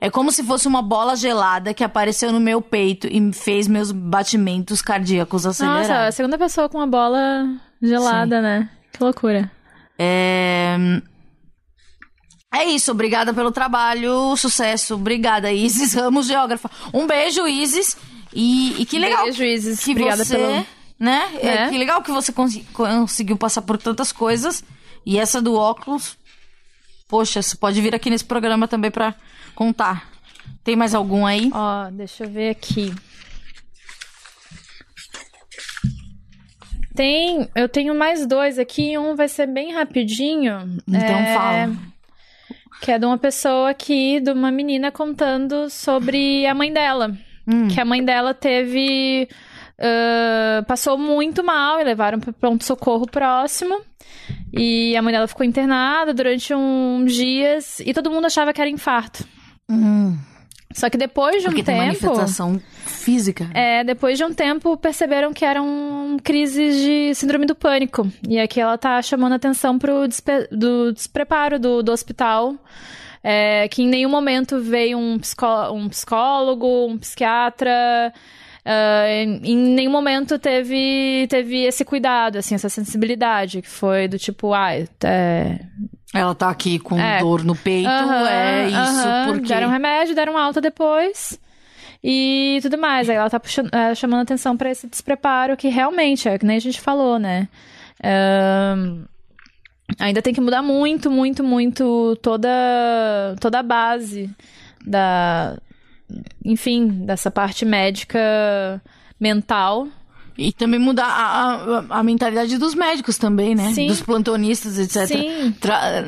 Speaker 3: É como se fosse uma bola gelada que apareceu no meu peito e me fez meus batimentos cardíacos
Speaker 4: Nossa,
Speaker 3: acelerar.
Speaker 4: a segunda pessoa com uma bola gelada, né? Que loucura.
Speaker 3: É... é isso, obrigada pelo trabalho, sucesso, obrigada, Isis Ramos, geógrafa. Um beijo, Isis, e, e que legal
Speaker 4: Beijo, Isis.
Speaker 3: que
Speaker 4: Obrigada
Speaker 3: você,
Speaker 4: pelo-
Speaker 3: né? É,
Speaker 4: É.
Speaker 3: que legal que você consi- conseguiu passar por tantas coisas. E essa do óculos, poxa, você pode vir aqui nesse programa também pra contar. Tem mais algum aí?
Speaker 4: Ó, deixa eu ver aqui. Tem, eu tenho mais dois aqui, um vai ser bem rapidinho.
Speaker 3: Então
Speaker 4: É,
Speaker 3: fala.
Speaker 4: Que é de uma pessoa aqui, de uma menina contando sobre a mãe dela.
Speaker 3: Hum.
Speaker 4: Que a mãe dela teve. ah, passou muito mal e levaram para pronto-socorro próximo. E a mãe dela ficou internada durante uns dias e todo mundo achava que era infarto.
Speaker 3: Hum,
Speaker 4: Só que depois de um
Speaker 3: porque tem
Speaker 4: tempo.
Speaker 3: manifestação física.
Speaker 4: É, depois de um tempo perceberam que eram crises de síndrome do pânico. E aqui ela tá chamando atenção pro despe- do despreparo do, do hospital. é, que em nenhum momento veio um, psicó- um psicólogo, um psiquiatra. ah, em nenhum momento teve, teve esse cuidado, assim, essa sensibilidade, que foi do tipo, ah, é,
Speaker 3: Ela tá aqui com
Speaker 4: É.
Speaker 3: dor no peito,
Speaker 4: Aham,
Speaker 3: é isso,
Speaker 4: aham.
Speaker 3: porque...
Speaker 4: Deram remédio, deram alta depois. E tudo mais. Aí ela tá puxando, é, chamando atenção pra esse despreparo que realmente, é que nem a gente falou, né? Ahn, ainda tem que mudar muito, muito, muito toda, toda a base da. Enfim, dessa parte médica mental.
Speaker 3: E também mudar a, a, a mentalidade dos médicos também, né?
Speaker 4: Sim.
Speaker 3: Dos plantonistas, etc.
Speaker 4: Sim.
Speaker 3: Tra-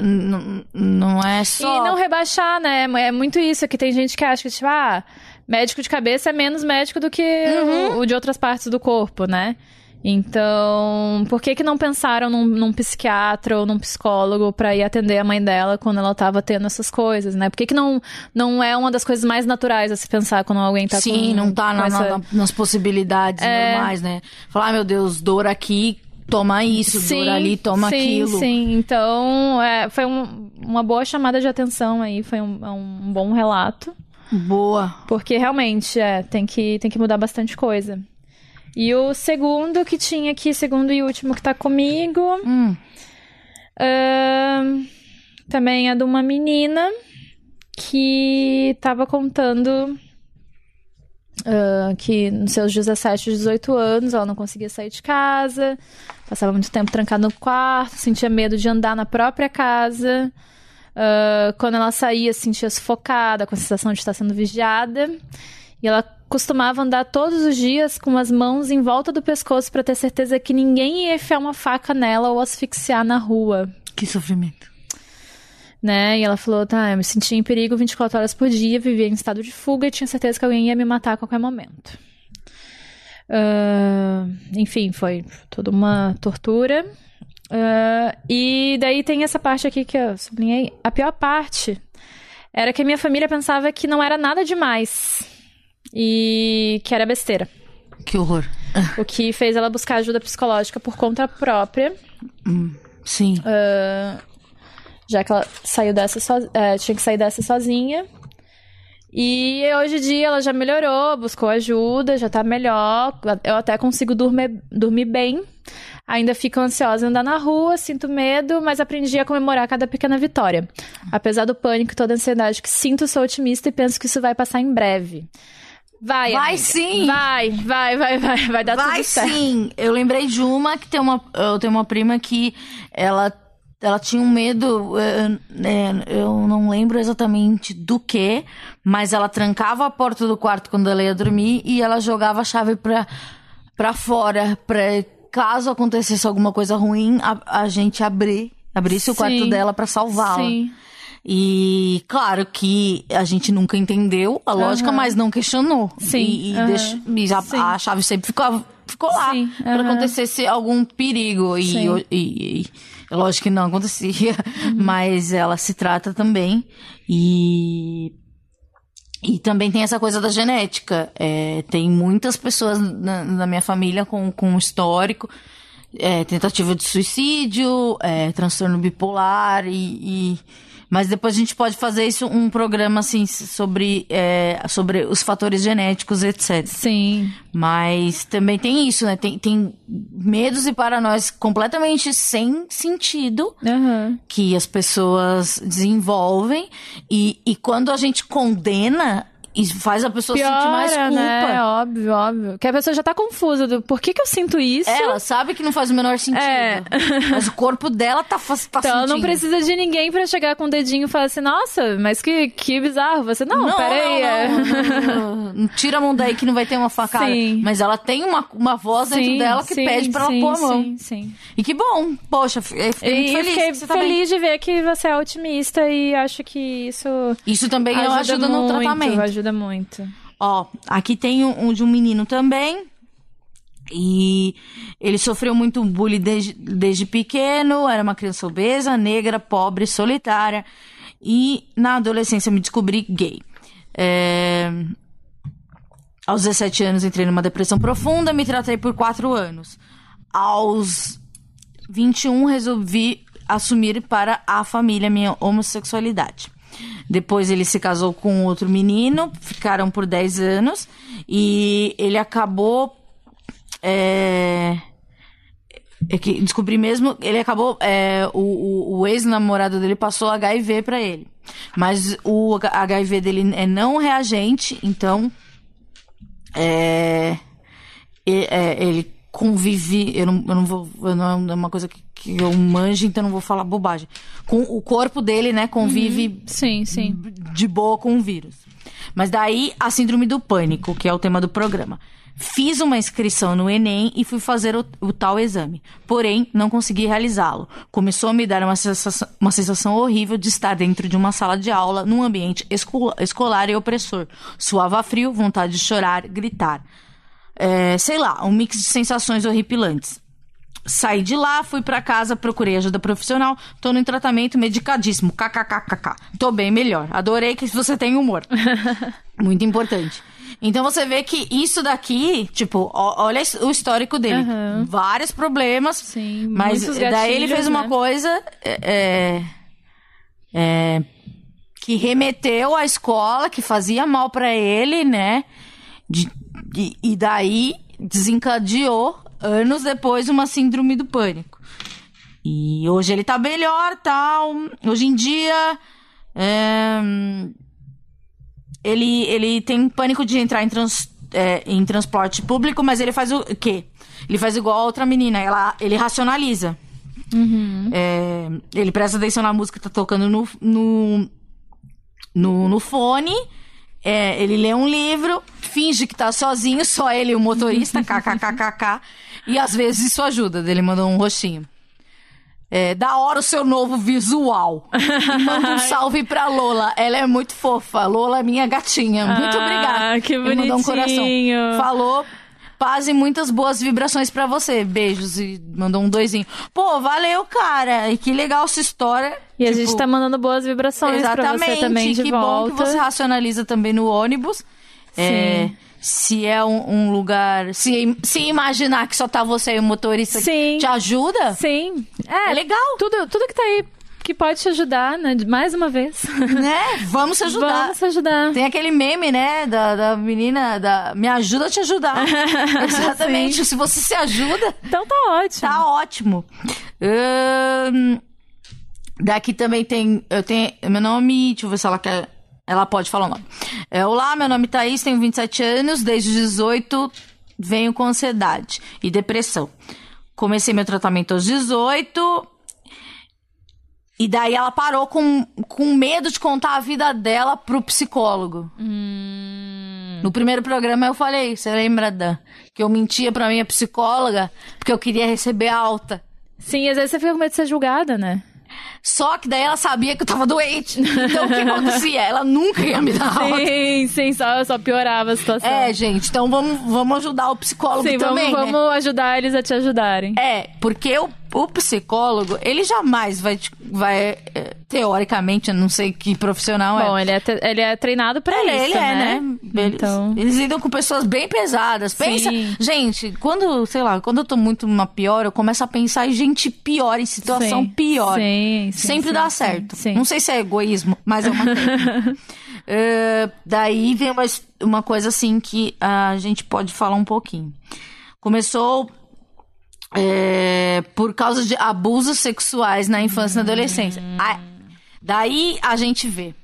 Speaker 3: não é só...
Speaker 4: E não rebaixar, né? É muito isso, que tem gente que acha que, tipo, ah, médico de cabeça é menos médico do que o, o de outras partes do corpo, né? Então, por que que não pensaram num, num psiquiatra ou num psicólogo pra ir atender a mãe dela quando ela tava tendo essas coisas, né? Por que que não, não é uma das coisas mais naturais a se pensar quando alguém tá
Speaker 3: Sim,
Speaker 4: com
Speaker 3: não tá na-
Speaker 4: essa-
Speaker 3: na- nas possibilidades
Speaker 4: É.
Speaker 3: normais, né? Falar, ah, meu Deus, dor aqui, toma isso, dor ali, toma
Speaker 4: sim,
Speaker 3: aquilo.
Speaker 4: Sim, então é, foi um- uma boa chamada de atenção aí, foi um, um bom relato.
Speaker 3: Boa.
Speaker 4: Porque realmente, é, tem que, tem que mudar bastante coisa. E o segundo que tinha aqui, segundo e último que tá comigo,
Speaker 3: Hum,
Speaker 4: ahn, também é de uma menina que tava contando ah, que nos seus 17, 18 anos ela não conseguia sair de casa, passava muito tempo trancada no quarto, sentia medo de andar na própria casa. Ah, quando ela saía, se sentia sufocada, com a sensação de estar sendo vigiada. E ela costumava andar todos os dias com as mãos em volta do pescoço para ter certeza que ninguém ia enfiar uma faca nela ou asfixiar na rua
Speaker 3: que sofrimento.
Speaker 4: né? E ela falou, tá, eu me sentia em perigo 24 horas por dia, vivia em estado de fuga e tinha certeza que alguém ia me matar a qualquer momento. Ah, enfim, foi toda uma tortura. Ah, e daí tem essa parte aqui que eu sublinhei. A pior parte era que a minha família pensava que não era nada demais. E que era besteira.
Speaker 3: Que horror.
Speaker 4: O que fez ela buscar ajuda psicológica por conta própria.
Speaker 3: Sim.
Speaker 4: já que ela saiu dessa so... é, tinha que sair dessa sozinha. E hoje em dia ela já melhorou, buscou ajuda, já tá melhor. Eu até consigo dormir, dormir bem. Ainda fico ansiosa em andar na rua, sinto medo, mas aprendi a comemorar cada pequena vitória. Apesar do pânico e toda a ansiedade que sinto, sou otimista e penso que isso vai passar em breve. Vai,
Speaker 3: Vai
Speaker 4: amiga.
Speaker 3: sim!
Speaker 4: Vai, vai, vai, vai, vai dar
Speaker 3: Vai
Speaker 4: tudo certo.
Speaker 3: sim! Eu lembrei de uma que tem uma. Eu tenho uma prima que ela, ela tinha um medo. eh, eh, Eu não lembro exatamente do que, mas ela trancava a porta do quarto quando ela ia dormir e ela jogava a chave pra, pra fora, pra caso acontecesse alguma coisa ruim, a, a gente abrir. Abrisse o quarto
Speaker 4: Sim.
Speaker 3: dela pra salvá-la.
Speaker 4: Sim.
Speaker 3: E claro que a gente nunca entendeu a lógica,
Speaker 4: Aham.
Speaker 3: mas não questionou.
Speaker 4: Sim,
Speaker 3: E, e deixa- e a,
Speaker 4: Sim.
Speaker 3: a chave sempre ficou, ficou lá
Speaker 4: Sim,
Speaker 3: pra
Speaker 4: aham.
Speaker 3: acontecesse algum perigo. E,
Speaker 4: Sim.
Speaker 3: e- e- é lógico que não acontecia, mas ela se trata também. E. E também tem essa coisa da genética. É, tem muitas pessoas na, na minha família com, com histórico, é, tentativa de suicídio, é, transtorno bipolar e, e- Mas depois a gente pode fazer isso um programa assim sobre, é, sobre os fatores genéticos, etc.
Speaker 4: Sim.
Speaker 3: Mas também tem isso, né? Tem, tem medos e paranoias completamente sem sentido
Speaker 4: Aham.
Speaker 3: que as pessoas desenvolvem e, e quando a gente condena, isso faz a pessoa sentir mais
Speaker 4: Piora,
Speaker 3: culpa.
Speaker 4: né? Óbvio, óbvio. Que a pessoa já tá confusa do por que que eu sinto isso.
Speaker 3: Ela sabe que não faz o menor sentido.
Speaker 4: É.
Speaker 3: Mas o corpo dela tá, tá
Speaker 4: Então ela não
Speaker 3: sentindo.
Speaker 4: precisa de ninguém pra chegar com o dedinho e falar assim, nossa, mas que, que bizarro. Você, não, peraí. é.
Speaker 3: Não, não, não, não. Tira a mão daí que não vai ter uma facada.
Speaker 4: Sim.
Speaker 3: Mas ela tem uma, uma voz dentro
Speaker 4: Sim,
Speaker 3: dela que
Speaker 4: sim,
Speaker 3: pede pra ela pôr a mão.
Speaker 4: Sim, sim.
Speaker 3: E que bom. Poxa, fiquei fiquei muito
Speaker 4: E
Speaker 3: feliz.
Speaker 4: fiquei
Speaker 3: tá
Speaker 4: feliz de ver que você é otimista e acho que isso
Speaker 3: Isso também ajuda,
Speaker 4: ajuda,
Speaker 3: no
Speaker 4: muito,
Speaker 3: tratamento.
Speaker 4: Ajuda muito.
Speaker 3: Ó, aqui tem um, um de um menino também. E ele sofreu muito bullying desde, desde pequeno. Era uma criança obesa, negra, pobre, solitária. E na adolescência me descobri gay. É, Aos 17 anos entrei numa depressão profunda, me tratei por 4 anos. Aos 21 resolvi assumir para a família minha homossexualidade. Depois ele se casou com outro menino, ficaram por 10 anos e ele acabou é, é que descobri mesmo, ele acabou, é, o, o, ex-namorado dele passou HIV pra ele. Mas o HIV dele é não reagente, então é, é, ele convive, eu não, eu não vou, eu não é uma coisa que, que eu manjo, então não vou falar bobagem. Com o corpo dele, né, convive
Speaker 4: Sim, sim.
Speaker 3: de boa com o vírus. Mas daí a síndrome do pânico, que é o tema do programa. Fiz uma inscrição no Enem e fui fazer o, o tal exame. Porém, não consegui realizá-lo. Começou a me dar uma sensação, uma sensação horrível de estar dentro de uma sala de aula, num ambiente escola- escolar e opressor. Suava frio, vontade de chorar, gritar. É, sei lá, um mix de sensações horripilantes. Saí de lá, fui pra casa, procurei ajuda profissional, tô no tratamento medicadíssimo, kkkk. Tô bem melhor. Adorei que você tem humor. Muito importante. Então você vê que isso daqui, tipo, olha o histórico dele. Vários problemas.
Speaker 4: Sim,
Speaker 3: Mas
Speaker 4: muitos
Speaker 3: daí ele
Speaker 4: gatilhos,
Speaker 3: fez uma
Speaker 4: né?
Speaker 3: coisa é, é, que remeteu à escola, que fazia mal pra ele, né? De- de- e daí desencadeou, anos depois, uma síndrome do pânico. E hoje ele tá melhor, tal. Hoje em dia. é, ele, ele tem pânico de entrar em, trans- é, em transporte público, mas ele faz o quê? Ele faz igual a outra menina, ela, ele racionaliza. É, ele presta atenção na música que tá tocando no, no, no, no fone. É, ele lê um livro, finge que tá sozinho, só ele e o motorista, kkkk. e às vezes isso ajuda. Ele mandou um roxinho. É, da hora o seu novo visual. E manda um salve pra Lola. Ela é muito fofa. Lola é minha gatinha. Muito
Speaker 4: Ah,
Speaker 3: obrigada.
Speaker 4: que
Speaker 3: Ele mandou um coração.
Speaker 4: bonitinho.
Speaker 3: Falou. Paz e muitas boas vibrações pra você. Beijos. E mandou um doisinho. Pô, valeu, cara. E que legal essa história.
Speaker 4: E a
Speaker 3: Tipo,
Speaker 4: gente tá mandando boas vibrações pra
Speaker 3: Exatamente.
Speaker 4: você também de
Speaker 3: que
Speaker 4: volta.
Speaker 3: bom que você racionaliza também no ônibus. É, se é um, um lugar. Se, se imaginar que só tá você e o motorista
Speaker 4: Sim.
Speaker 3: te ajuda,
Speaker 4: Sim. É,
Speaker 3: é legal.
Speaker 4: tudo, tudo que tá aí que pode te ajudar, né? Mais uma vez.
Speaker 3: né? Vamos se ajudar.
Speaker 4: Vamos te ajudar.
Speaker 3: Tem aquele meme, né, da, da menina, da me ajuda a te ajudar. Exatamente. Se você se ajuda,
Speaker 4: Então tá ótimo.
Speaker 3: tá ótimo. Ahn, daqui também tem. Eu tenho. Meu nome. Deixa eu ver se ela quer. Ela pode falar o nome. É, Olá, meu nome é Thaís, tenho 27 anos, desde os 18 venho com ansiedade e depressão. Comecei meu tratamento aos 18. E daí ela parou com, com medo de contar a vida dela pro psicólogo. No primeiro programa eu falei, você lembra, Dan? Que eu mentia pra minha psicóloga porque eu queria receber alta.
Speaker 4: Sim, às vezes você fica com medo de ser julgada, né?
Speaker 3: Só que daí ela sabia que eu tava doente. Então o que acontecia? Ela nunca ia me dar alta.
Speaker 4: Sim, sim, só, só piorava a situação.
Speaker 3: É, gente, então vamos, vamos ajudar o psicólogo
Speaker 4: sim,
Speaker 3: também,
Speaker 4: vamos,
Speaker 3: né?
Speaker 4: vamos ajudar eles a te ajudarem.
Speaker 3: É, porque o, o psicólogo, ele jamais vai, vai é, teoricamente, eu não sei que profissional é.
Speaker 4: Bom, ele é, te- ele é treinado pra
Speaker 3: Ele,
Speaker 4: isso,
Speaker 3: ele é,
Speaker 4: né?
Speaker 3: né? Eles,
Speaker 4: Então...
Speaker 3: eles lidam com pessoas bem pesadas. Pensa,
Speaker 4: Sim.
Speaker 3: gente, quando, sei lá, quando eu tô muito numa pior, eu começo a pensar em gente pior, em situação
Speaker 4: Sim,
Speaker 3: pior.
Speaker 4: sim, sim,
Speaker 3: Sempre dá certo.
Speaker 4: sim.
Speaker 3: Não sei se é egoísmo, mas é uma. Eh, daí vem uma, uma coisa assim que a gente pode falar um pouquinho. Começou é, por causa de abusos sexuais na infância e na adolescência. Ah, daí a gente vê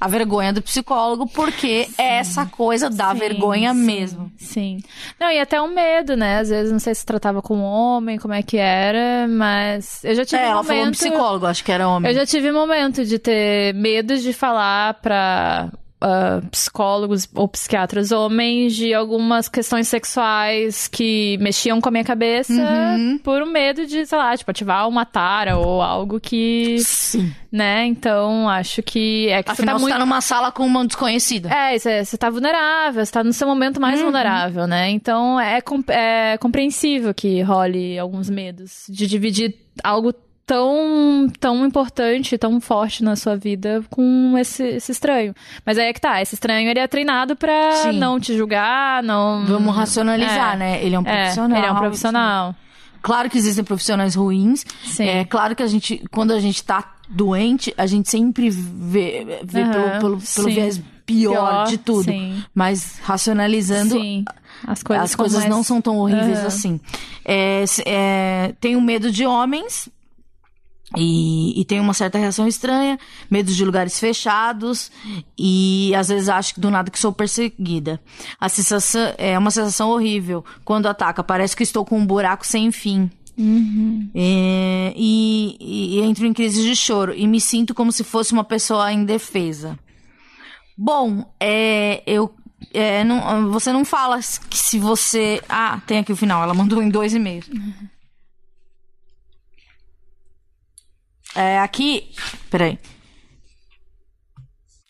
Speaker 3: a vergonha do psicólogo, porque é essa coisa da
Speaker 4: Sim,
Speaker 3: vergonha
Speaker 4: sim,
Speaker 3: mesmo.
Speaker 4: Sim. Não, e até um medo, né? Às vezes, não sei se tratava com homem, como é que era, mas eu já tive
Speaker 3: É, ela
Speaker 4: momento...
Speaker 3: falou um psicólogo, acho que era homem.
Speaker 4: Eu já tive momento de ter medo de falar pra ah, psicólogos ou psiquiatras homens de algumas questões sexuais que mexiam com a minha cabeça
Speaker 3: Uhum.
Speaker 4: por um medo de, sei lá, tipo, ativar uma tara ou algo que,
Speaker 3: Sim.
Speaker 4: né? Então, acho que é que
Speaker 3: Afinal,
Speaker 4: você
Speaker 3: você
Speaker 4: tá
Speaker 3: tá
Speaker 4: muito...
Speaker 3: numa sala com uma desconhecida.
Speaker 4: É, você, você tá vulnerável, você tá no seu momento mais
Speaker 3: Uhum.
Speaker 4: vulnerável, né? Então é, com- é compreensível que role alguns medos de dividir algo tão, tão importante, tão forte na sua vida com esse, esse estranho. Mas aí é que tá, esse estranho ele é treinado pra
Speaker 3: Sim.
Speaker 4: não te julgar, não.
Speaker 3: Vamos racionalizar,
Speaker 4: É.
Speaker 3: né? Ele é um
Speaker 4: É,
Speaker 3: profissional.
Speaker 4: ele é um profissional.
Speaker 3: Claro que existem profissionais ruins.
Speaker 4: Sim.
Speaker 3: É claro que a gente, quando a gente tá doente, a gente sempre vê, vê
Speaker 4: Aham,
Speaker 3: pelo, pelo, pelo viés pior,
Speaker 4: Pior,
Speaker 3: de tudo.
Speaker 4: sim.
Speaker 3: Mas racionalizando,
Speaker 4: Sim. As coisas,
Speaker 3: as coisas
Speaker 4: mais-
Speaker 3: não são tão horríveis
Speaker 4: Aham.
Speaker 3: assim. é, é, tenho medo de homens. E, e tenho uma certa reação estranha, medo de lugares fechados e às vezes acho que do nada que sou perseguida. A sensação é uma sensação horrível quando ataca, parece que estou com um buraco sem fim. É, e, e- e entro em crise de choro e me sinto como se fosse uma pessoa indefesa. Bom, é, eu, é, não, você não fala que se você. Ah, tem aqui o final. Ela mandou em dois e-mails. É, aqui. Peraí.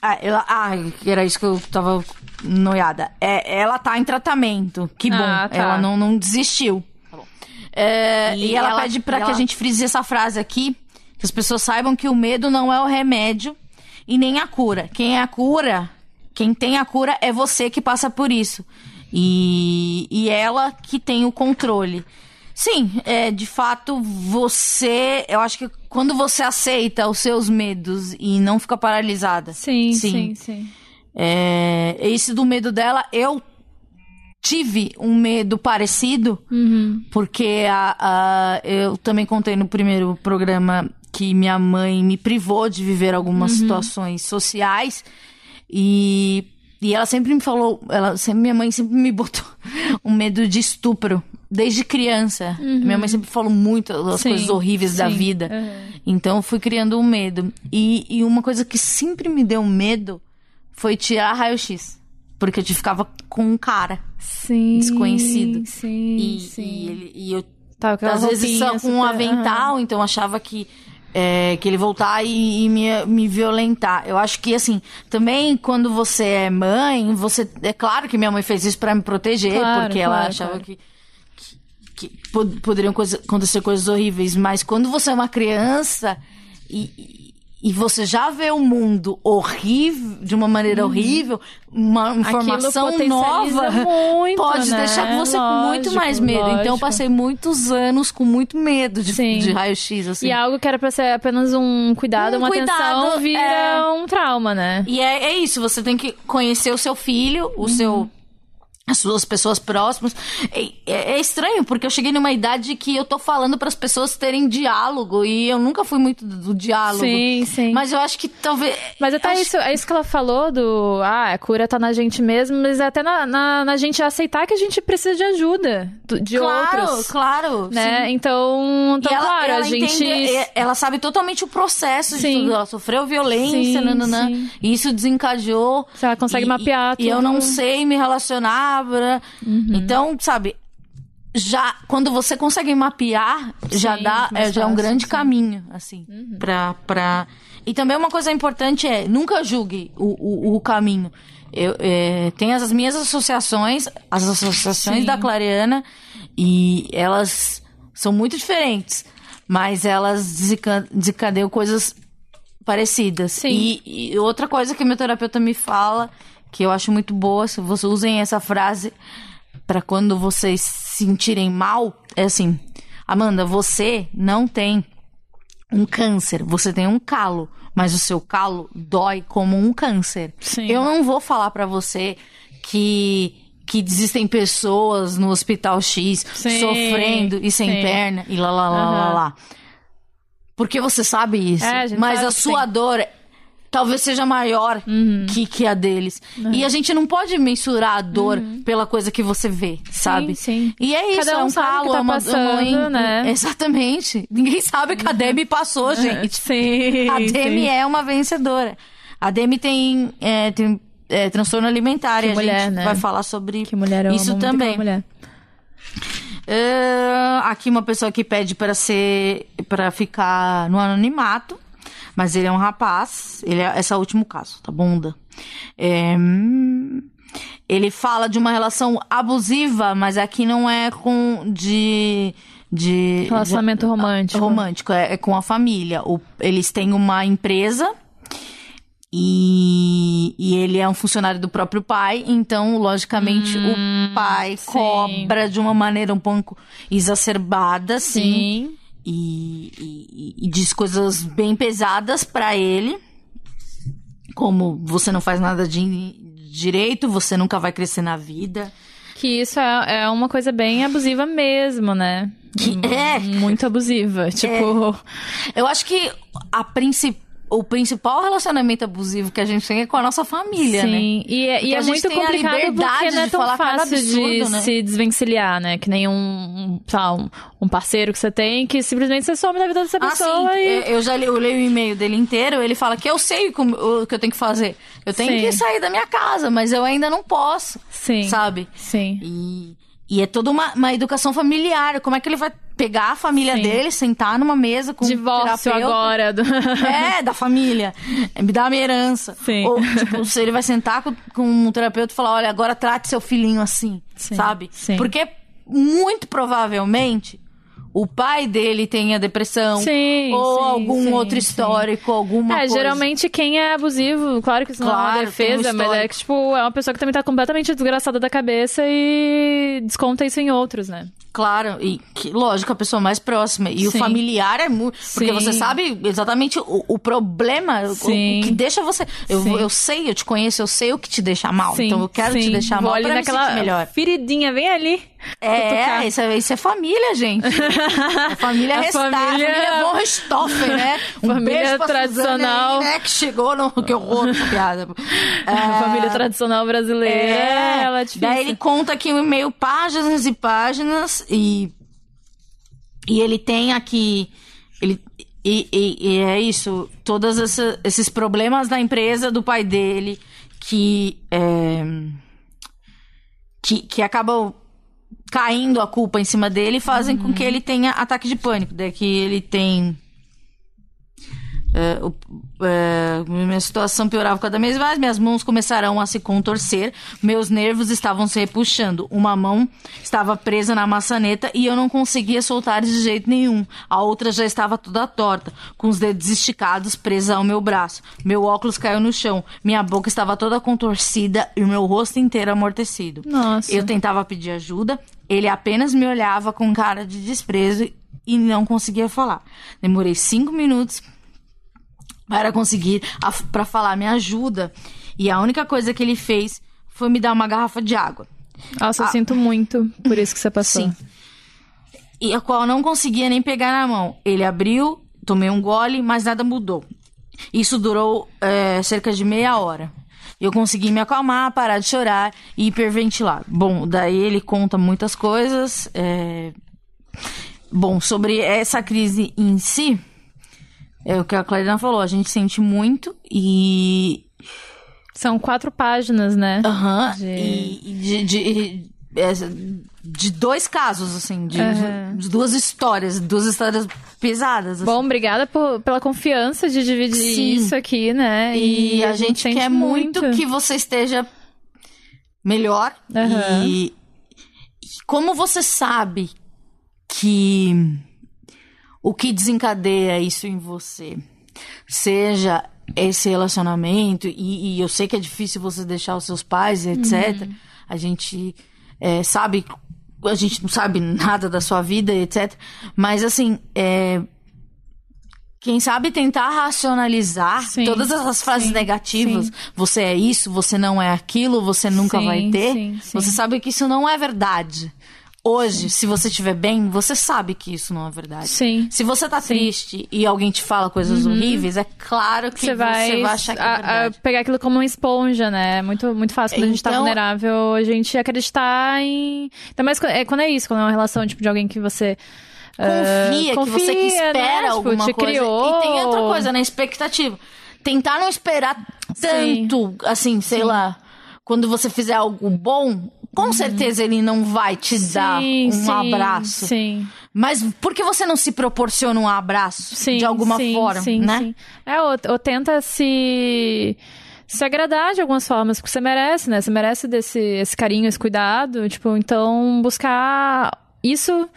Speaker 3: Ah, ela, ah, era isso que eu tava noiada. É, ela tá em tratamento. Que bom.
Speaker 4: Ah, tá.
Speaker 3: Ela não, não desistiu. É, e,
Speaker 4: E
Speaker 3: ela,
Speaker 4: ela-
Speaker 3: pede pra que
Speaker 4: ela-
Speaker 3: a gente frise essa frase aqui. Que as pessoas saibam que o medo não é o remédio e nem a cura. Quem é a cura, quem tem a cura é você que passa por isso. E, e ela que tem o controle. Sim, é, de fato, você. Eu acho que quando você aceita os seus medos e não fica paralisada.
Speaker 4: Sim,
Speaker 3: Sim.
Speaker 4: sim, sim.
Speaker 3: É, esse do medo dela, eu tive um medo parecido, porque a, a- eu também contei no primeiro programa que minha mãe me privou de viver algumas situações sociais e, e ela sempre me falou, ela sempre, minha mãe sempre me botou um medo de estupro. Desde criança. Minha mãe sempre falou muito das
Speaker 4: Sim,
Speaker 3: coisas horríveis da
Speaker 4: sim.
Speaker 3: vida.
Speaker 4: Uhum.
Speaker 3: Então eu fui criando um medo. E, e uma coisa que sempre me deu medo foi tirar raio-x. Porque eu te ficava com um cara.
Speaker 4: Sim.
Speaker 3: Desconhecido.
Speaker 4: Sim,
Speaker 3: E,
Speaker 4: sim.
Speaker 3: e, ele- e eu,
Speaker 4: Tá,
Speaker 3: às vezes, só com um avental, então eu achava que. é, que ele voltar e, e me, me violentar. Eu acho que, assim, também quando você é mãe, você. É claro que minha mãe fez isso pra me proteger,
Speaker 4: Claro,
Speaker 3: porque ela
Speaker 4: claro,
Speaker 3: achava
Speaker 4: claro.
Speaker 3: que que pod- poderiam coisa- acontecer coisas horríveis, mas quando você é uma criança e, e- você já vê o mundo horrível, de uma maneira horrível, uma informação
Speaker 4: Uhum.
Speaker 3: nova
Speaker 4: muito,
Speaker 3: pode
Speaker 4: né?
Speaker 3: deixar você com muito
Speaker 4: Lógico,
Speaker 3: mais medo. Então eu
Speaker 4: lógico.
Speaker 3: passei muitos anos com muito medo de, de raio-x, assim.
Speaker 4: E algo que era pra ser apenas um cuidado,
Speaker 3: Um
Speaker 4: uma
Speaker 3: cuidado,
Speaker 4: atenção, vira
Speaker 3: é.
Speaker 4: um trauma, né?
Speaker 3: E é, é isso, você tem que conhecer o seu filho, o seu. As suas pessoas próximas. É, é- estranho, porque eu cheguei numa idade que eu tô falando para as pessoas terem diálogo. E eu nunca fui muito do, diálogo.
Speaker 4: Sim, sim.
Speaker 3: Mas eu acho que talvez.
Speaker 4: Mas até
Speaker 3: acho-
Speaker 4: isso, é isso que ela falou do. Ah, a cura tá na gente mesmo, mas é até na, na, na gente aceitar que a gente precisa de ajuda de
Speaker 3: claro,
Speaker 4: outros.
Speaker 3: claro.
Speaker 4: Né?
Speaker 3: sim.
Speaker 4: Então, então
Speaker 3: ela,
Speaker 4: claro,
Speaker 3: ela
Speaker 4: a gente.
Speaker 3: entende- ela sabe totalmente o processo de
Speaker 4: Sim.
Speaker 3: tudo. Ela sofreu violência,
Speaker 4: Sim,
Speaker 3: nananã,
Speaker 4: sim.
Speaker 3: e isso desencadeou.
Speaker 4: Se ela consegue
Speaker 3: e,
Speaker 4: mapear
Speaker 3: E, e eu
Speaker 4: tudo.
Speaker 3: não sei me relacionar. Blá.
Speaker 4: Uhum.
Speaker 3: Então, sabe, já quando você consegue mapear, já
Speaker 4: Sim,
Speaker 3: dá,
Speaker 4: mais
Speaker 3: é, já é um
Speaker 4: fácil,
Speaker 3: grande
Speaker 4: sim.
Speaker 3: caminho, assim,
Speaker 4: Uhum.
Speaker 3: pra, pra... E também uma coisa importante é, nunca julgue o, o, o caminho. Eu, é, tem as minhas associações, as associações
Speaker 4: Sim.
Speaker 3: da Clariana, e elas são muito diferentes, mas elas desenca- desencadeiam coisas parecidas.
Speaker 4: Sim.
Speaker 3: E, e outra coisa que meu terapeuta me fala, que eu acho muito boa, se vocês usem essa frase pra quando vocês se sentirem mal, é assim: Amanda, você não tem um câncer, você tem um calo, mas o seu calo dói como um câncer.
Speaker 4: Sim.
Speaker 3: Eu não vou falar pra você que que existem pessoas no hospital X
Speaker 4: Sim,
Speaker 3: sofrendo e sem
Speaker 4: sim.
Speaker 3: perna e lá lá lá lá
Speaker 4: Aham.
Speaker 3: lá. Porque você sabe isso,
Speaker 4: É,
Speaker 3: mas
Speaker 4: sabe
Speaker 3: a sua dor talvez seja maior
Speaker 4: Uhum.
Speaker 3: que, que a deles. E a gente não pode mensurar a dor pela coisa que você vê, sabe?
Speaker 4: Uhum. sim.
Speaker 3: E é isso,
Speaker 4: Cada
Speaker 3: é
Speaker 4: um
Speaker 3: um calo,
Speaker 4: tá
Speaker 3: é uma,
Speaker 4: passando,
Speaker 3: uma-
Speaker 4: né?
Speaker 3: Exatamente. Ninguém sabe que a Demi passou, gente.
Speaker 4: Sim.
Speaker 3: A Demi
Speaker 4: sim.
Speaker 3: é uma vencedora. A Demi tem, é, tem é, transtorno alimentar
Speaker 4: Que
Speaker 3: e a
Speaker 4: mulher,
Speaker 3: gente
Speaker 4: né?
Speaker 3: vai falar sobre
Speaker 4: Que mulher eu
Speaker 3: isso também.
Speaker 4: mulher.
Speaker 3: É, aqui uma pessoa que pede para ser para ficar no anonimato, mas ele é um rapaz. Ele é esse é o último caso, tá bom? Da? É, hum, ele fala de uma relação abusiva, mas aqui não é com de de
Speaker 4: Relacionamento
Speaker 3: de-
Speaker 4: romântico.
Speaker 3: romântico é, é com a família. O- eles têm uma empresa e, e ele é um funcionário do próprio pai, então, logicamente, o pai
Speaker 4: Hum, sim.
Speaker 3: cobra de uma maneira um pouco exacerbada, assim,
Speaker 4: Sim.
Speaker 3: E, e- e diz coisas bem pesadas pra ele, como você não faz nada de direito, você nunca vai crescer na vida.
Speaker 4: que isso é, é uma coisa bem abusiva mesmo, né?
Speaker 3: Que é.
Speaker 4: Muito abusiva. Tipo,
Speaker 3: Eu acho que a princi... o principal relacionamento abusivo que a gente tem é com a nossa família, né?
Speaker 4: sim. E, é- e é muito complicado porque não é
Speaker 3: de
Speaker 4: tão
Speaker 3: cada
Speaker 4: fácil de
Speaker 3: absurdo, né?
Speaker 4: se desvencilhar, né? Que nem um, um, lá, um, um parceiro que você tem que simplesmente você some da vida dessa
Speaker 3: Ah,
Speaker 4: pessoa
Speaker 3: sim.
Speaker 4: e.
Speaker 3: Eu já li, eu leio o e-mail dele inteiro, ele fala que eu sei como- o que eu tenho que fazer. Eu tenho
Speaker 4: Sim.
Speaker 3: que sair da minha casa, mas eu ainda não posso.
Speaker 4: Sim.
Speaker 3: Sabe?
Speaker 4: Sim.
Speaker 3: E, e é toda uma, uma educação familiar. Como é que ele vai pegar a família
Speaker 4: Sim.
Speaker 3: dele, sentar numa mesa com um
Speaker 4: Divórcio
Speaker 3: terapeuta?
Speaker 4: agora. Do...
Speaker 3: É, da família. Me dá a minha herança.
Speaker 4: Sim.
Speaker 3: Ou, tipo, se ele vai sentar com, com um terapeuta e falar, olha, agora trate seu filhinho assim,
Speaker 4: Sim,
Speaker 3: sabe?
Speaker 4: sim.
Speaker 3: Porque, muito provavelmente, o pai dele tenha depressão.
Speaker 4: Sim,
Speaker 3: Ou
Speaker 4: sim,
Speaker 3: algum
Speaker 4: sim,
Speaker 3: outro histórico, alguma
Speaker 4: É,
Speaker 3: coisa.
Speaker 4: geralmente quem é abusivo, claro que isso não é
Speaker 3: Claro,
Speaker 4: uma defesa,
Speaker 3: um
Speaker 4: mas é que, tipo, é uma pessoa que também tá completamente desgraçada da cabeça e desconta isso em outros, né?
Speaker 3: Claro, e que, lógico, a pessoa mais próxima. E o
Speaker 4: Sim.
Speaker 3: familiar é muito. Porque você sabe exatamente o, o problema, o- o, que deixa você. Eu, eu sei, eu te conheço, eu sei o que te deixa mal. Então eu quero te deixar
Speaker 4: Vou
Speaker 3: mal pra me
Speaker 4: naquela
Speaker 3: melhor.
Speaker 4: feridinha, vem ali.
Speaker 3: É, isso é, isso é família, gente. A família
Speaker 4: A
Speaker 3: Restar,
Speaker 4: família-
Speaker 3: família von Richthofen, né? Um
Speaker 4: Família tradicional.
Speaker 3: Aí, né, que chegou no... Que horror essa piada. É,
Speaker 4: família tradicional brasileira,
Speaker 3: é,
Speaker 4: ela é difícil.
Speaker 3: Daí ele conta aqui e-mail, páginas e páginas, e. E ele tem aqui. Ele, e, e- e é isso, todos essa- esses problemas da empresa do pai dele que. é, que, que acabam caindo a culpa em cima dele fazem com que ele tenha ataque de pânico. Daí que ele tem. O- é, minha situação piorava cada vez mais, minhas mãos começaram a se contorcer, meus nervos estavam se repuxando. Uma mão estava presa na maçaneta e eu não conseguia soltar de jeito nenhum. A outra já estava toda torta, com os dedos esticados presa ao meu braço. Meu óculos caiu no chão, minha boca estava toda contorcida e o meu rosto inteiro amortecido.
Speaker 4: Nossa.
Speaker 3: Eu tentava pedir ajuda, ele apenas me olhava com cara de desprezo e não conseguia falar. Demorei cinco minutos para conseguir a- para falar me ajuda e a única coisa que ele fez foi me dar uma garrafa de água
Speaker 4: Nossa, eu sinto muito por isso que você passou.
Speaker 3: Sim. e a qual eu não conseguia nem pegar na mão. Ele abriu, tomei um gole, mas nada mudou. Isso durou é, cerca de meia hora. Eu consegui me acalmar, parar de chorar e hiperventilar. Bom, daí ele conta muitas coisas. é, Bom, sobre essa crise em si, é o que a Clarina falou, a gente sente muito e
Speaker 4: São quatro páginas, né?
Speaker 3: Aham.
Speaker 4: De-
Speaker 3: E, e de, de, essa- de dois casos, assim, de,
Speaker 4: Aham.
Speaker 3: de duas histórias, duas histórias pesadas. assim.
Speaker 4: Bom, obrigada por- pela confiança de dividir
Speaker 3: Sim.
Speaker 4: isso aqui, né?
Speaker 3: e, a, gente
Speaker 4: sente
Speaker 3: quer muito que você esteja melhor.
Speaker 4: Aham.
Speaker 3: E, e como você sabe que o que desencadeia isso em você, seja esse relacionamento, e, e eu sei que é difícil você deixar os seus pais, etc. A gente é, sabe, a gente não sabe nada da sua vida, etc. Mas assim, é, quem sabe tentar racionalizar
Speaker 4: Sim,
Speaker 3: todas essas frases
Speaker 4: sim,
Speaker 3: negativas.
Speaker 4: sim.
Speaker 3: Você é isso, você não é aquilo, você nunca vai ter. Você sabe que isso não é verdade. Hoje, se você estiver bem, você sabe que isso não é verdade.
Speaker 4: Sim.
Speaker 3: Se você tá triste e alguém te fala coisas horríveis, é claro que
Speaker 4: Você vai,
Speaker 3: achar que é
Speaker 4: a- a-
Speaker 3: verdade.
Speaker 4: pegar aquilo como uma esponja, né? É muito, muito fácil quando a gente tá
Speaker 3: Então-
Speaker 4: vulnerável, a gente acreditar em. Ainda mais quando é, quando é isso, quando é uma relação tipo, de alguém que você. ah,
Speaker 3: confia, que você que
Speaker 4: confia,
Speaker 3: espera
Speaker 4: né? Tipo,
Speaker 3: alguma
Speaker 4: te
Speaker 3: coisa.
Speaker 4: criou.
Speaker 3: E tem outra coisa, né? Expectativa. Tentar não esperar tanto, assim, sei lá, quando você fizer algo bom, com certeza ele não vai te dar
Speaker 4: Sim,
Speaker 3: um
Speaker 4: sim,
Speaker 3: abraço.
Speaker 4: Sim.
Speaker 3: Mas por que você não se proporciona um abraço
Speaker 4: Sim,
Speaker 3: de alguma forma,
Speaker 4: sim,
Speaker 3: né?
Speaker 4: sim. É, ou, ou tenta se se agradar de algumas formas, porque você merece, né? Você merece desse esse carinho, esse cuidado, tipo, então buscar isso,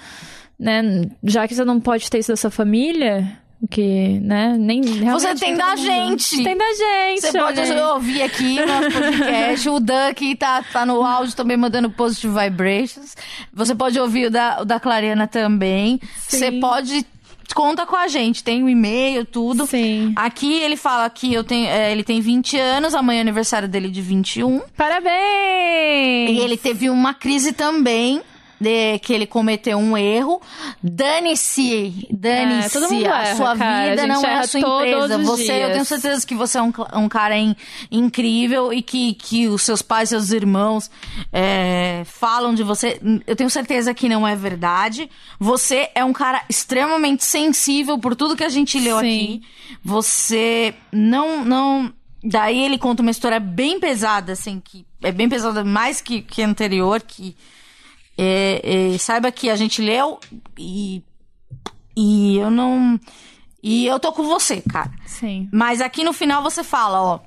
Speaker 4: né? Já que você não pode ter isso da sua família, que, né? Nem
Speaker 3: Você tem da gente.
Speaker 4: Tem da gente.
Speaker 3: Você pode
Speaker 4: aí.
Speaker 3: ouvir aqui no nosso podcast. o Dan tá, tá no áudio também mandando positive vibrations. Você pode ouvir o da, o da Clariana também.
Speaker 4: Sim.
Speaker 3: Você pode conta com a gente. Tem o e-mail, tudo.
Speaker 4: Sim.
Speaker 3: Aqui ele fala que eu tenho, é, ele tem 20 anos, amanhã é aniversário dele de 21.
Speaker 4: Parabéns!
Speaker 3: E ele teve uma crise também. De que ele cometeu um erro. Dane-se,
Speaker 4: É,
Speaker 3: dane-se.
Speaker 4: todo mundo
Speaker 3: a
Speaker 4: erra,
Speaker 3: sua
Speaker 4: cara. A
Speaker 3: vida
Speaker 4: gente
Speaker 3: não é a sua empresa. Você, eu tenho certeza que você é um, um cara in- incrível e que, que os seus pais, seus irmãos é, falam de você. Eu tenho certeza que não é verdade. Você é um cara extremamente sensível por tudo que a gente leu
Speaker 4: Sim.
Speaker 3: aqui. Você não, não. Daí ele conta uma história bem pesada, assim, que é bem pesada mais que, que a anterior, que é, é, saiba que a gente leu e. E eu não. E eu tô com você, cara.
Speaker 4: Sim.
Speaker 3: Mas aqui no final você fala, ó.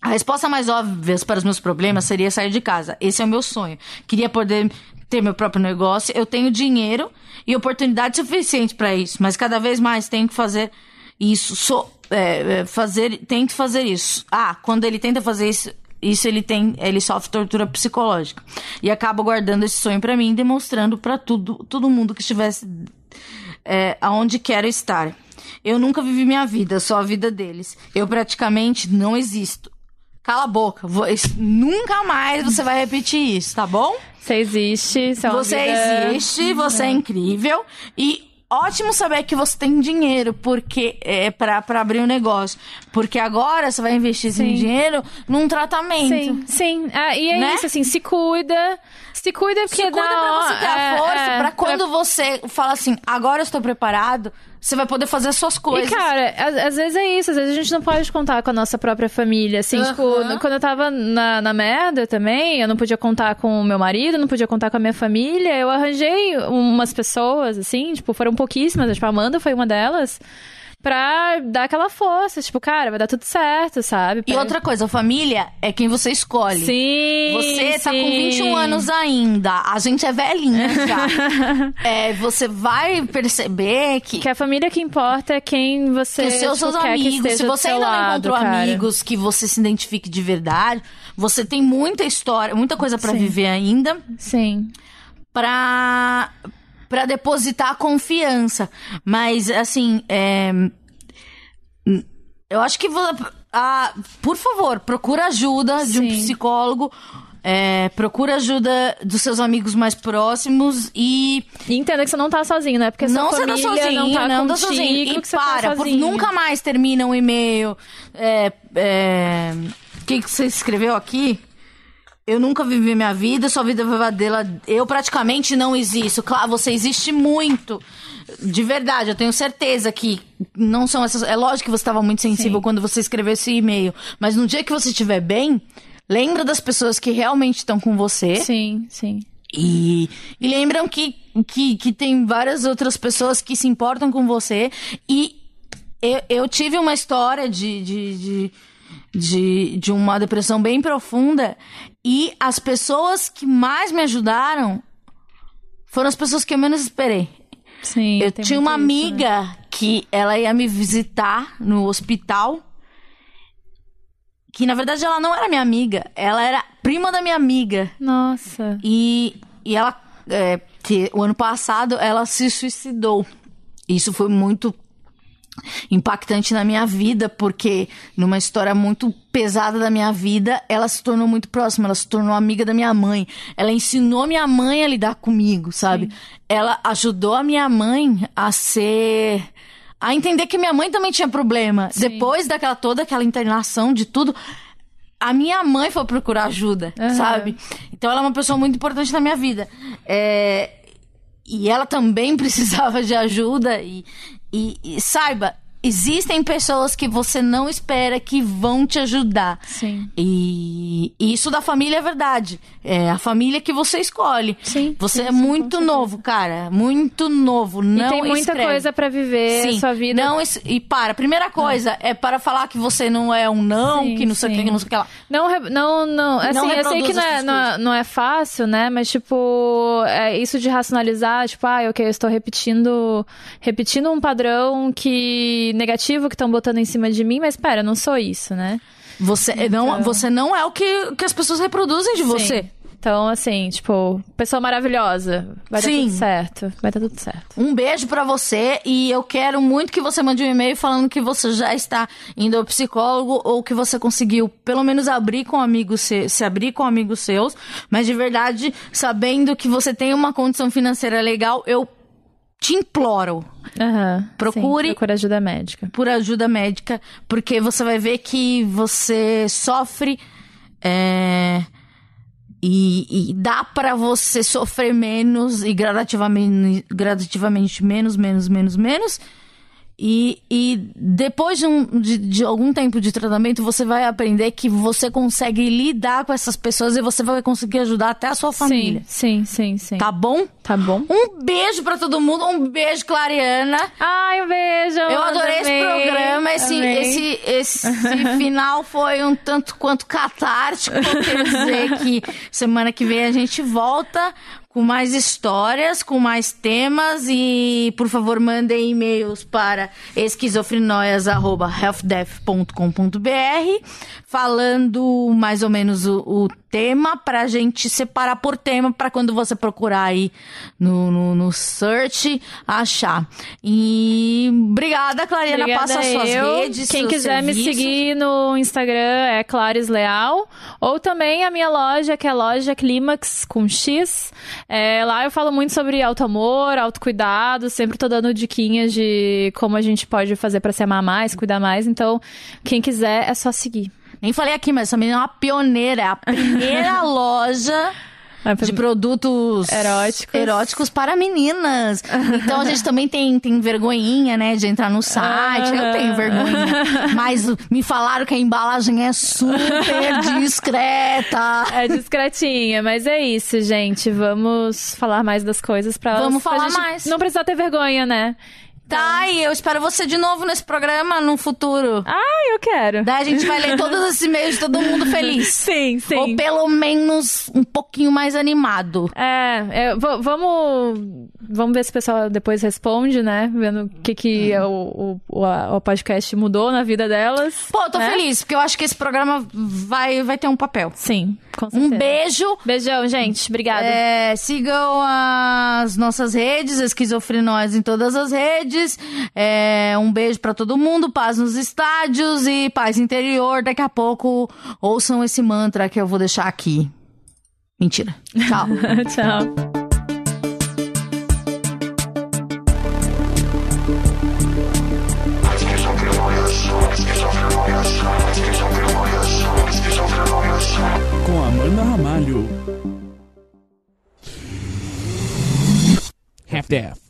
Speaker 3: A resposta mais óbvia para os meus problemas seria sair de casa. Esse é o meu sonho. Queria poder ter meu próprio negócio. Eu tenho dinheiro e oportunidade suficiente para isso, mas cada vez mais tenho que fazer isso. Sou, é, é, fazer, tento fazer isso. Ah, quando ele tenta fazer isso, isso ele tem, ele sofre tortura psicológica e acaba guardando esse sonho para mim, demonstrando para tudo, todo mundo que estivesse é, aonde quero estar. Eu nunca vivi minha vida, só a vida deles. Eu praticamente não existo. Cala a boca. Vo- es- nunca mais você vai repetir isso, tá bom?
Speaker 4: Você existe, você é vida-
Speaker 3: existe, você é incrível e ótimo saber que você tem dinheiro porque é para abrir um negócio, porque agora você vai investir esse dinheiro num tratamento.
Speaker 4: Sim, sim. Ah, e é
Speaker 3: Né?
Speaker 4: isso, assim, se cuida. Se cuida porque
Speaker 3: Se cuida pra você ter a
Speaker 4: é,
Speaker 3: força,
Speaker 4: é,
Speaker 3: pra quando você fala assim, agora eu estou preparado, você vai poder fazer as suas coisas.
Speaker 4: E, cara, às, às vezes é isso. Às vezes a gente não pode contar com a nossa própria família. Assim,
Speaker 3: Aham.
Speaker 4: tipo, no- quando eu tava na, na merda também, eu não podia contar com o meu marido, não podia contar com a minha família. Eu arranjei umas pessoas, assim, tipo, foram pouquíssimas. Tipo, a Amanda foi uma delas. Pra dar aquela força. Tipo, cara, vai dar tudo certo, sabe?
Speaker 3: E
Speaker 4: Pra-
Speaker 3: outra coisa, a família é quem você escolhe.
Speaker 4: Sim.
Speaker 3: Você tá com
Speaker 4: sim.
Speaker 3: 21 anos ainda, a gente é velhinha já. é, você vai perceber que,
Speaker 4: Que a família que importa é quem você
Speaker 3: que os seus,
Speaker 4: tipo,
Speaker 3: seus amigos, se você ainda não encontrou
Speaker 4: cara.
Speaker 3: amigos que você se identifique de verdade, você tem muita história, muita coisa pra
Speaker 4: Sim.
Speaker 3: viver ainda.
Speaker 4: Sim.
Speaker 3: pra, pra depositar confiança. Mas, assim, é, eu acho que. ah, por favor, procura ajuda de um
Speaker 4: Sim.
Speaker 3: psicólogo. é, procura ajuda dos seus amigos mais próximos e
Speaker 4: E entenda que você não tá sozinho, né? Porque a sua
Speaker 3: não você tá
Speaker 4: família
Speaker 3: sozinho,
Speaker 4: não tá
Speaker 3: não tá
Speaker 4: contigo,
Speaker 3: sozinho. E para,
Speaker 4: tá sozinho.
Speaker 3: nunca mais termina um e-mail. É, é, o que, que você escreveu aqui? Eu nunca vivi minha vida, sua vida verdadeira. Eu praticamente não existo. Claro, você existe muito. De verdade, eu tenho certeza que não são essas. É lógico que você estava muito sensível quando você escreveu esse e-mail. Mas no dia que você estiver bem, lembra das pessoas que realmente estão com você.
Speaker 4: Sim, sim.
Speaker 3: E, e lembram que, que, que tem várias outras pessoas que se importam com você. E eu, eu tive uma história de, de, de, de, de uma depressão bem profunda. E as pessoas que mais me ajudaram foram as pessoas que eu menos esperei.
Speaker 4: Sim.
Speaker 3: Eu tinha uma
Speaker 4: isso, né?
Speaker 3: amiga que ela ia me visitar no hospital. Que na verdade ela não era minha amiga, ela era prima da minha amiga.
Speaker 4: Nossa.
Speaker 3: E, e ela, é, que o ano passado, ela se suicidou. Isso foi muito impactante na minha vida, porque numa história muito pesada da minha vida, ela se tornou muito próxima, ela se tornou amiga da minha mãe. Ela ensinou minha mãe a lidar comigo, sabe? Ela ajudou a minha mãe a ser a entender que minha mãe também tinha problema. Depois daquela toda aquela internação de tudo, a minha mãe foi procurar ajuda,
Speaker 4: Aham.
Speaker 3: sabe? Então ela é uma pessoa muito importante na minha vida. É, E ela também precisava de ajuda. E, e- e saiba, existem pessoas que você não espera que vão te ajudar.
Speaker 4: Sim.
Speaker 3: E, e isso da família é verdade. É a família que você escolhe.
Speaker 4: Sim,
Speaker 3: Você
Speaker 4: sim,
Speaker 3: é muito novo, cara. Muito novo. Não
Speaker 4: e tem muita
Speaker 3: escreve.
Speaker 4: coisa pra viver,
Speaker 3: Sim,
Speaker 4: sua vida.
Speaker 3: Não, es- e para, primeira coisa é para falar que você não é um não,
Speaker 4: Sim,
Speaker 3: que não sei o que, que não sei o que lá.
Speaker 4: Não, re- não, não. Assim, eu sei que não é, não, é, não é fácil, né? Mas, tipo, é isso de racionalizar, tipo, ah, ok, eu estou repetindo, repetindo um padrão que negativo que estão botando em cima de mim, mas pera, eu não sou isso, né?
Speaker 3: Você, não,
Speaker 4: Então.
Speaker 3: você não é o que, que as pessoas reproduzem de você.
Speaker 4: Então, assim, tipo, pessoa maravilhosa. Vai
Speaker 3: Sim.
Speaker 4: dar tudo certo. Vai dar tudo certo.
Speaker 3: Um beijo pra você e eu quero muito que você mande um e-mail falando que você já está indo ao psicólogo ou que você conseguiu pelo menos abrir com amigos se, se abrir com amigos seus, mas de verdade, sabendo que você tem uma condição financeira legal, eu te imploro
Speaker 4: Aham.
Speaker 3: Procure-
Speaker 4: Sim, procure ajuda médica.
Speaker 3: por ajuda médica, porque você vai ver que você sofre é, e, e dá pra você sofrer menos e gradativamente, gradativamente menos, menos, menos, menos. E, e depois de, um, de, de algum tempo de tratamento, você vai aprender que você consegue lidar com essas pessoas e você vai conseguir ajudar até a sua família.
Speaker 4: Sim, sim, sim, sim.
Speaker 3: Tá bom?
Speaker 4: Tá bom?
Speaker 3: Um beijo pra todo mundo, um beijo, Clariana.
Speaker 4: Ai, um beijo.
Speaker 3: Eu adorei esse
Speaker 4: amei,
Speaker 3: programa. Esse,
Speaker 4: amei.
Speaker 3: esse, esse final foi um tanto quanto catártico. Quer dizer que semana que vem a gente volta com mais histórias, com mais temas. E, por favor, mandem e-mails para esquizofrenóias.healthdeath.com.br falando mais ou menos o, o tema pra gente separar por tema pra quando você procurar aí no, no, no search achar. E obrigada, Clariana.
Speaker 4: Obrigada
Speaker 3: Passa as suas redes.
Speaker 4: Quem quiser me
Speaker 3: serviços.
Speaker 4: seguir no Instagram é Clares Leal. Ou também a minha loja, que é a loja Clímax com X. É, lá eu falo muito sobre auto-amor, autocuidado. Sempre tô dando diquinhas de como a gente pode fazer pra se amar mais, cuidar mais. Então, quem quiser é só seguir.
Speaker 3: Nem falei aqui, mas essa menina é uma pioneira. É a primeira loja de produtos
Speaker 4: Eróticos.
Speaker 3: eróticos para meninas. Então a gente também tem, tem vergonhinha, né, de entrar no site. Eu tenho vergonha. Mas me falaram que a embalagem é super discreta.
Speaker 4: É discretinha, mas é isso, gente. Vamos falar mais das coisas pra
Speaker 3: Vamos falar mais.
Speaker 4: Não precisar ter vergonha, né?
Speaker 3: Tá, e eu espero você de novo nesse programa no futuro.
Speaker 4: Ai, eu quero.
Speaker 3: Daí a gente vai ler todos esses e-mails de todo mundo feliz.
Speaker 4: Sim, sim.
Speaker 3: Ou pelo menos um pouquinho mais animado.
Speaker 4: É, é, vamos, vamos ver se o pessoal depois responde, né? Vendo o que, que
Speaker 3: Hum.
Speaker 4: é o, o, o, o podcast mudou na vida delas.
Speaker 3: Pô, tô
Speaker 4: né?
Speaker 3: feliz, porque eu acho que esse programa vai, vai ter um papel.
Speaker 4: Sim, com
Speaker 3: Um
Speaker 4: certeza.
Speaker 3: beijo.
Speaker 4: Beijão, gente. Obrigada.
Speaker 3: É, sigam as nossas redes, Esquizofrenóis em todas as redes. É, um beijo pra todo mundo, paz nos estádios e paz interior. Daqui a pouco ouçam esse mantra que eu vou deixar aqui. Mentira. Tchau.
Speaker 4: Tchau.
Speaker 2: Com Amanda Ramalho.
Speaker 1: Half-Death.